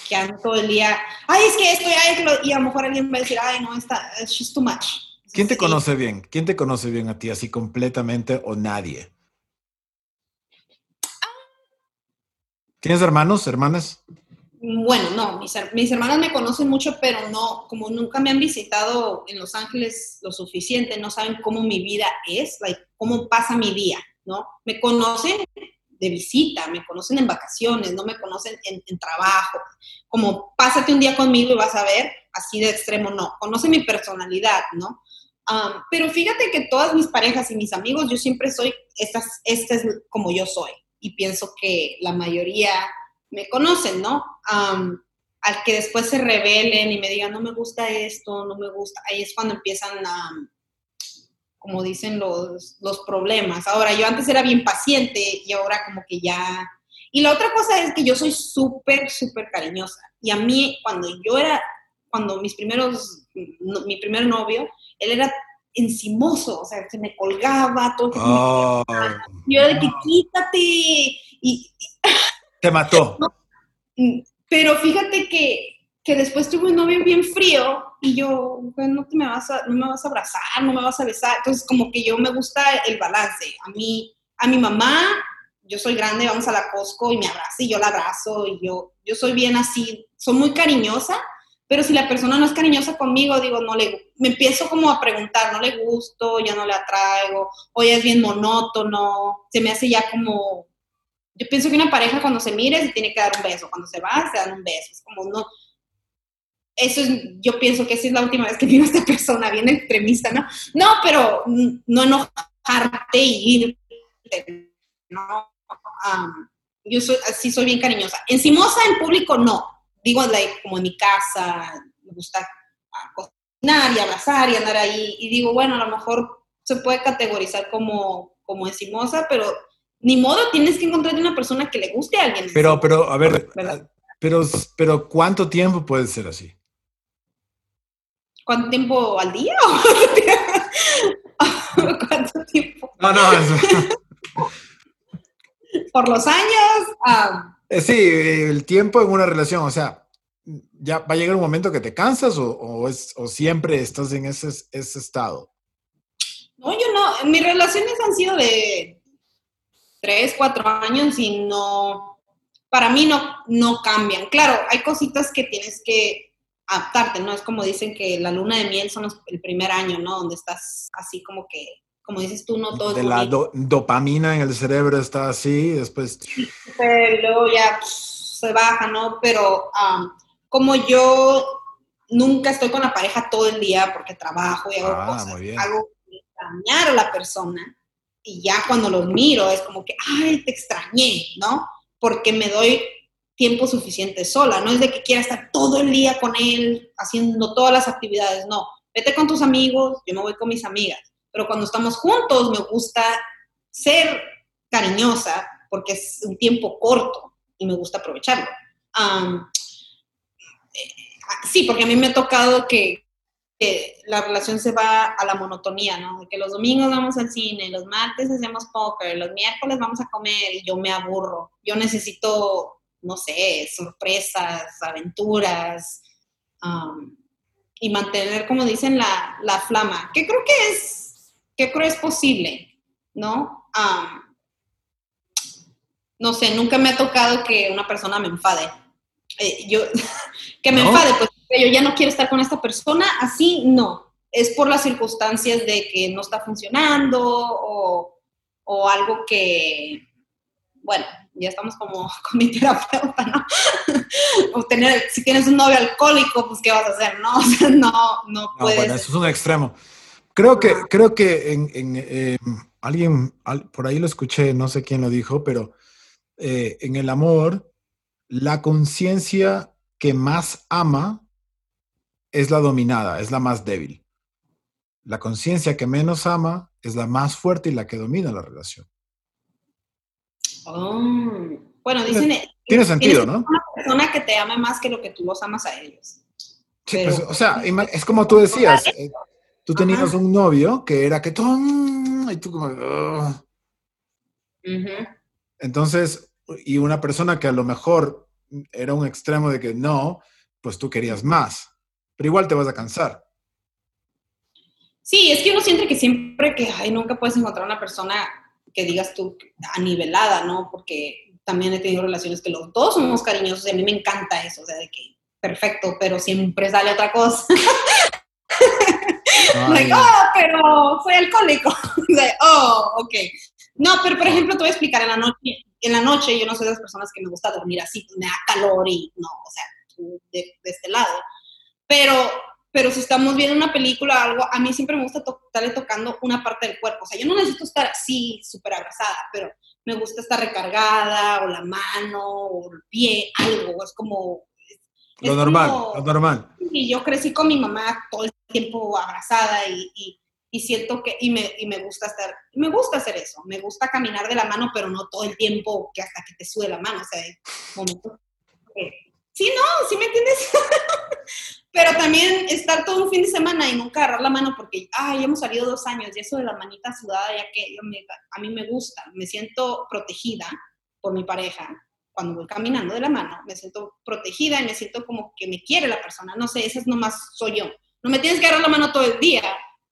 que han todo el día, ay, es que esto, y a lo mejor alguien va a decir, ay, no, está, she's too much. ¿Quién te conoce bien? ¿Quién te conoce bien a ti, así completamente o nadie? Ah. ¿Tienes hermanos, hermanas? Bueno, no, mis, hermanas me conocen mucho, pero no, como nunca me han visitado en Los Ángeles lo suficiente, no saben cómo mi vida es, cómo pasa mi día, ¿no? Me conocen de visita, me conocen en vacaciones, no me conocen en, trabajo. Como pásate un día conmigo y vas a ver, así de extremo no. Conocen mi personalidad, ¿no? Pero fíjate que todas mis parejas y mis amigos, yo siempre soy, esta es como yo soy. Y pienso que la mayoría me conocen, ¿no? al que después se rebelen y me digan, no me gusta esto, no me gusta, ahí es cuando empiezan a, como dicen los, los problemas. Ahora, yo antes era bien paciente y ahora como que ya... Y la otra cosa es que yo soy súper, súper cariñosa. Y a mí, cuando yo era, cuando mis primeros, mi primer novio, él era encimoso, o sea, se me colgaba, todo. Oh. Yo era de que quítate. Y, Te mató. Pero fíjate que que después tuve un novio bien frío y yo, no, te me vas a, no me vas a abrazar, no me vas a besar. Entonces, como que yo me gusta el balance. A mí, a mi mamá, yo soy grande, vamos a la Costco y me abraza y yo la abrazo y yo, yo soy bien así, soy muy cariñosa, pero si la persona no es cariñosa conmigo, digo, no le, me empiezo como a preguntar, no le gusto, ya no le atraigo, o ya es bien monótono, se me hace ya como, yo pienso que una pareja cuando se mire se tiene que dar un beso, cuando se va se dan un beso, es como no, eso es, yo pienso que esa es la última vez que vino esta persona, bien extremista, ¿no? No, pero no enojarte y irte, ¿no? yo soy, así soy bien cariñosa. Encimosa en público, no. Digo, como en mi casa, me gusta cocinar y abrazar y andar ahí. Y digo, bueno, a lo mejor se puede categorizar como, como encimosa, pero ni modo, tienes que encontrar una persona que le guste a alguien. Pero, pero, a ver, pero, pero, ¿cuánto tiempo puede ser así? ¿Cuánto tiempo al día? ¿Cuánto tiempo? No, no. Por los años. Ah. Eh, sí, el tiempo en una relación, o sea, ya va a llegar un momento que te cansas o, o siempre estás en ese, ese estado. No, yo no. Mis relaciones han sido de tres, cuatro años y no, para mí no, no cambian. Claro, hay cositas que tienes que adaptarte, ¿no? Es como dicen que la luna de miel son el primer año, ¿no? Donde estás así como que, como dices tú, no todo. De la dopamina en el cerebro está así, después. Pero luego ya se baja, ¿no? Pero como yo nunca estoy con la pareja todo el día porque trabajo y hago ah, cosas, hago extrañar a la persona y ya cuando los miro es como que, ay, te extrañé, ¿no? Porque me doy tiempo suficiente sola, no es de que quiera estar todo el día con él haciendo todas las actividades, no, vete con tus amigos, yo me voy con mis amigas, pero cuando estamos juntos me gusta ser cariñosa porque es un tiempo corto y me gusta aprovecharlo. Eh, sí, porque a mí me ha tocado que, la relación se va a la monotonía, ¿no? que los domingos vamos al cine, los martes hacemos póker, los miércoles vamos a comer y yo me aburro. Yo necesito no sé, sorpresas, aventuras, y mantener, como dicen, la, la, flama, que creo que es, que creo es posible, ¿no? no sé, nunca me ha tocado que una persona me enfade. Eh, yo, que me enfade, pues yo ya no quiero estar con esta persona, así no. Es por las circunstancias de que no está funcionando o, o algo que, bueno, ya estamos como con mi terapeuta, ¿no? o tener, si tienes un novio alcohólico, pues ¿qué vas a hacer, no? O sea, no, no puedes. bueno, eso es un extremo. Creo que, creo que en, em, alguien, por ahí lo escuché, no sé quién lo dijo, pero eh, en el amor, la conciencia que más ama es la dominada, es la más débil. La conciencia que menos ama es la más fuerte y la que domina la relación. Oh. Bueno, dicen... Tiene sentido, ¿no? Una persona que te ame más que lo que tú los amas a ellos. Sí, pues, o sea, es como tú decías, eh, tú tenías un novio que era que y tú como... Entonces, y una persona que a lo mejor era un extremo de que no, pues tú querías más, pero igual te vas a cansar. Sí, es que uno siente que siempre que, ay, nunca puedes encontrar una persona que digas tú anivelada, ¿no? Porque también he tenido relaciones que los dos somos cariñosos y a mí me encanta eso, o sea, de que perfecto, pero siempre sale otra cosa. like, oh, pero soy alcohólico. like, oh, ok. No, pero por ejemplo, te voy a explicar, en la noche, en la noche yo no soy de las personas que me gusta dormir así, me da calor y no, o sea, de, de este lado. Pero pero si estamos viendo una película o algo, a mí siempre me gusta estarle tocando una parte del cuerpo. O sea, yo no necesito estar así, súper abrazada, pero me gusta estar recargada, o la mano, o el pie, algo. Es como... lo normal, lo normal. Y yo crecí con mi mamá todo el tiempo abrazada y, y, siento que... Y me, y me gusta estar... Me gusta hacer eso. Me gusta caminar de la mano, pero no todo el tiempo que hasta que te sube la mano. O sea, hay momentos... Sí, no, ¿sí me entiendes? Pero también estar todo un fin de semana y nunca agarrar la mano porque, ay, hemos salido dos años y eso de la manita sudada, ya que a mí me gusta, me siento protegida por mi pareja cuando voy caminando de la mano, me siento protegida y me siento como que me quiere la persona. No sé, esa es nomás soy yo. No me tienes que agarrar la mano todo el día,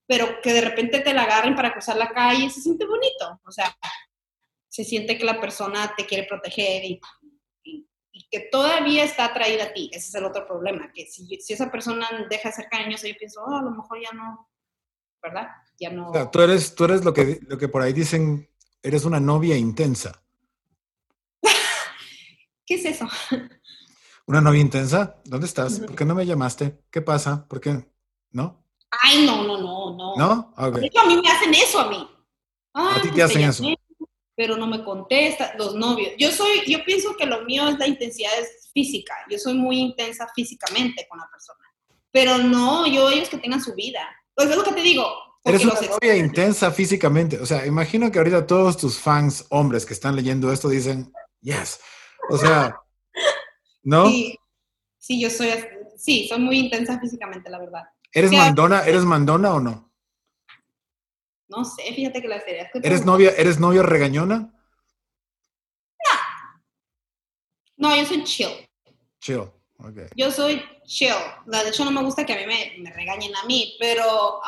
pero que de repente te la agarren para cruzar la calle, se siente bonito. O sea, se siente que la persona te quiere proteger y y que todavía está atraída a ti. Ese es el otro problema, que si, si esa persona deja de ser cariñosa, yo pienso, oh, a lo mejor ya no, ¿verdad? Ya no. O sea, tú eres, tú eres lo, que, lo que por ahí dicen, eres una novia intensa. ¿Qué es eso? ¿Una novia intensa? ¿Dónde estás? ¿Por qué no me llamaste? ¿Qué pasa? ¿Por qué? ¿No? Ay, no, no, no, no. ¿No? Okay. De hecho, a mí me hacen eso a mí. ¿A ti te hacen eso? pero no me contesta, los novios. Yo soy, yo pienso que lo mío es la intensidad física, yo soy muy intensa físicamente con la persona, pero no yo ellos que tengan su vida. Pues es lo que te digo. Eres una novia intensa físicamente, o sea, imagino que ahorita todos tus fans hombres que están leyendo esto dicen, yes, o sea, ¿no? Sí, sí yo soy, sí, soy muy intensa físicamente, la verdad. ¿Eres mandona, eres mandona o no? No sé, fíjate que la serie... ¿Eres novia, ¿Eres novia regañona? No. No, yo soy chill. Chill, ok. Yo soy chill. De hecho, no me gusta que a mí me, regañen a mí, pero...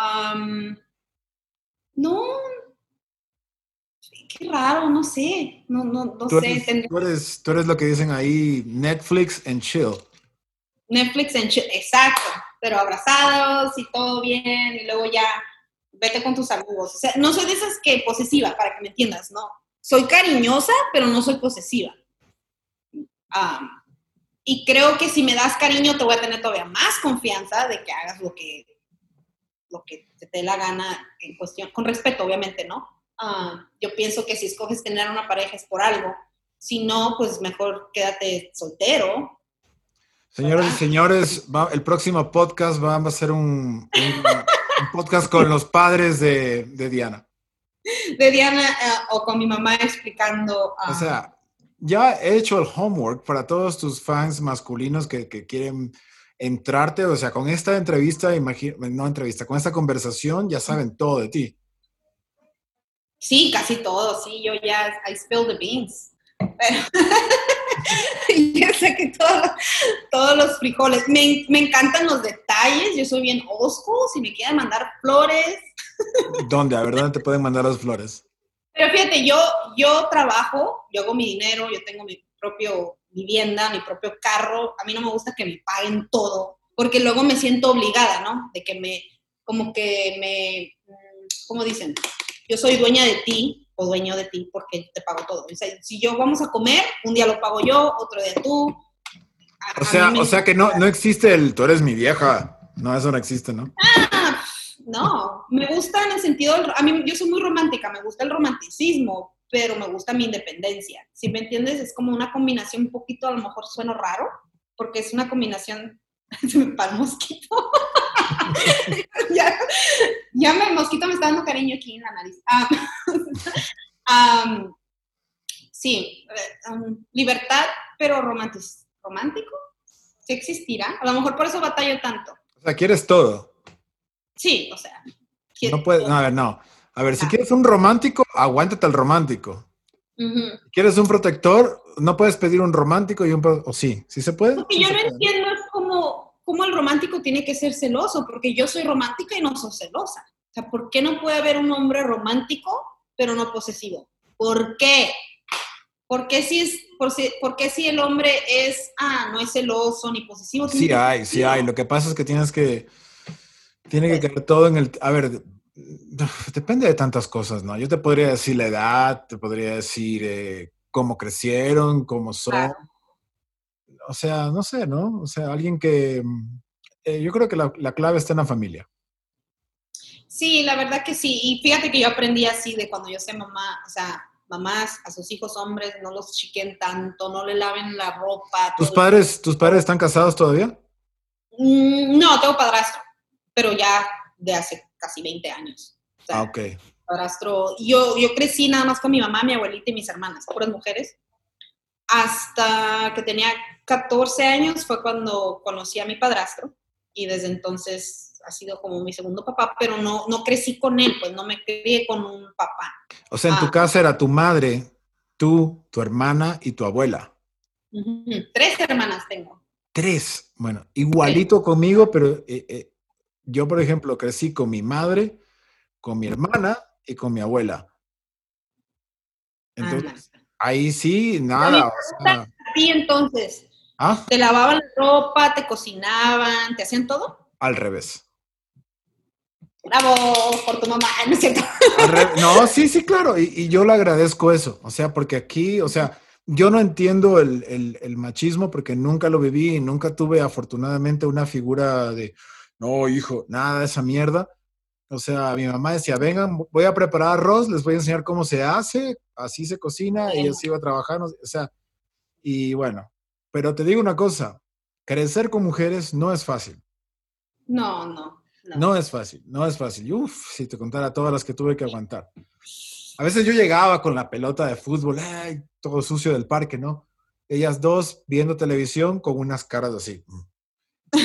no... Qué raro, no sé. No, no, no tú sé. Eres, tú, eres, tú eres lo que dicen ahí Netflix and chill. Netflix and chill, exacto. Pero abrazados y todo bien y luego ya vete con tus amigos. O sea, no soy de esas que posesiva, para que me entiendas, no. Soy cariñosa, pero no soy posesiva. y creo que si me das cariño, te voy a tener todavía más confianza de que hagas lo que, lo que te dé la gana en cuestión, con respeto, obviamente, ¿no? yo pienso que si escoges tener una pareja es por algo. Si no, pues mejor quédate soltero. Señores y señores, el próximo podcast va a ser un un podcast con los padres de, Diana. De Diana eh, o con mi mamá explicando. o sea, ya he hecho el homework para todos tus fans masculinos que, quieren entrarte. O sea, con esta entrevista, no entrevista, con esta conversación ya saben todo de ti. Sí, casi todo, sí, yo ya, I spill the beans. ya sé que todos los frijoles. Me, me, encantan los detalles. Yo soy bien osco. Si me quieren mandar flores. ¿Dónde? A ver, ¿dónde te pueden mandar las flores? Pero fíjate, yo, yo trabajo, yo hago mi dinero, yo tengo mi propio vivienda, mi propio carro. A mí no me gusta que me paguen todo, porque luego me siento obligada, ¿no? De que me, como que me, mm, ¿cómo dicen? Yo soy dueña de ti, o dueño de ti porque te pago todo. O sea, si yo vamos a comer, un día lo pago yo, otro día tú. o sea, o sea que no, no existe el tú eres mi vieja. No, eso no existe, ¿no? Ah, no, me gusta en el sentido, a mí yo soy muy romántica, me gusta el romanticismo, pero me gusta mi independencia. Si me entiendes, es como una combinación un poquito, a lo mejor suena raro, porque es una combinación, se me mosquito. ya, ya me, el mosquito me está dando cariño aquí en la nariz. Ah, sí, eh, libertad, pero romántico. ¿Sí existirá? A lo mejor por eso batallo tanto. O sea, quieres todo. Sí, o sea. No puedes, no, a ver, no. A ver, si quieres un romántico, aguántate al romántico. ¿Quieres un protector? No puedes pedir un romántico y un... ¿O sí? ¿Sí se puede? Porque yo no entiendo cómo el romántico tiene que ser celoso, porque yo soy romántica y no soy celosa. O sea, ¿por qué no puede haber un hombre romántico pero no posesivo? ¿Por qué? ¿Por qué si es, por si, por qué si el hombre es, ah, no es celoso ni posesivo? Sí hay, sí hay. Lo que pasa es que tienes que, tiene que quedar todo en el, a ver, depende de tantas cosas, ¿no? Yo te podría decir la edad, te podría decir eh, cómo crecieron, cómo son. O sea, no sé, ¿no? O sea, alguien que, eh, yo creo que la, la clave está en la familia. Sí, la verdad que sí. Y fíjate que yo aprendí así de cuando yo sé mamá, o sea, mamás a sus hijos hombres no los chiquen tanto, no le laven la ropa. ¿Tus padres, ¿Tus padres están casados todavía? Mm, no, tengo padrastro, pero ya de hace casi 20 años. ah, ok. Padrastro, yo, yo crecí nada más con mi mamá, mi abuelita y mis hermanas, puras mujeres. Hasta que tenía 14 años fue cuando conocí a mi padrastro y desde entonces ha sido como mi segundo papá, pero no, no crecí con él, pues no me crié con un papá. O sea, en tu ah. casa era tu madre, tú, tu hermana y tu abuela. Tres hermanas tengo. Tres. Bueno, igualito conmigo, pero eh, eh, yo, por ejemplo, crecí con mi madre, con mi hermana y con mi abuela. Entonces, ahí sí, nada. O entonces? ¿Ah? ¿Te lavaban la ropa, te cocinaban, te hacían todo? Al revés. Bravo por tu mamá, ¿no es cierto? No, sí, sí, claro, y, yo le agradezco eso, o sea, porque aquí, o sea, yo no entiendo el, machismo porque nunca lo viví y nunca tuve afortunadamente una figura de, no, hijo, nada de esa mierda. O sea, mi mamá decía, vengan, voy a preparar arroz, les voy a enseñar cómo se hace, así se cocina, y así iba a trabajar, o sea, y bueno, pero te digo una cosa, crecer con mujeres no es fácil. No, no. No. es fácil, no es fácil. Uf, si te contara todas las que tuve que aguantar. A veces yo llegaba con la pelota de fútbol, ay, todo sucio del parque, ¿no? Ellas dos viendo televisión con unas caras así. ¿Qué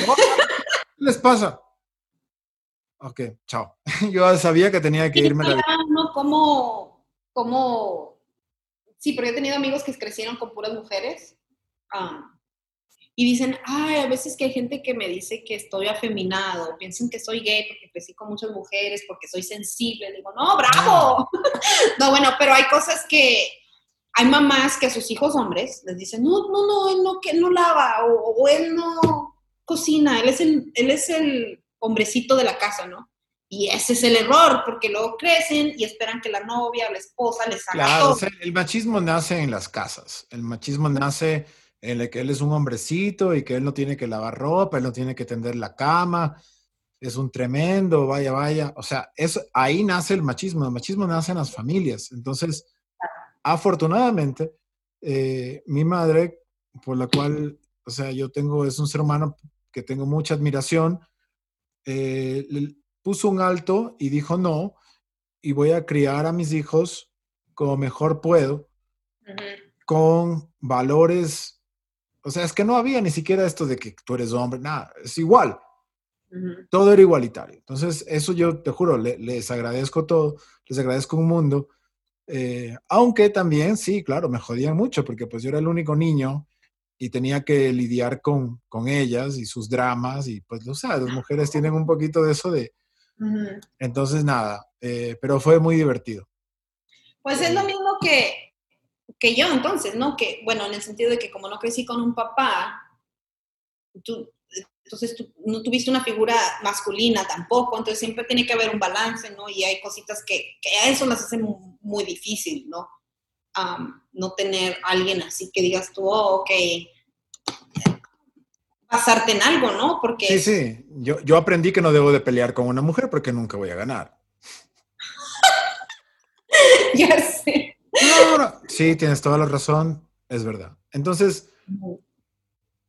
les pasa? Ok, chao. Yo sabía que tenía que irme. No, ¿cómo, cómo? Sí, pero he tenido amigos que crecieron con puras mujeres. Ah, y dicen, ay, a veces que hay gente que me dice que estoy afeminado, piensan que soy gay porque crecí con muchas mujeres, porque soy sensible. Digo, no, bravo. no, bueno, pero hay cosas que hay mamás que a sus hijos hombres les dicen, no, no, no, él no, que no lava o, él no cocina, él es, el, él es el hombrecito de la casa, ¿no? Y ese es el error, porque luego crecen y esperan que la novia o la esposa les haga claro, todo. el machismo nace en las casas. El machismo nace en el que él es un hombrecito y que él no tiene que lavar ropa, él no tiene que tender la cama, es un tremendo, vaya, vaya. O sea, eso, ahí nace el machismo. El machismo nace en las familias. Entonces, afortunadamente, eh, mi madre, por la cual, o sea, yo tengo, es un ser humano que tengo mucha admiración, eh, le puso un alto y dijo no, y voy a criar a mis hijos como mejor puedo, con valores o sea, es que no había ni siquiera esto de que tú eres hombre, nada, es igual. Todo era igualitario. Entonces, eso yo te juro, les agradezco todo, les agradezco un mundo. Eh, aunque también, sí, claro, me jodían mucho porque pues yo era el único niño y tenía que lidiar con, con ellas y sus dramas y pues, o sea, las mujeres tienen un poquito de eso de... Entonces, nada, eh, pero fue muy divertido. Pues es lo mismo que que yo entonces, ¿no? Que, bueno, en el sentido de que como no crecí con un papá, tú, entonces tú no tuviste una figura masculina tampoco, entonces siempre tiene que haber un balance, ¿no? Y hay cositas que, que a eso las hace muy, difícil, ¿no? No tener alguien así que digas tú, oh, ok, basarte en algo, ¿no? Porque... Sí, sí, yo, yo aprendí que no debo de pelear con una mujer porque nunca voy a ganar. ya sé. Sí, tienes toda la razón, es verdad. Entonces,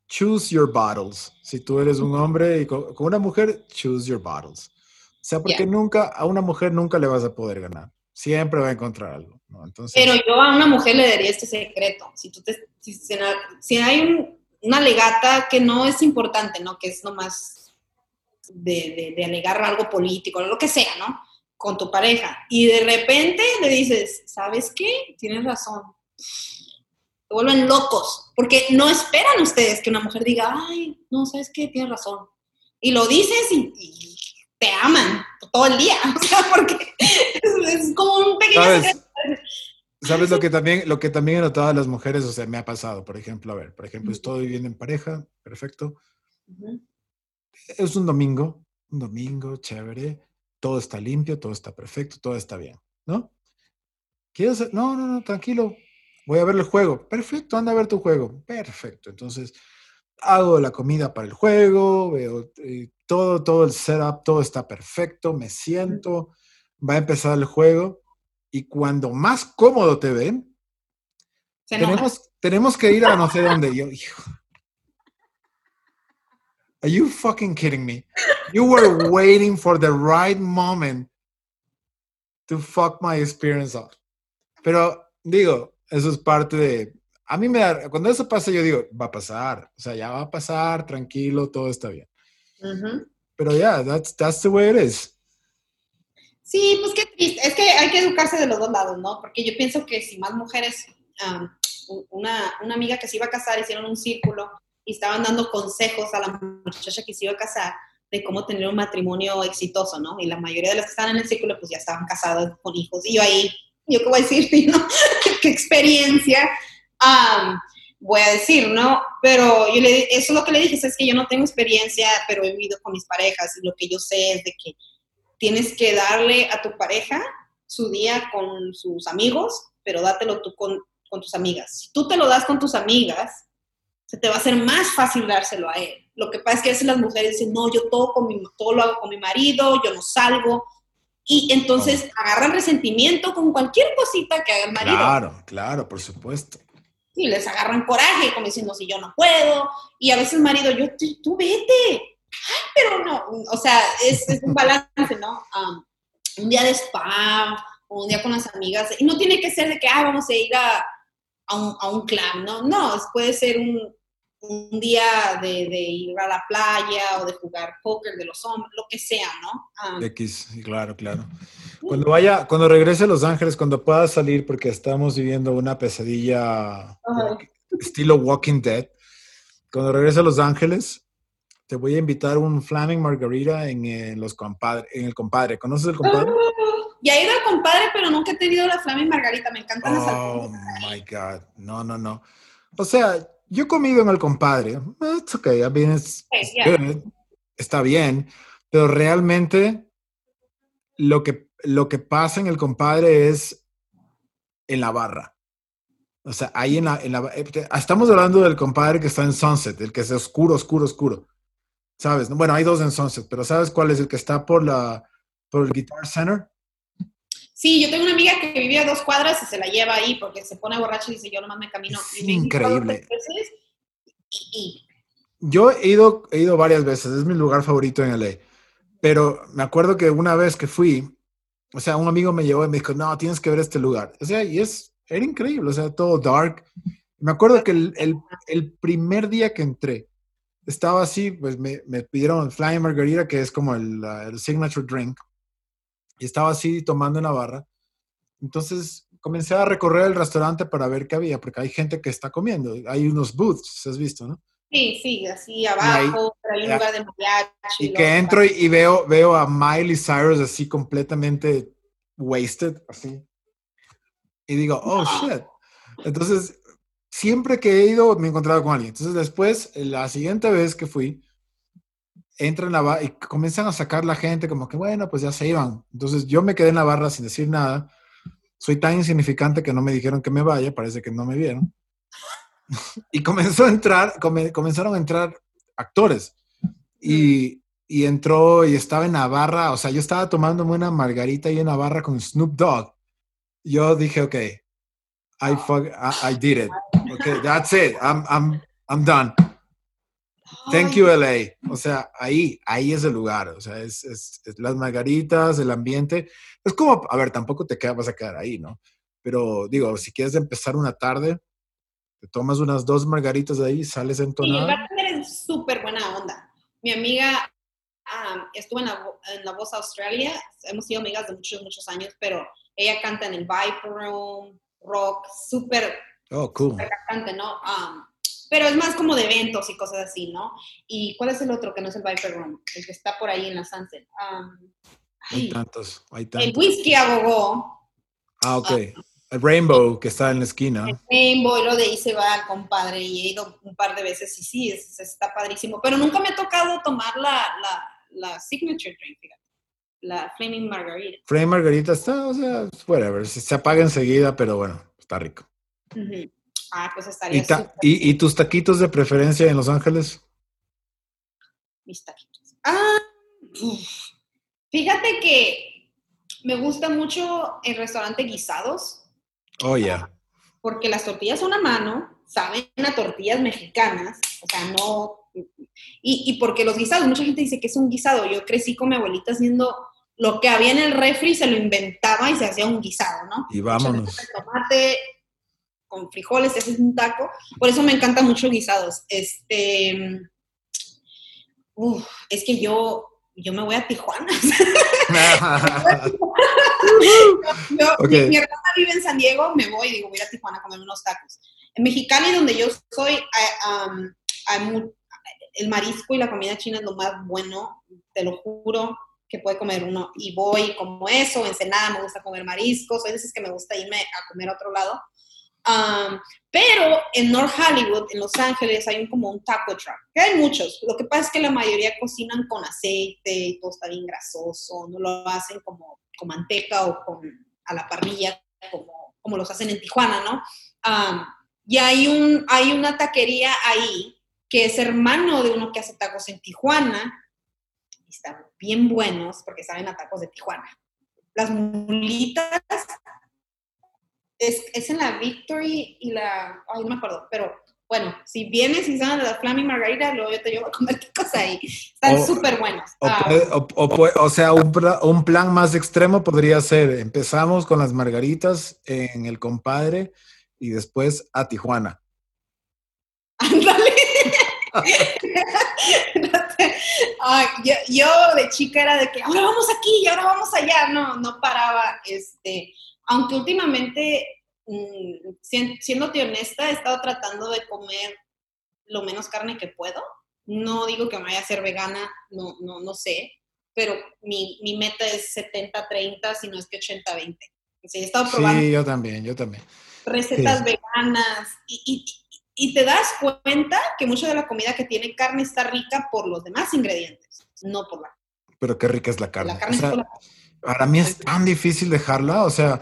choose your battles. Si tú eres un hombre y con, una mujer, choose your battles. O sea, porque nunca, a una mujer nunca le vas a poder ganar. Siempre va a encontrar algo. Entonces, Pero yo a una mujer le daría este secreto. Si, tú te, si, hay una legata que no es importante, ¿no? Que es nomás de, de, de alegar algo político, lo que sea, ¿no? con tu pareja y de repente le dices, ¿sabes qué? Tienes razón. Te vuelven locos, porque no esperan ustedes que una mujer diga, ay, no, ¿sabes qué? Tienes razón. Y lo dices y, te aman todo el día, o sea, porque es, como un pequeño ¿Sabes lo que también, lo que también he notado a las mujeres? O sea, me ha pasado, por ejemplo, a ver, por ejemplo, estoy viviendo en pareja, perfecto. Es un domingo, un domingo, chévere, todo está limpio, todo está perfecto, todo está bien, ¿no? ¿Quieres? No, no, no, tranquilo, voy a ver el juego. Perfecto, anda a ver tu juego. Perfecto. Entonces, hago la comida para el juego, veo eh, todo, todo el setup, todo está perfecto, me siento, va a empezar el juego y cuando más cómodo te ven, tenemos, tenemos que ir a no sé dónde. Yo, hijo. Are you fucking kidding me? You were waiting for the right moment to fuck my experience up. Pero digo, eso es parte de, a mí me da, cuando eso pasa, yo digo, va a pasar, o sea, ya va a pasar, tranquilo, todo está bien. Pero ya, yeah, that's, that's the way it is. Sí, pues qué triste. Es que hay que educarse de los dos lados, ¿no? Porque yo pienso que si más mujeres, una, una, amiga que se iba a casar, hicieron un círculo y estaban dando consejos a la muchacha que se iba a casar de cómo tener un matrimonio exitoso, ¿no? Y la mayoría de las que estaban en el círculo, pues ya estaban casadas con hijos. Y yo ahí, yo qué voy a decir, ¿no? qué experiencia voy a decir, ¿no? Pero yo le, eso es lo que le dije, es que yo no tengo experiencia, pero he vivido con mis parejas y lo que yo sé es de que tienes que darle a tu pareja su día con sus amigos, pero dátelo tú con, con tus amigas. Si tú te lo das con tus amigas, se te va a hacer más fácil dárselo a él. Lo que pasa es que a veces las mujeres dicen, no, yo todo, con mi, todo lo hago con mi marido, yo no salgo. Y entonces agarran resentimiento con cualquier cosita que haga el marido. Claro, claro, por supuesto y les agarran coraje, como diciendo, si yo no puedo, y a veces marido, yo, tú, vete, pero no, o sea, es, un balance, ¿no? un día de spa, o un día con las amigas, y no tiene que ser de que, ah, vamos a ir a, a, un, a un clan, ¿no? No, puede ser un, un día de, ir a la playa o de jugar póker de los hombres, lo que sea, ¿no? X, claro, claro. Cuando vaya, cuando regrese a Los Ángeles, cuando pueda salir, porque estamos viviendo una pesadilla estilo Walking Dead, cuando regrese a Los Ángeles, te voy a invitar un Flaming Margarita en, los compadre, en el compadre. ¿Conoces el compadre? Uh, ya he ido al compadre, pero nunca he tenido la Flaming Margarita. Me encantan las Oh my God. No, no, no. O sea, yo he comido en el compadre. It's okay. I mean, Está bien. Pero realmente lo que lo que pasa en el compadre es en la barra. O sea, ahí en la, en la, eh, Estamos hablando del compadre que está en Sunset, el que es oscuro, oscuro, oscuro. ¿Sabes? Bueno, hay dos en Sunset, pero ¿sabes cuál es el que está por, la, por el Guitar Center? Sí, yo tengo una amiga que vive a dos cuadras y se la lleva ahí porque se pone borracha y dice, yo nomás me camino. Es increíble. Yo he ido, he ido varias veces, es mi lugar favorito en LA. Pero me acuerdo que una vez que fui, o sea, un amigo me llevó y me dijo, no, tienes que ver este lugar. O sea, y es, era increíble, o sea, todo dark. Me acuerdo que el, el, el primer día que entré, estaba así, pues me, me pidieron Flying Margarita, que es como el, el, signature drink, y estaba así tomando en la barra. Entonces comencé a recorrer el restaurante para ver qué había, porque hay gente que está comiendo, hay unos booths, has visto, ¿no? Sí, sí, así abajo, hay un lugar de mariachi. Y que entro y, veo, veo a Miley Cyrus así completamente wasted, así. Y digo, oh, shit. Entonces, siempre que he ido me he encontrado con alguien. Entonces, después, la siguiente vez que fui, entran en la barra y comienzan a sacar la gente como que, bueno, pues ya se iban. Entonces, yo me quedé en la barra sin decir nada. Soy tan insignificante que no me dijeron que me vaya, parece que no me vieron. y comenzó a entrar, comenzaron a entrar actores. Y, y, entró y estaba en Navarra, o sea, yo estaba tomándome una margarita y en Navarra con Snoop Dogg. Yo dije, ok, I, fuck, I, did it. Okay, that's it. I'm, I'm, I'm done. Thank you, LA. O sea, ahí, ahí es el lugar. O sea, es, es, las margaritas, el ambiente. Es como, a ver, tampoco te quedas, vas a quedar ahí, ¿no? Pero digo, si quieres empezar una tarde, te tomas unas dos margaritas de ahí, sales entonada. Sí, el bartender es súper buena onda. Mi amiga estuvo en la, en la, Voz Australia, hemos sido amigas de muchos, muchos años, pero ella canta en el Viper Room, rock, súper oh, cool. cantante, ¿no? pero es más como de eventos y cosas así, ¿no? ¿Y cuál es el otro que no es el Viper Room? El que está por ahí en la Sunset. hay tantos, hay tantos. El Whisky Agogó. Ah, ok. El Rainbow, que está en la esquina. El Rainbow, y lo de ahí se va al compadre, y he ido un par de veces, y sí, está padrísimo. Pero nunca me ha tocado tomar la, la, la signature drink, fíjate. La Flaming Margarita. Flaming Margarita está, o sea, whatever, se, se apaga enseguida, pero bueno, está rico. Ah, pues estaría ¿Y, ¿Y, tus taquitos de preferencia en Los Ángeles? Mis taquitos. Ah, fíjate que me gusta mucho el restaurante Guisados. Oh, ya. Porque las tortillas son a mano, saben a tortillas mexicanas, o sea, no... Y, y porque los guisados, mucha gente dice que es un guisado. Yo crecí con mi abuelita haciendo lo que había en el refri, se lo inventaba y se hacía un guisado, ¿no? Y vámonos. Tomate, con frijoles, ese es un taco. Por eso me encantan mucho guisados. Este, es que yo, yo me voy a Tijuana. mi, hermana vive en San Diego, me voy y digo, voy a Tijuana a comer unos tacos. En Mexicali, donde yo soy, el marisco y la comida china es lo más bueno, te lo juro que puede comer uno. Y voy como eso, en Ensenada me gusta comer mariscos, hay veces que me gusta irme a comer a otro lado pero en North Hollywood, en Los Ángeles, hay un, como un taco truck, que hay muchos. Lo que pasa es que la mayoría cocinan con aceite y todo está bien grasoso, no lo hacen como con manteca o con, a la parrilla como, como los hacen en Tijuana, ¿no? y hay, un, hay una taquería ahí que es hermano de uno que hace tacos en Tijuana. Y están bien buenos porque saben a tacos de Tijuana. Las mulitas es, en la Victory y la, ay, no me acuerdo, pero bueno, si vienes y son de la Flaming Margarita, luego yo te llevo a comer cosas ahí. Están súper buenos. Ah. O, sea, un, un, plan más extremo podría ser, empezamos con las margaritas en el compadre y después a Tijuana. Ándale. yo, yo, de chica era de que ahora vamos aquí y ahora vamos allá. No, no paraba. Este, aunque últimamente, mm, siéndote honesta, he estado tratando de comer lo menos carne que puedo. No digo que me vaya a ser vegana, no, no, no sé, pero mi, mi meta es 70-30, si no es que 80-20. he estado probando. Sí, yo también, yo también. Recetas veganas y, y, y, te das cuenta que mucha de la comida que tiene carne está rica por los demás ingredientes, no por la Pero qué rica es la carne. La carne es la... Para mí es tan difícil dejarla, o sea,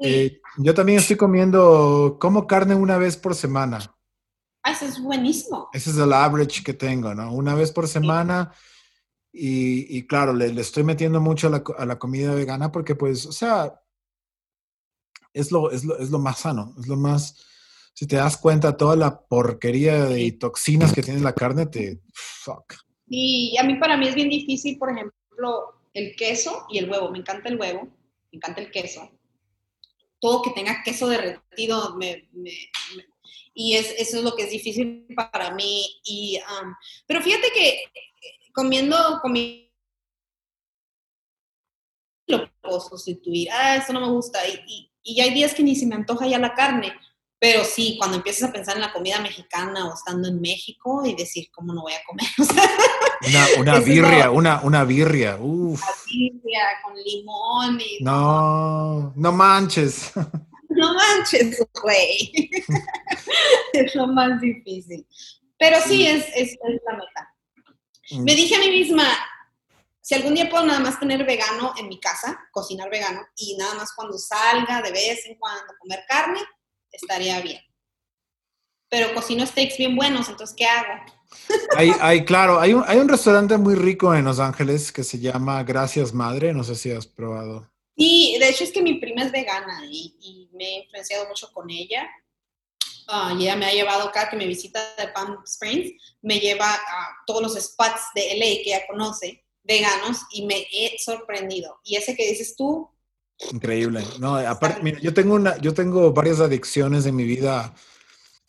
eh, yo también estoy comiendo, como carne una vez por semana. Ah, eso es buenísimo. Ese es el average que tengo, ¿no? Una vez por semana. Y, claro, le, estoy metiendo mucho a la, comida vegana porque, pues, o sea, es lo, es lo, es lo más sano, es lo más, si te das cuenta, toda la porquería de toxinas que tiene la carne, te, fuck. Y a mí, para mí es bien difícil, por ejemplo, el queso y el huevo. Me encanta el huevo, me encanta el queso, todo que tenga queso derretido me, y es, eso es lo que es difícil para mí. Y, pero fíjate que comiendo, comiendo lo puedo sustituir. Ah, eso no me gusta. Y, y, y, hay días que ni se me antoja ya la carne. Pero sí, cuando empiezas a pensar en la comida mexicana o estando en México y decir, ¿cómo no voy a comer? una, birria, una, una birria, Uf. Una birria con limón. Y no, no manches. No manches, güey. es lo más difícil. Pero sí, es, es, es la meta. Mm. Me dije a mí misma, si algún día puedo nada más tener vegano en mi casa, cocinar vegano, y nada más cuando salga de vez en cuando comer carne, estaría bien. Pero cocino steaks bien buenos, entonces, ¿qué hago? Hay, hay claro, hay un, hay un restaurante muy rico en Los Ángeles que se llama Gracias Madre, no sé si has probado. Sí, de hecho es que mi prima es vegana y, me he influenciado mucho con ella. Ah, y ella me ha llevado acá que me visita de Palm Springs, me lleva a todos los spots de LA que ella conoce, veganos, y me he sorprendido. Y ese que dices tú, Increíble. No, aparte, mira, yo tengo una, yo tengo varias adicciones en mi vida,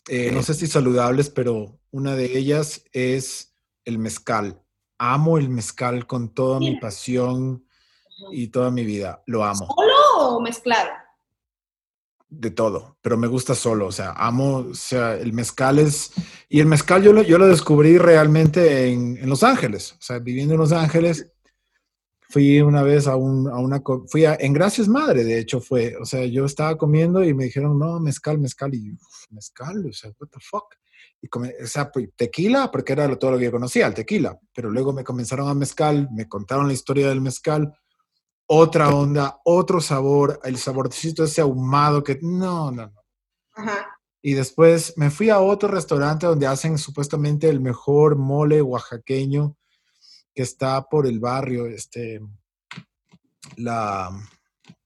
eh, no sé si saludables, pero una de ellas es el mezcal. Amo el mezcal con toda mi pasión y toda mi vida. Lo amo. ¿Solo o mezclado? De todo, pero me gusta solo, o sea, amo, o sea, el mezcal es, y el mezcal yo lo, yo lo descubrí realmente en, en Los Ángeles, o sea, viviendo en Los Ángeles, fui una vez a, un, a una, fui a, en Gracias Madre, de hecho fue, o sea, yo estaba comiendo y me dijeron, no, mezcal, mezcal, y mezcal, o sea, what the fuck. Y come, o sea, pues, tequila, porque era todo lo que yo conocía, el tequila, pero luego me comenzaron a mezcal, me contaron la historia del mezcal, otra onda, otro sabor, el saborcito ese ahumado que, no, no, no. Ajá. Y después me fui a otro restaurante donde hacen supuestamente el mejor mole oaxaqueño que está por el barrio, este, la...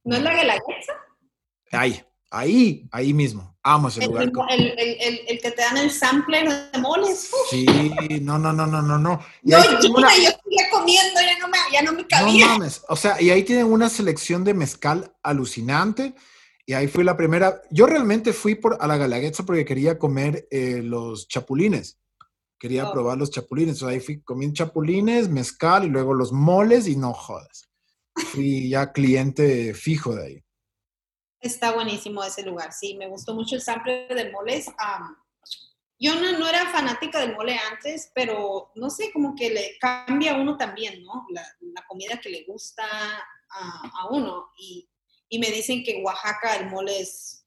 ¿No es la Guelaguetza? Ahí, ahí, ahí mismo. Amo ese lugar. El, el, el, que te dan el sampler de moles. Sí, no, no, no, no, no, no. yo, yo, una... yo comiendo, ya no, me, ya no me cabía. No mames, o sea, y ahí tienen una selección de mezcal alucinante. Y ahí fui la primera. Yo realmente fui por, a la Galaguetza porque quería comer eh, los chapulines. Quería oh. probar los chapulines. ahí fui, comí chapulines, mezcal y luego los moles y no jodas. Fui ya cliente fijo de ahí. Está buenísimo ese lugar, sí. Me gustó mucho el sample de moles. yo no, no, era fanática del mole antes, pero no sé, como que le cambia a uno también, ¿no? La, comida que le gusta a, a uno. Y, y, me dicen que Oaxaca el mole es,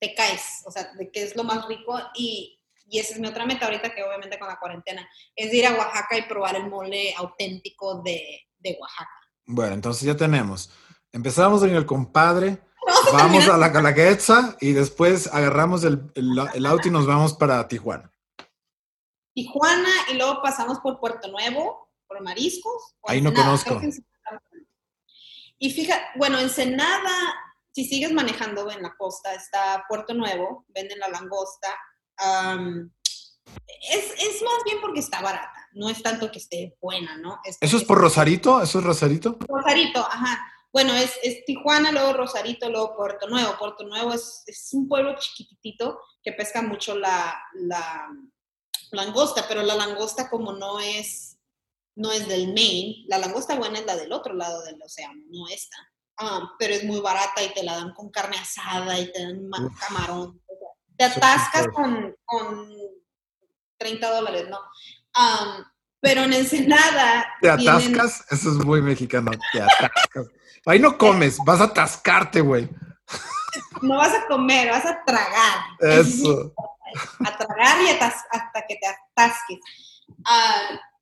te caes, o sea, de que es lo más rico. Y y esa es mi otra meta ahorita que obviamente con la cuarentena, es ir a Oaxaca y probar el mole auténtico de, Oaxaca. Bueno, entonces ya tenemos. Empezamos en el compadre, vamos a la Calaguetza y después agarramos el, el, auto y nos vamos para Tijuana. Tijuana y luego pasamos por Puerto Nuevo, por Mariscos. Ahí no conozco. Y fíjate, bueno, Ensenada, si sigues manejando en la costa, está Puerto Nuevo, venden la langosta, es, más bien porque está barata, no es tanto que esté buena, ¿no? ¿Eso es por Rosarito? ¿Eso es Rosarito? Rosarito, ajá. Bueno, es, Tijuana, luego Rosarito, luego Puerto Nuevo. Puerto Nuevo es, un pueblo chiquitito que pesca mucho la, langosta, pero la langosta como no es, no es del Maine, la langosta buena es la del otro lado del océano, no esta. Ah, pero es muy barata y te la dan con carne asada y te dan camarón te atascas con, con 30 dólares, ¿no? pero en Ensenada. ¿Te atascas? Eso es muy mexicano. Te atascas. Ahí no comes, vas a atascarte, güey. No vas a comer, vas a tragar. Eso. A tragar y hasta que te atasques.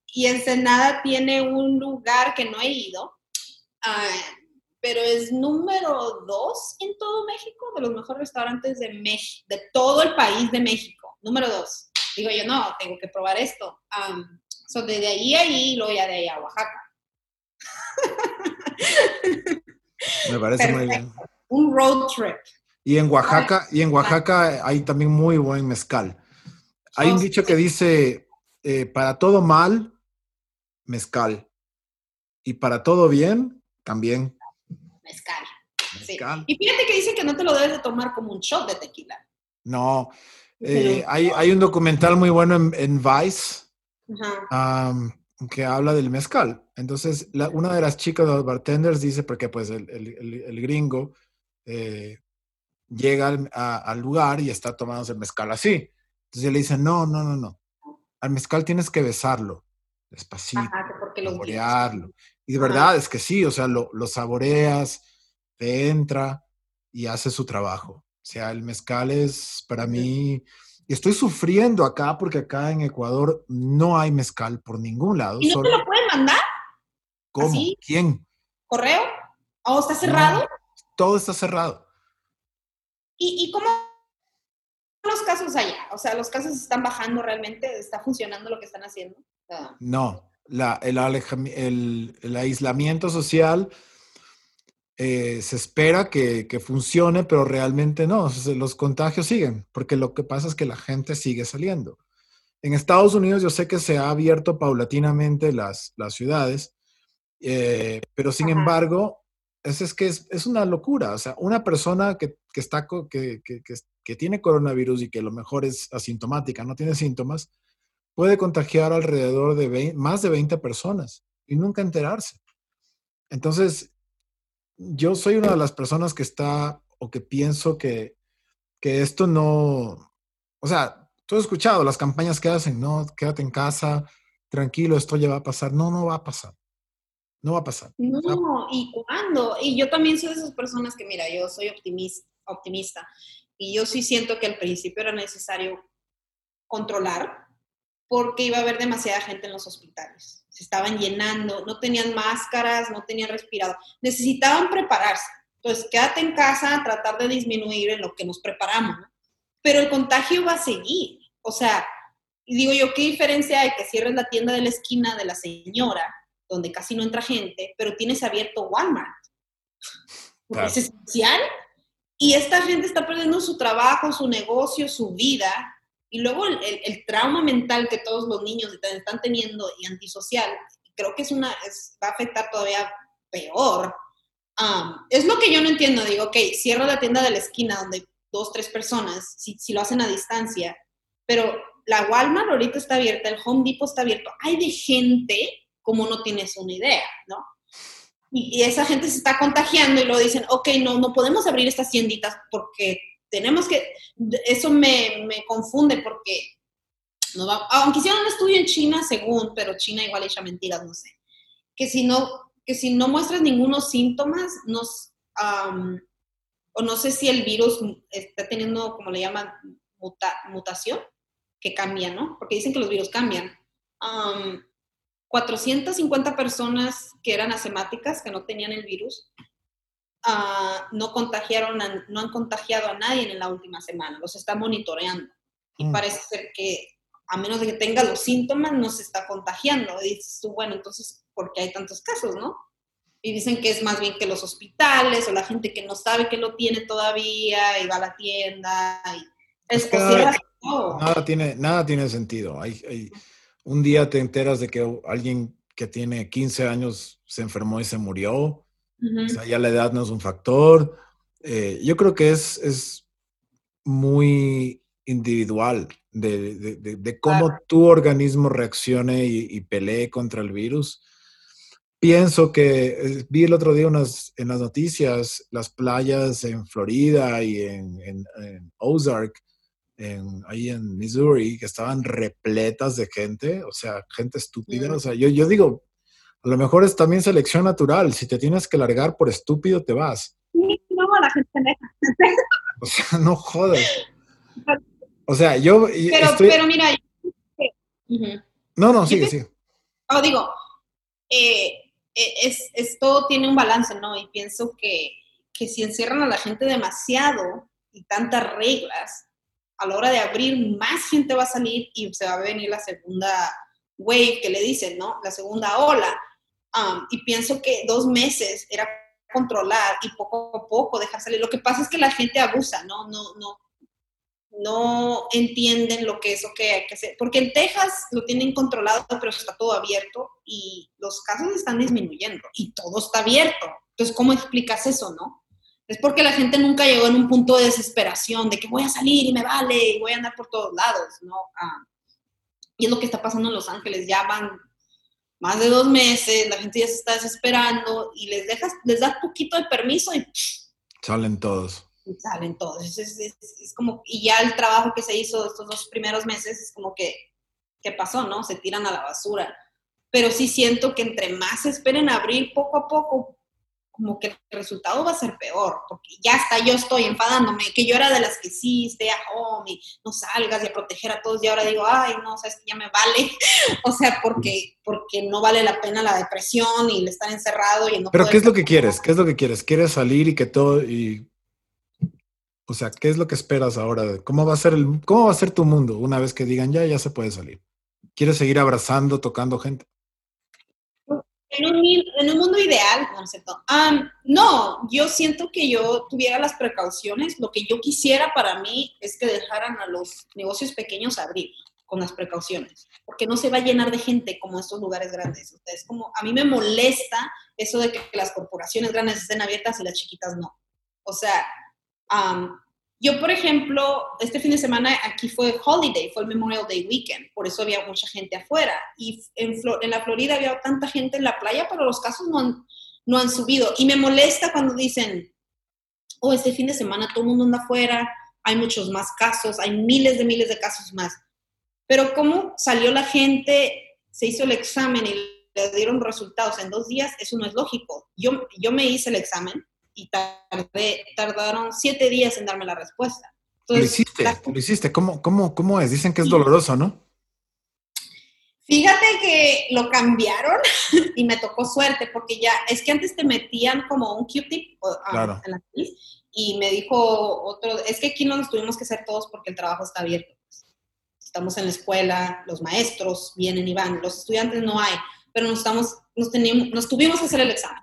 y Ensenada tiene un lugar que no he ido, pero es número dos en todo México, de los mejores restaurantes de, México, de todo el país de México. Número dos. Digo yo, no, tengo que probar esto. Um, so desde ahí a ahí luego ya de ahí a Oaxaca. Me parece muy bien. Un road trip. Y en Oaxaca, y en Oaxaca hay también muy buen mezcal. Hay un dicho que dice, eh, para todo mal, mezcal. Y para todo bien, también mezcal. Y fíjate que dice que no te lo debes de tomar como un shot de tequila. No. Eh, hay, hay, un documental muy bueno en, Vice que habla del mezcal. Entonces, una de las chicas, de los bartenders, dice, porque pues el, el, gringo eh, llega al, lugar y está tomándose el mezcal así. Entonces le dice, no, no, no, no. Al mezcal tienes que besarlo, despacito, saborearlo. Y de verdad es que sí, o sea, lo, lo saboreas, te entra y hace su trabajo. O sea, el mezcal es para mí, y estoy sufriendo acá porque acá en Ecuador no hay mezcal por ningún lado. ¿Y no te lo pueden mandar? ¿Cómo? ¿Quién? ¿Correo? ¿O está cerrado? todo está cerrado. ¿Y, ¿Y cómo los casos allá? O sea, ¿los casos están bajando realmente? ¿Está funcionando lo que están haciendo? No, la, el, el, el, aislamiento social eh, se espera que, que, funcione, pero realmente no. los contagios siguen, porque lo que pasa es que la gente sigue saliendo. En Estados Unidos yo sé que se ha abierto paulatinamente las, las ciudades, eh, pero sin embargo, es, es que es, es, una locura. O sea, una persona que, que está, que, que, tiene coronavirus y que a lo mejor es asintomática, no tiene síntomas, puede contagiar alrededor de más de 20 personas y nunca enterarse. Entonces, yo soy una de las personas que está o que pienso que, que esto no, o sea, tú has escuchado las campañas que hacen, no, quédate en casa, tranquilo, esto ya va a pasar. No, no va a pasar. No va a pasar. No, ¿y cuándo? Y yo también soy de esas personas que, mira, yo soy optimista, optimista y yo sí siento que al principio era necesario controlar porque iba a haber demasiada gente en los hospitales. Se estaban llenando, no tenían máscaras, no tenían respirador. Necesitaban prepararse. Entonces, quédate en casa, tratar de disminuir en lo que nos preparamos. Pero el contagio va a seguir. O sea, digo yo, ¿qué diferencia hay que cierres la tienda de la esquina de la señora, donde casi no entra gente, pero tienes abierto Walmart? Es esencial. Y esta gente está perdiendo su trabajo, su negocio, su vida. Y luego el, trauma mental que todos los niños están teniendo y antisocial, creo que es una, va a afectar todavía peor. es lo que yo no entiendo. Digo, ok, cierro la tienda de la esquina donde dos, tres personas, si, si lo hacen a distancia, pero la Walmart ahorita está abierta, el Home Depot está abierto. Hay de gente como no tienes una idea, ¿no? Y, esa gente se está contagiando y lo dicen, ok, no, no podemos abrir estas tienditas porque tenemos que, eso me, me confunde porque, no va, aunque hicieron un estudio en China, según, pero China igual echa mentiras, no sé, que si no, que si no muestras ningunos síntomas, nos, o no sé si el virus está teniendo, como le llaman, mutación, que cambia, ¿no? Porque dicen que los virus cambian. 450 personas que eran asemáticas, que no tenían el virus, ah, no, contagiaron no han contagiado a nadie en la última semana, los está monitoreando. Y mm. parece ser que a menos de que tenga los síntomas, no se está contagiando. Y dices tú, bueno, entonces, ¿por qué hay tantos casos, no? Y dicen que es más bien que los hospitales o la gente que no sabe que lo tiene todavía y va a la tienda. Y es, Nada tiene, nada tiene sentido. Hay, un día te enteras de que alguien que tiene 15 años se enfermó y se murió. O sea, ya la edad no es un factor. Eh, yo creo que es, es muy individual de, cómo tu organismo reaccione y, pelee contra el virus. Pienso que eh, vi el otro día unas, en las noticias las playas en Florida y en, en Ozark ahí en Missouri, que estaban repletas de gente, o sea, gente estúpida. O sea, yo, yo digo, a lo mejor es también selección natural. Si te tienes que largar por estúpido, te vas. No, la gente O sea, no jodas. O sea, yo. Pero, pero mira. No, no, sigue, sigue. No, digo, eh, eh, es, esto tiene un balance, ¿no? Y pienso que, que si encierran a la gente demasiado y tantas reglas, a la hora de abrir, más gente va a salir y se va a venir la segunda wave que le dicen, ¿no? La segunda ola. Um, y pienso que dos meses era controlar y poco a poco dejar salir. Lo que pasa es que la gente abusa, ¿no? No, no, no entienden lo que es o que hay que hacer. Porque en Texas lo tienen controlado, pero está todo abierto y los casos están disminuyendo y todo está abierto. Entonces, ¿cómo explicas eso, no? es porque la gente nunca llegó en un punto de desesperación, de que voy a salir y me vale y voy a andar por todos lados, ¿no? Ah, y es lo que está pasando en Los Ángeles, ya van más de dos meses, la gente ya se está desesperando y les dejas, les das poquito de permiso y salen todos. Y salen todos. Es, es, como, y ya el trabajo que se hizo estos dos primeros meses es como que, ¿qué pasó, no? Se tiran a la basura. Pero sí siento que entre más esperen abrir poco a poco, como que el resultado va a ser peor, porque ya hasta yo estoy enfadándome, que yo era de las que sí, stay at home y no salgas y a proteger a todos, y ahora digo, ay, no, sabes que ya me vale, o sea, porque, porque no vale la pena la depresión y el estar encerrado y no Pero ¿qué es lo que quieres? ¿Qué es lo que quieres? ¿Quieres salir y que todo, y, o sea, ¿qué es lo que esperas ahora? ¿Cómo va a ser el, cómo va a ser tu mundo una vez que digan, ya, ya se puede salir? ¿Quieres seguir abrazando, tocando gente? En un, mundo ideal, no, no, yo siento que yo tuviera las precauciones. Lo que yo quisiera para mí es que dejaran a los negocios pequeños abrir con las precauciones, porque no se va a llenar de gente como estos lugares grandes. es como, a mí me molesta eso de que las corporaciones grandes estén abiertas y las chiquitas no. O sea, yo, por ejemplo, este fin de semana aquí fue Holiday, fue el Memorial Day Weekend, por eso había mucha gente afuera. Y en, la Florida había tanta gente en la playa, pero los casos no han, no han subido. Y me molesta cuando dicen, oh, este fin de semana todo el mundo anda afuera, hay muchos más casos, hay miles de miles de casos más. Pero cómo salió la gente, se hizo el examen y le dieron resultados en dos días, eso no es lógico. Yo, yo me hice el examen y tardé, tardaron siete días en darme la respuesta. lo hiciste, lo hiciste. ¿Cómo, cómo, ¿Cómo es? Dicen que es doloroso, ¿no? Fíjate que lo cambiaron y me tocó suerte porque ya, es que antes te metían como un Q-tip ah, en la nariz y me dijo otro, es que aquí no nos tuvimos que hacer todos porque el trabajo está abierto. Pues. Estamos en la escuela, los maestros vienen y van, los estudiantes no hay, pero nos, estamos, nos, teníamos, nos tuvimos que hacer el examen.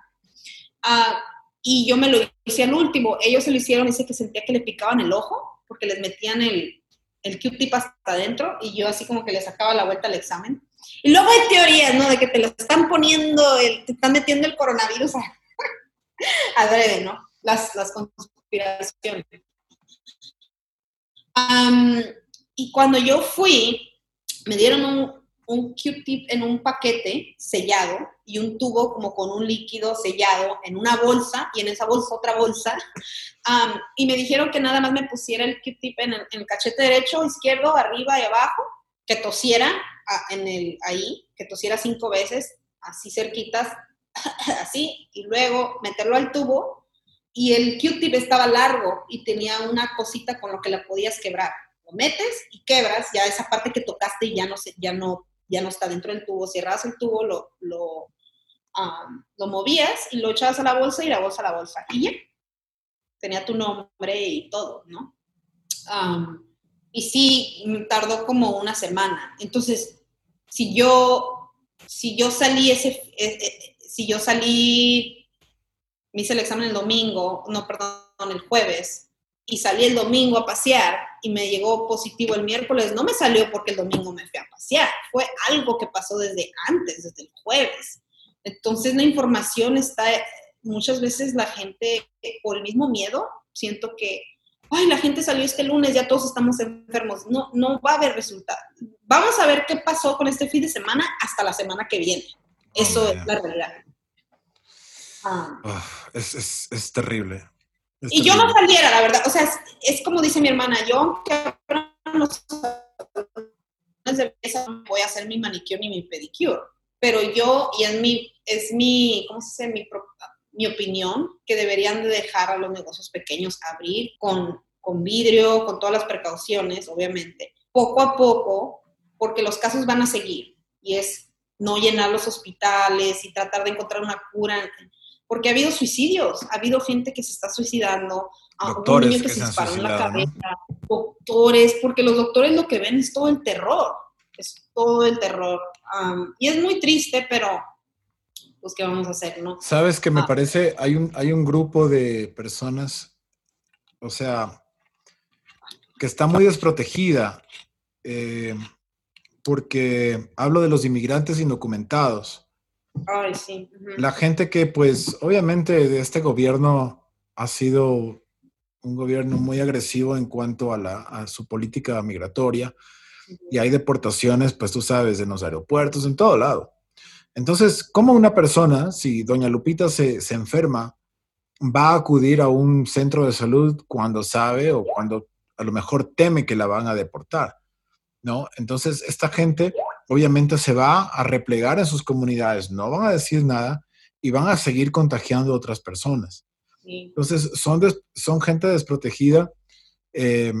Ah, y yo me lo hice al último. Ellos se lo hicieron, dice que sentía que le picaban el ojo porque les metían el, el Q-tip hasta adentro y yo así como que le sacaba la vuelta al examen y luego hay teorías, ¿no? De que te lo están poniendo, te están metiendo el coronavirus a, breve, ¿no? Las, las conspiraciones. y cuando yo fui, me dieron un, un Q-tip en un paquete sellado y un tubo como con un líquido sellado en una bolsa y en esa bolsa otra bolsa. y me dijeron que nada más me pusiera el Q-tip en, en el cachete derecho, izquierdo, arriba y abajo que tosiera en el, ahí, que tosiera cinco veces, así cerquitas, así, y luego meterlo al tubo, y el Q-tip estaba largo y tenía una cosita con lo que la podías quebrar. Lo metes y quebras, ya esa parte que tocaste ya no, se, ya no, ya no está dentro del tubo, cierras el tubo, lo, lo, movías y lo echabas a la bolsa y la bolsa a la bolsa. Y ya, tenía tu nombre y todo, ¿no? y sí, tardó como una semana. Entonces, si yo, si yo salí ese, eh, eh, si yo salí, hice el examen el domingo, no, perdón, el jueves, y salí el domingo a pasear y me llegó positivo el miércoles, no me salió porque el domingo me fui a pasear, fue algo que pasó desde antes, desde el jueves. Entonces la información está, muchas veces la gente, por el mismo miedo, siento que ay, la gente salió este lunes, ya todos estamos enfermos. No, no va a haber resultado. Vamos a ver qué pasó con este fin de semana hasta la semana que viene. Eso es la realidad. Ah. Ah, es, es, terrible. Y yo no saliera, la verdad. O sea, es, como dice mi hermana, yo voy a hacer mi manicure y mi pedicure. Pero yo, y es mi, es mi, ¿cómo se dice? Mi, mi opinión, que deberían de dejar a los negocios pequeños abrir con, con vidrio, con todas las precauciones, obviamente, poco a poco, porque los casos van a seguir y es no llenar los hospitales y tratar de encontrar una cura, porque ha habido suicidios, ha habido gente que se está suicidando, doctores un niño que, se disparó en la cabeza, doctores, porque los doctores lo que ven es todo el terror, es todo el terror. y es muy triste, pero pues qué vamos a hacer, ¿no? Sabes que me ah. parece, hay un, hay un grupo de personas, o sea, que está muy desprotegida, eh, porque hablo de los inmigrantes indocumentados. La gente que, pues, obviamente de este gobierno ha sido un gobierno muy agresivo en cuanto a, la, su política migratoria y hay deportaciones, pues tú sabes, en los aeropuertos, en todo lado. Entonces, ¿cómo una persona, si doña Lupita se, enferma, va a acudir a un centro de salud cuando sabe o cuando a lo mejor teme que la van a deportar? ¿No? Entonces, esta gente obviamente se va a replegar en sus comunidades, no van a decir nada y van a seguir contagiando a otras personas. Entonces, son, son gente desprotegida eh,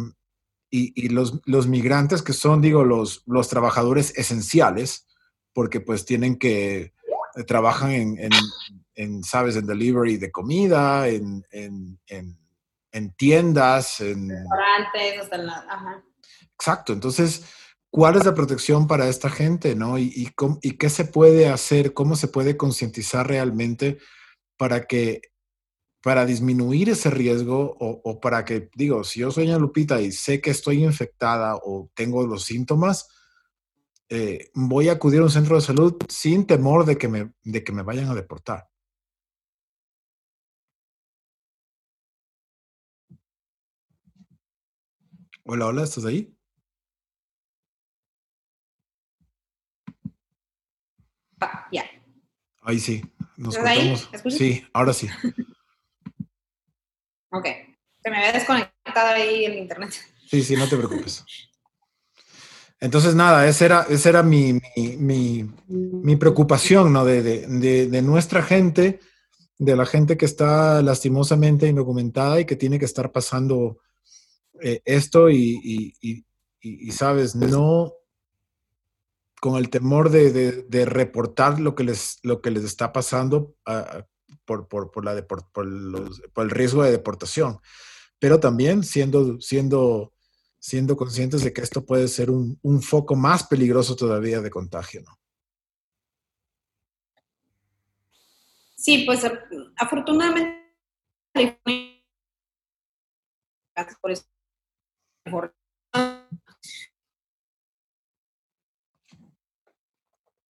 y, los, los, migrantes que son, digo, los, los trabajadores esenciales, porque pues tienen que, eh, trabajan en, en, ¿sabes?, en delivery de comida, en, en tiendas, en... Restaurantes, hasta la... Ajá. Exacto, entonces, ¿cuál es la protección para esta gente, no? Y, qué se puede hacer, cómo se puede concientizar realmente para que para disminuir ese riesgo o, o, para que, digo, si yo soy una Lupita y sé que estoy infectada o tengo los síntomas, eh, voy a acudir a un centro de salud sin temor de que me, de que me vayan a deportar. Hola, hola, ¿estás ahí? Ya. Ahí sí. Nos cortamos. Sí, ahora sí. ok. Se me había desconectado ahí el internet. Sí, sí, no te preocupes. Entonces, nada, esa era, esa era mi, mi, mi, preocupación, ¿no? De, de, de, nuestra gente, de la gente que está lastimosamente indocumentada y que tiene que estar pasando eh, esto y, y, y, sabes, no con el temor de, reportar lo que les, lo que les está pasando ah, por, por, por, la por, los, por, el riesgo de deportación, pero también siendo, siendo siendo conscientes de que esto puede ser un, foco más peligroso todavía de contagio, ¿no? Sí, pues afortunadamente por eso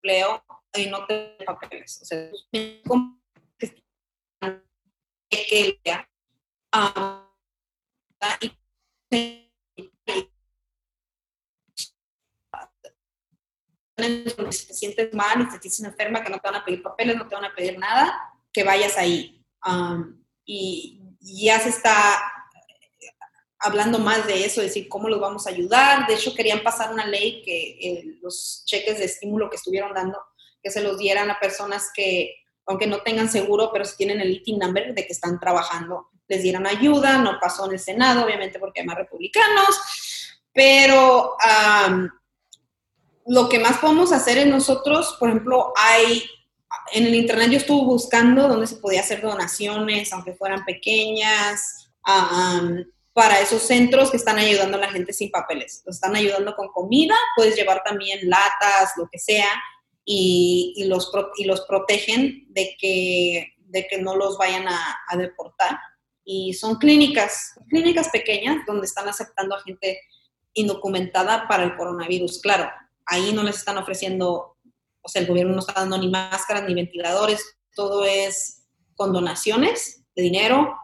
empleo y no te papeles. O sea, que ah, y si te sientes mal y te sientes enferma, que no te van a pedir papeles, no te van a pedir nada, que vayas ahí. y, ya se está hablando más de eso, decir cómo los vamos a ayudar. De hecho, querían pasar una ley que eh, los cheques de estímulo que estuvieron dando, que se los dieran a personas que, aunque no tengan seguro, pero si tienen el ITIN number de que están trabajando, les dieran ayuda. No pasó en el Senado, obviamente, porque hay más republicanos. Pero lo que más podemos hacer es nosotros, por ejemplo, hay, en el Internet yo estuve buscando dónde se podía hacer donaciones, aunque fueran pequeñas, para esos centros que están ayudando a la gente sin papeles. Los están ayudando con comida, puedes llevar también latas, lo que sea, y, los, y los protegen de que, de que no los vayan a, a deportar. Y son clínicas, clínicas pequeñas donde están aceptando a gente indocumentada para el coronavirus. Claro, ahí no les están ofreciendo, o sea, el gobierno no está dando ni máscaras ni ventiladores, todo es con donaciones de dinero.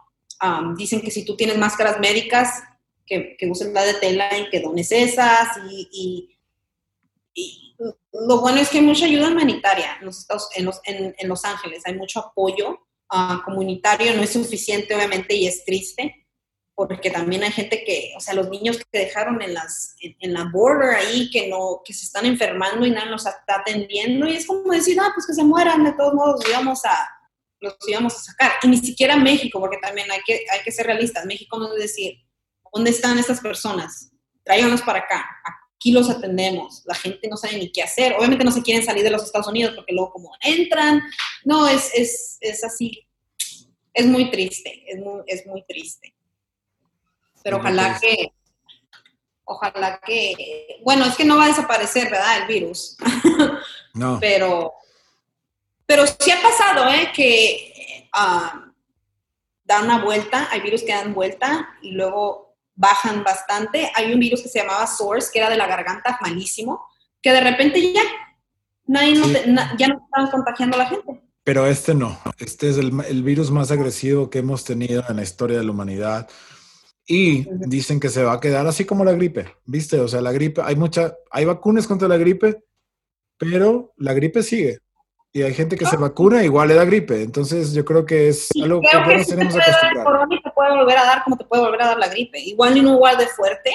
Dicen que si tú tienes máscaras médicas, que, que uses la de tela y que dones esas. Y, lo bueno es que hay mucha ayuda humanitaria en los, en los, en, los Ángeles, hay mucho apoyo ah, comunitario, no es suficiente obviamente y es triste, porque también hay gente que, o sea, los niños que dejaron en, las, en, la border ahí, que, no, que se están enfermando y nadie los está atendiendo, y es como decir, ah, pues que se mueran, de todos modos íbamos a, los íbamos a sacar. Y ni siquiera México, porque también hay que, hay que ser realistas, México no es decir, ¿dónde están estas personas? Tráiganlos para acá, aquí los atendemos, la gente no sabe ni qué hacer, obviamente no se quieren salir de los Estados Unidos porque luego como entran, no, es, es, es así, es muy triste, es muy, es muy triste. Pero ojalá que, ojalá que, bueno, es que no va a desaparecer, ¿verdad? El virus. No. pero, pero sí ha pasado, ¿eh? Que uh, da una vuelta, hay virus que dan vuelta y luego bajan bastante. Hay un virus que se llamaba SARS, que era de la garganta malísimo, que de repente ya, nadie ya no estaban contagiando a la gente. Pero este no, este es el, el virus más agresivo que hemos tenido en la historia de la humanidad. Y dicen que se va a quedar así como la gripe, ¿viste? O sea, la gripe, hay mucha, hay vacunas contra la gripe, pero la gripe sigue. Y hay gente que se vacuna igual le da gripe. Entonces yo creo que es algo que, que tenemos que acostumbrar. te puede volver a dar como te puede volver a dar la gripe. Igual y no igual de fuerte,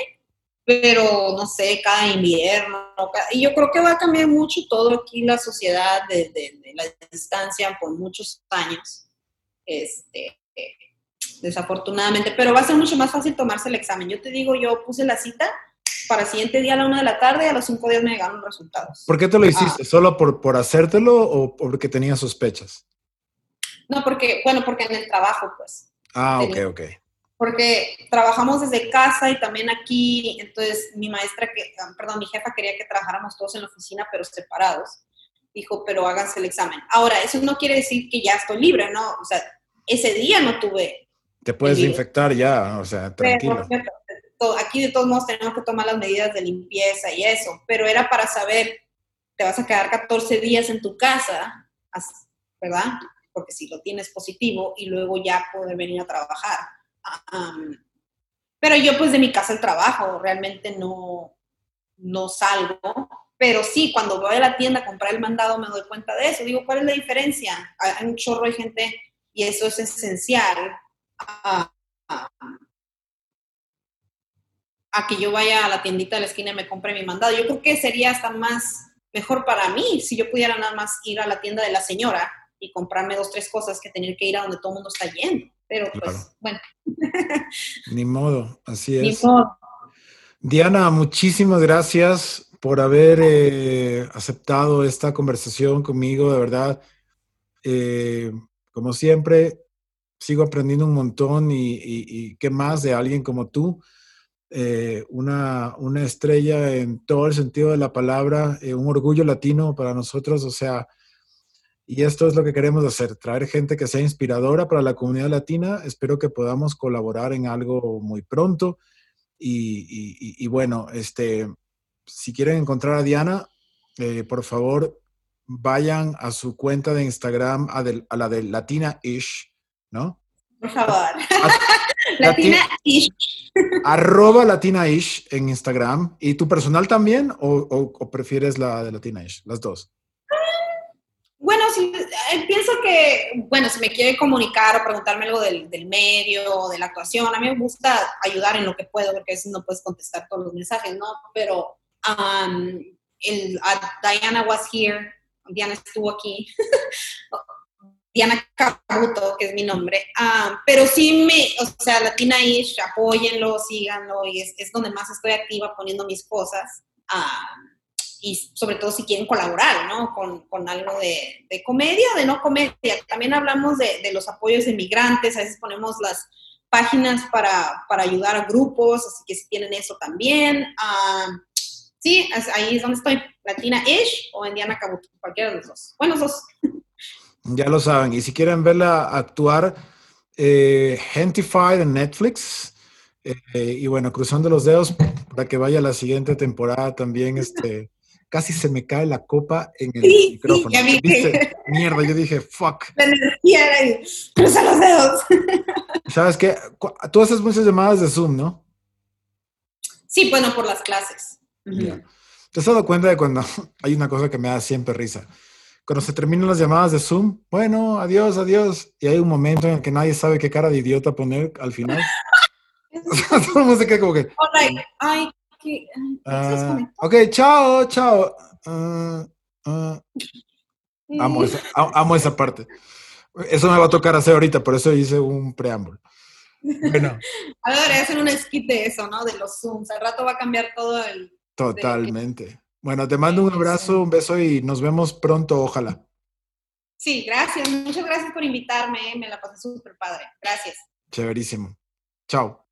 pero no sé, cada invierno. y yo creo que va a cambiar mucho todo aquí la sociedad de, de, de la distancia por muchos años. Este, desafortunadamente, pero va a ser mucho más fácil tomarse el examen. Yo te digo, yo puse la cita para el siguiente día a la una de la tarde a los cinco días me llegaron los resultados. ¿Por qué te lo hiciste? Ah. ¿Solo por, por hacértelo o porque tenías sospechas? No, porque, bueno, porque en el trabajo, pues. Ah, ok, ok. Porque trabajamos desde casa y también aquí, entonces mi maestra, que, ah, perdón, mi jefa quería que trabajáramos todos en la oficina, pero separados. Dijo, pero háganse el examen. Ahora, eso no quiere decir que ya estoy libre, ¿no? O sea, ese día no tuve te puedes infectar ya, o sea, tranquilo. Aquí de todos modos tenemos que tomar las medidas de limpieza y eso, pero era para saber, te vas a quedar 14 días en tu casa, ¿verdad? Porque si lo tienes positivo y luego ya poder venir a trabajar. pero yo pues de mi casa al trabajo, realmente no, no salgo, pero sí, cuando voy a la tienda a comprar el mandado me doy cuenta de eso. Digo, ¿cuál es la diferencia? Hay un chorro de gente y eso es esencial a que yo vaya a la tiendita de la esquina y me compre mi mandado. Yo creo que sería hasta más mejor para mí si yo pudiera nada más ir a la tienda de la señora y comprarme dos, tres cosas que tener que ir a donde todo el mundo está yendo. Pero pues, bueno. Ni modo, así es. Ni modo. Diana, muchísimas gracias por haber eh, aceptado esta conversación conmigo, de verdad. Eh, como siempre, sigo aprendiendo un montón y, qué más de alguien como tú. Eh, una, una, estrella en todo el sentido de la palabra, un orgullo latino para nosotros, o sea, y esto es lo que queremos hacer, traer gente que sea inspiradora para la comunidad latina. Espero que podamos colaborar en algo muy pronto. Y, bueno, este, si quieren encontrar a Diana, eh, por favor, vayan a su cuenta de Instagram, a, la de Latina-ish, ¿no? Por favor. Latina-ish. Arroba Latina-ish en Instagram. ¿Y tu personal también o prefieres la de Latina-ish? Las dos. Bueno, si, eh, pienso que, bueno, si me quiere comunicar o preguntarme algo del, del, medio o de la actuación, a mí me gusta ayudar en lo que puedo, porque a veces no puedes contestar todos los mensajes, ¿no? Pero um, el, Diana was here, Diana estuvo aquí, Diana Cabuto, que es mi nombre, um, pero sí me, o sea, Latina Ish, apóyenlo, síganlo, y es, es donde más estoy activa poniendo mis cosas. Um, y sobre todo si quieren colaborar, ¿no? Con, con algo de, de, comedia o de no comedia. También hablamos de, de, los apoyos de migrantes, a veces ponemos las páginas para, para ayudar a grupos, así que si tienen eso también. Ah, sí, ahí es donde estoy, Latina Ish o Indiana Cabuto, cualquiera de los dos. Bueno, dos. Ya lo saben, y si quieren verla actuar, eh, Gentified en Netflix. Eh, y bueno, cruzando los dedos para que vaya la siguiente temporada también, este, casi se me cae la copa en el micrófono. Sí, Mierda, yo dije, fuck. La energía ahí, cruza los dedos. ¿Sabes qué? Tú haces muchas llamadas de Zoom, ¿no? Sí, bueno, por las clases. ¿Te has dado cuenta de cuando hay una cosa que me da siempre risa? Cuando se terminan las llamadas de Zoom, bueno, adiós, adiós, y hay un momento en el que nadie sabe qué cara de idiota poner al final. Todo el mundo se queda como que... ay, Uh, ok, chao, chao. Uh, uh. Amo, esa, amo esa parte. Eso me va a tocar hacer ahorita, por eso hice un preámbulo. Bueno. Ahora hacen un skit de eso, ¿no? De los Zooms. Al rato va a cambiar todo el... Totalmente. Bueno, te mando un abrazo, un beso y nos vemos pronto, ojalá. Sí, gracias. Muchas gracias por invitarme. Me la pasé súper padre. Gracias. Chéverísimo. Chao.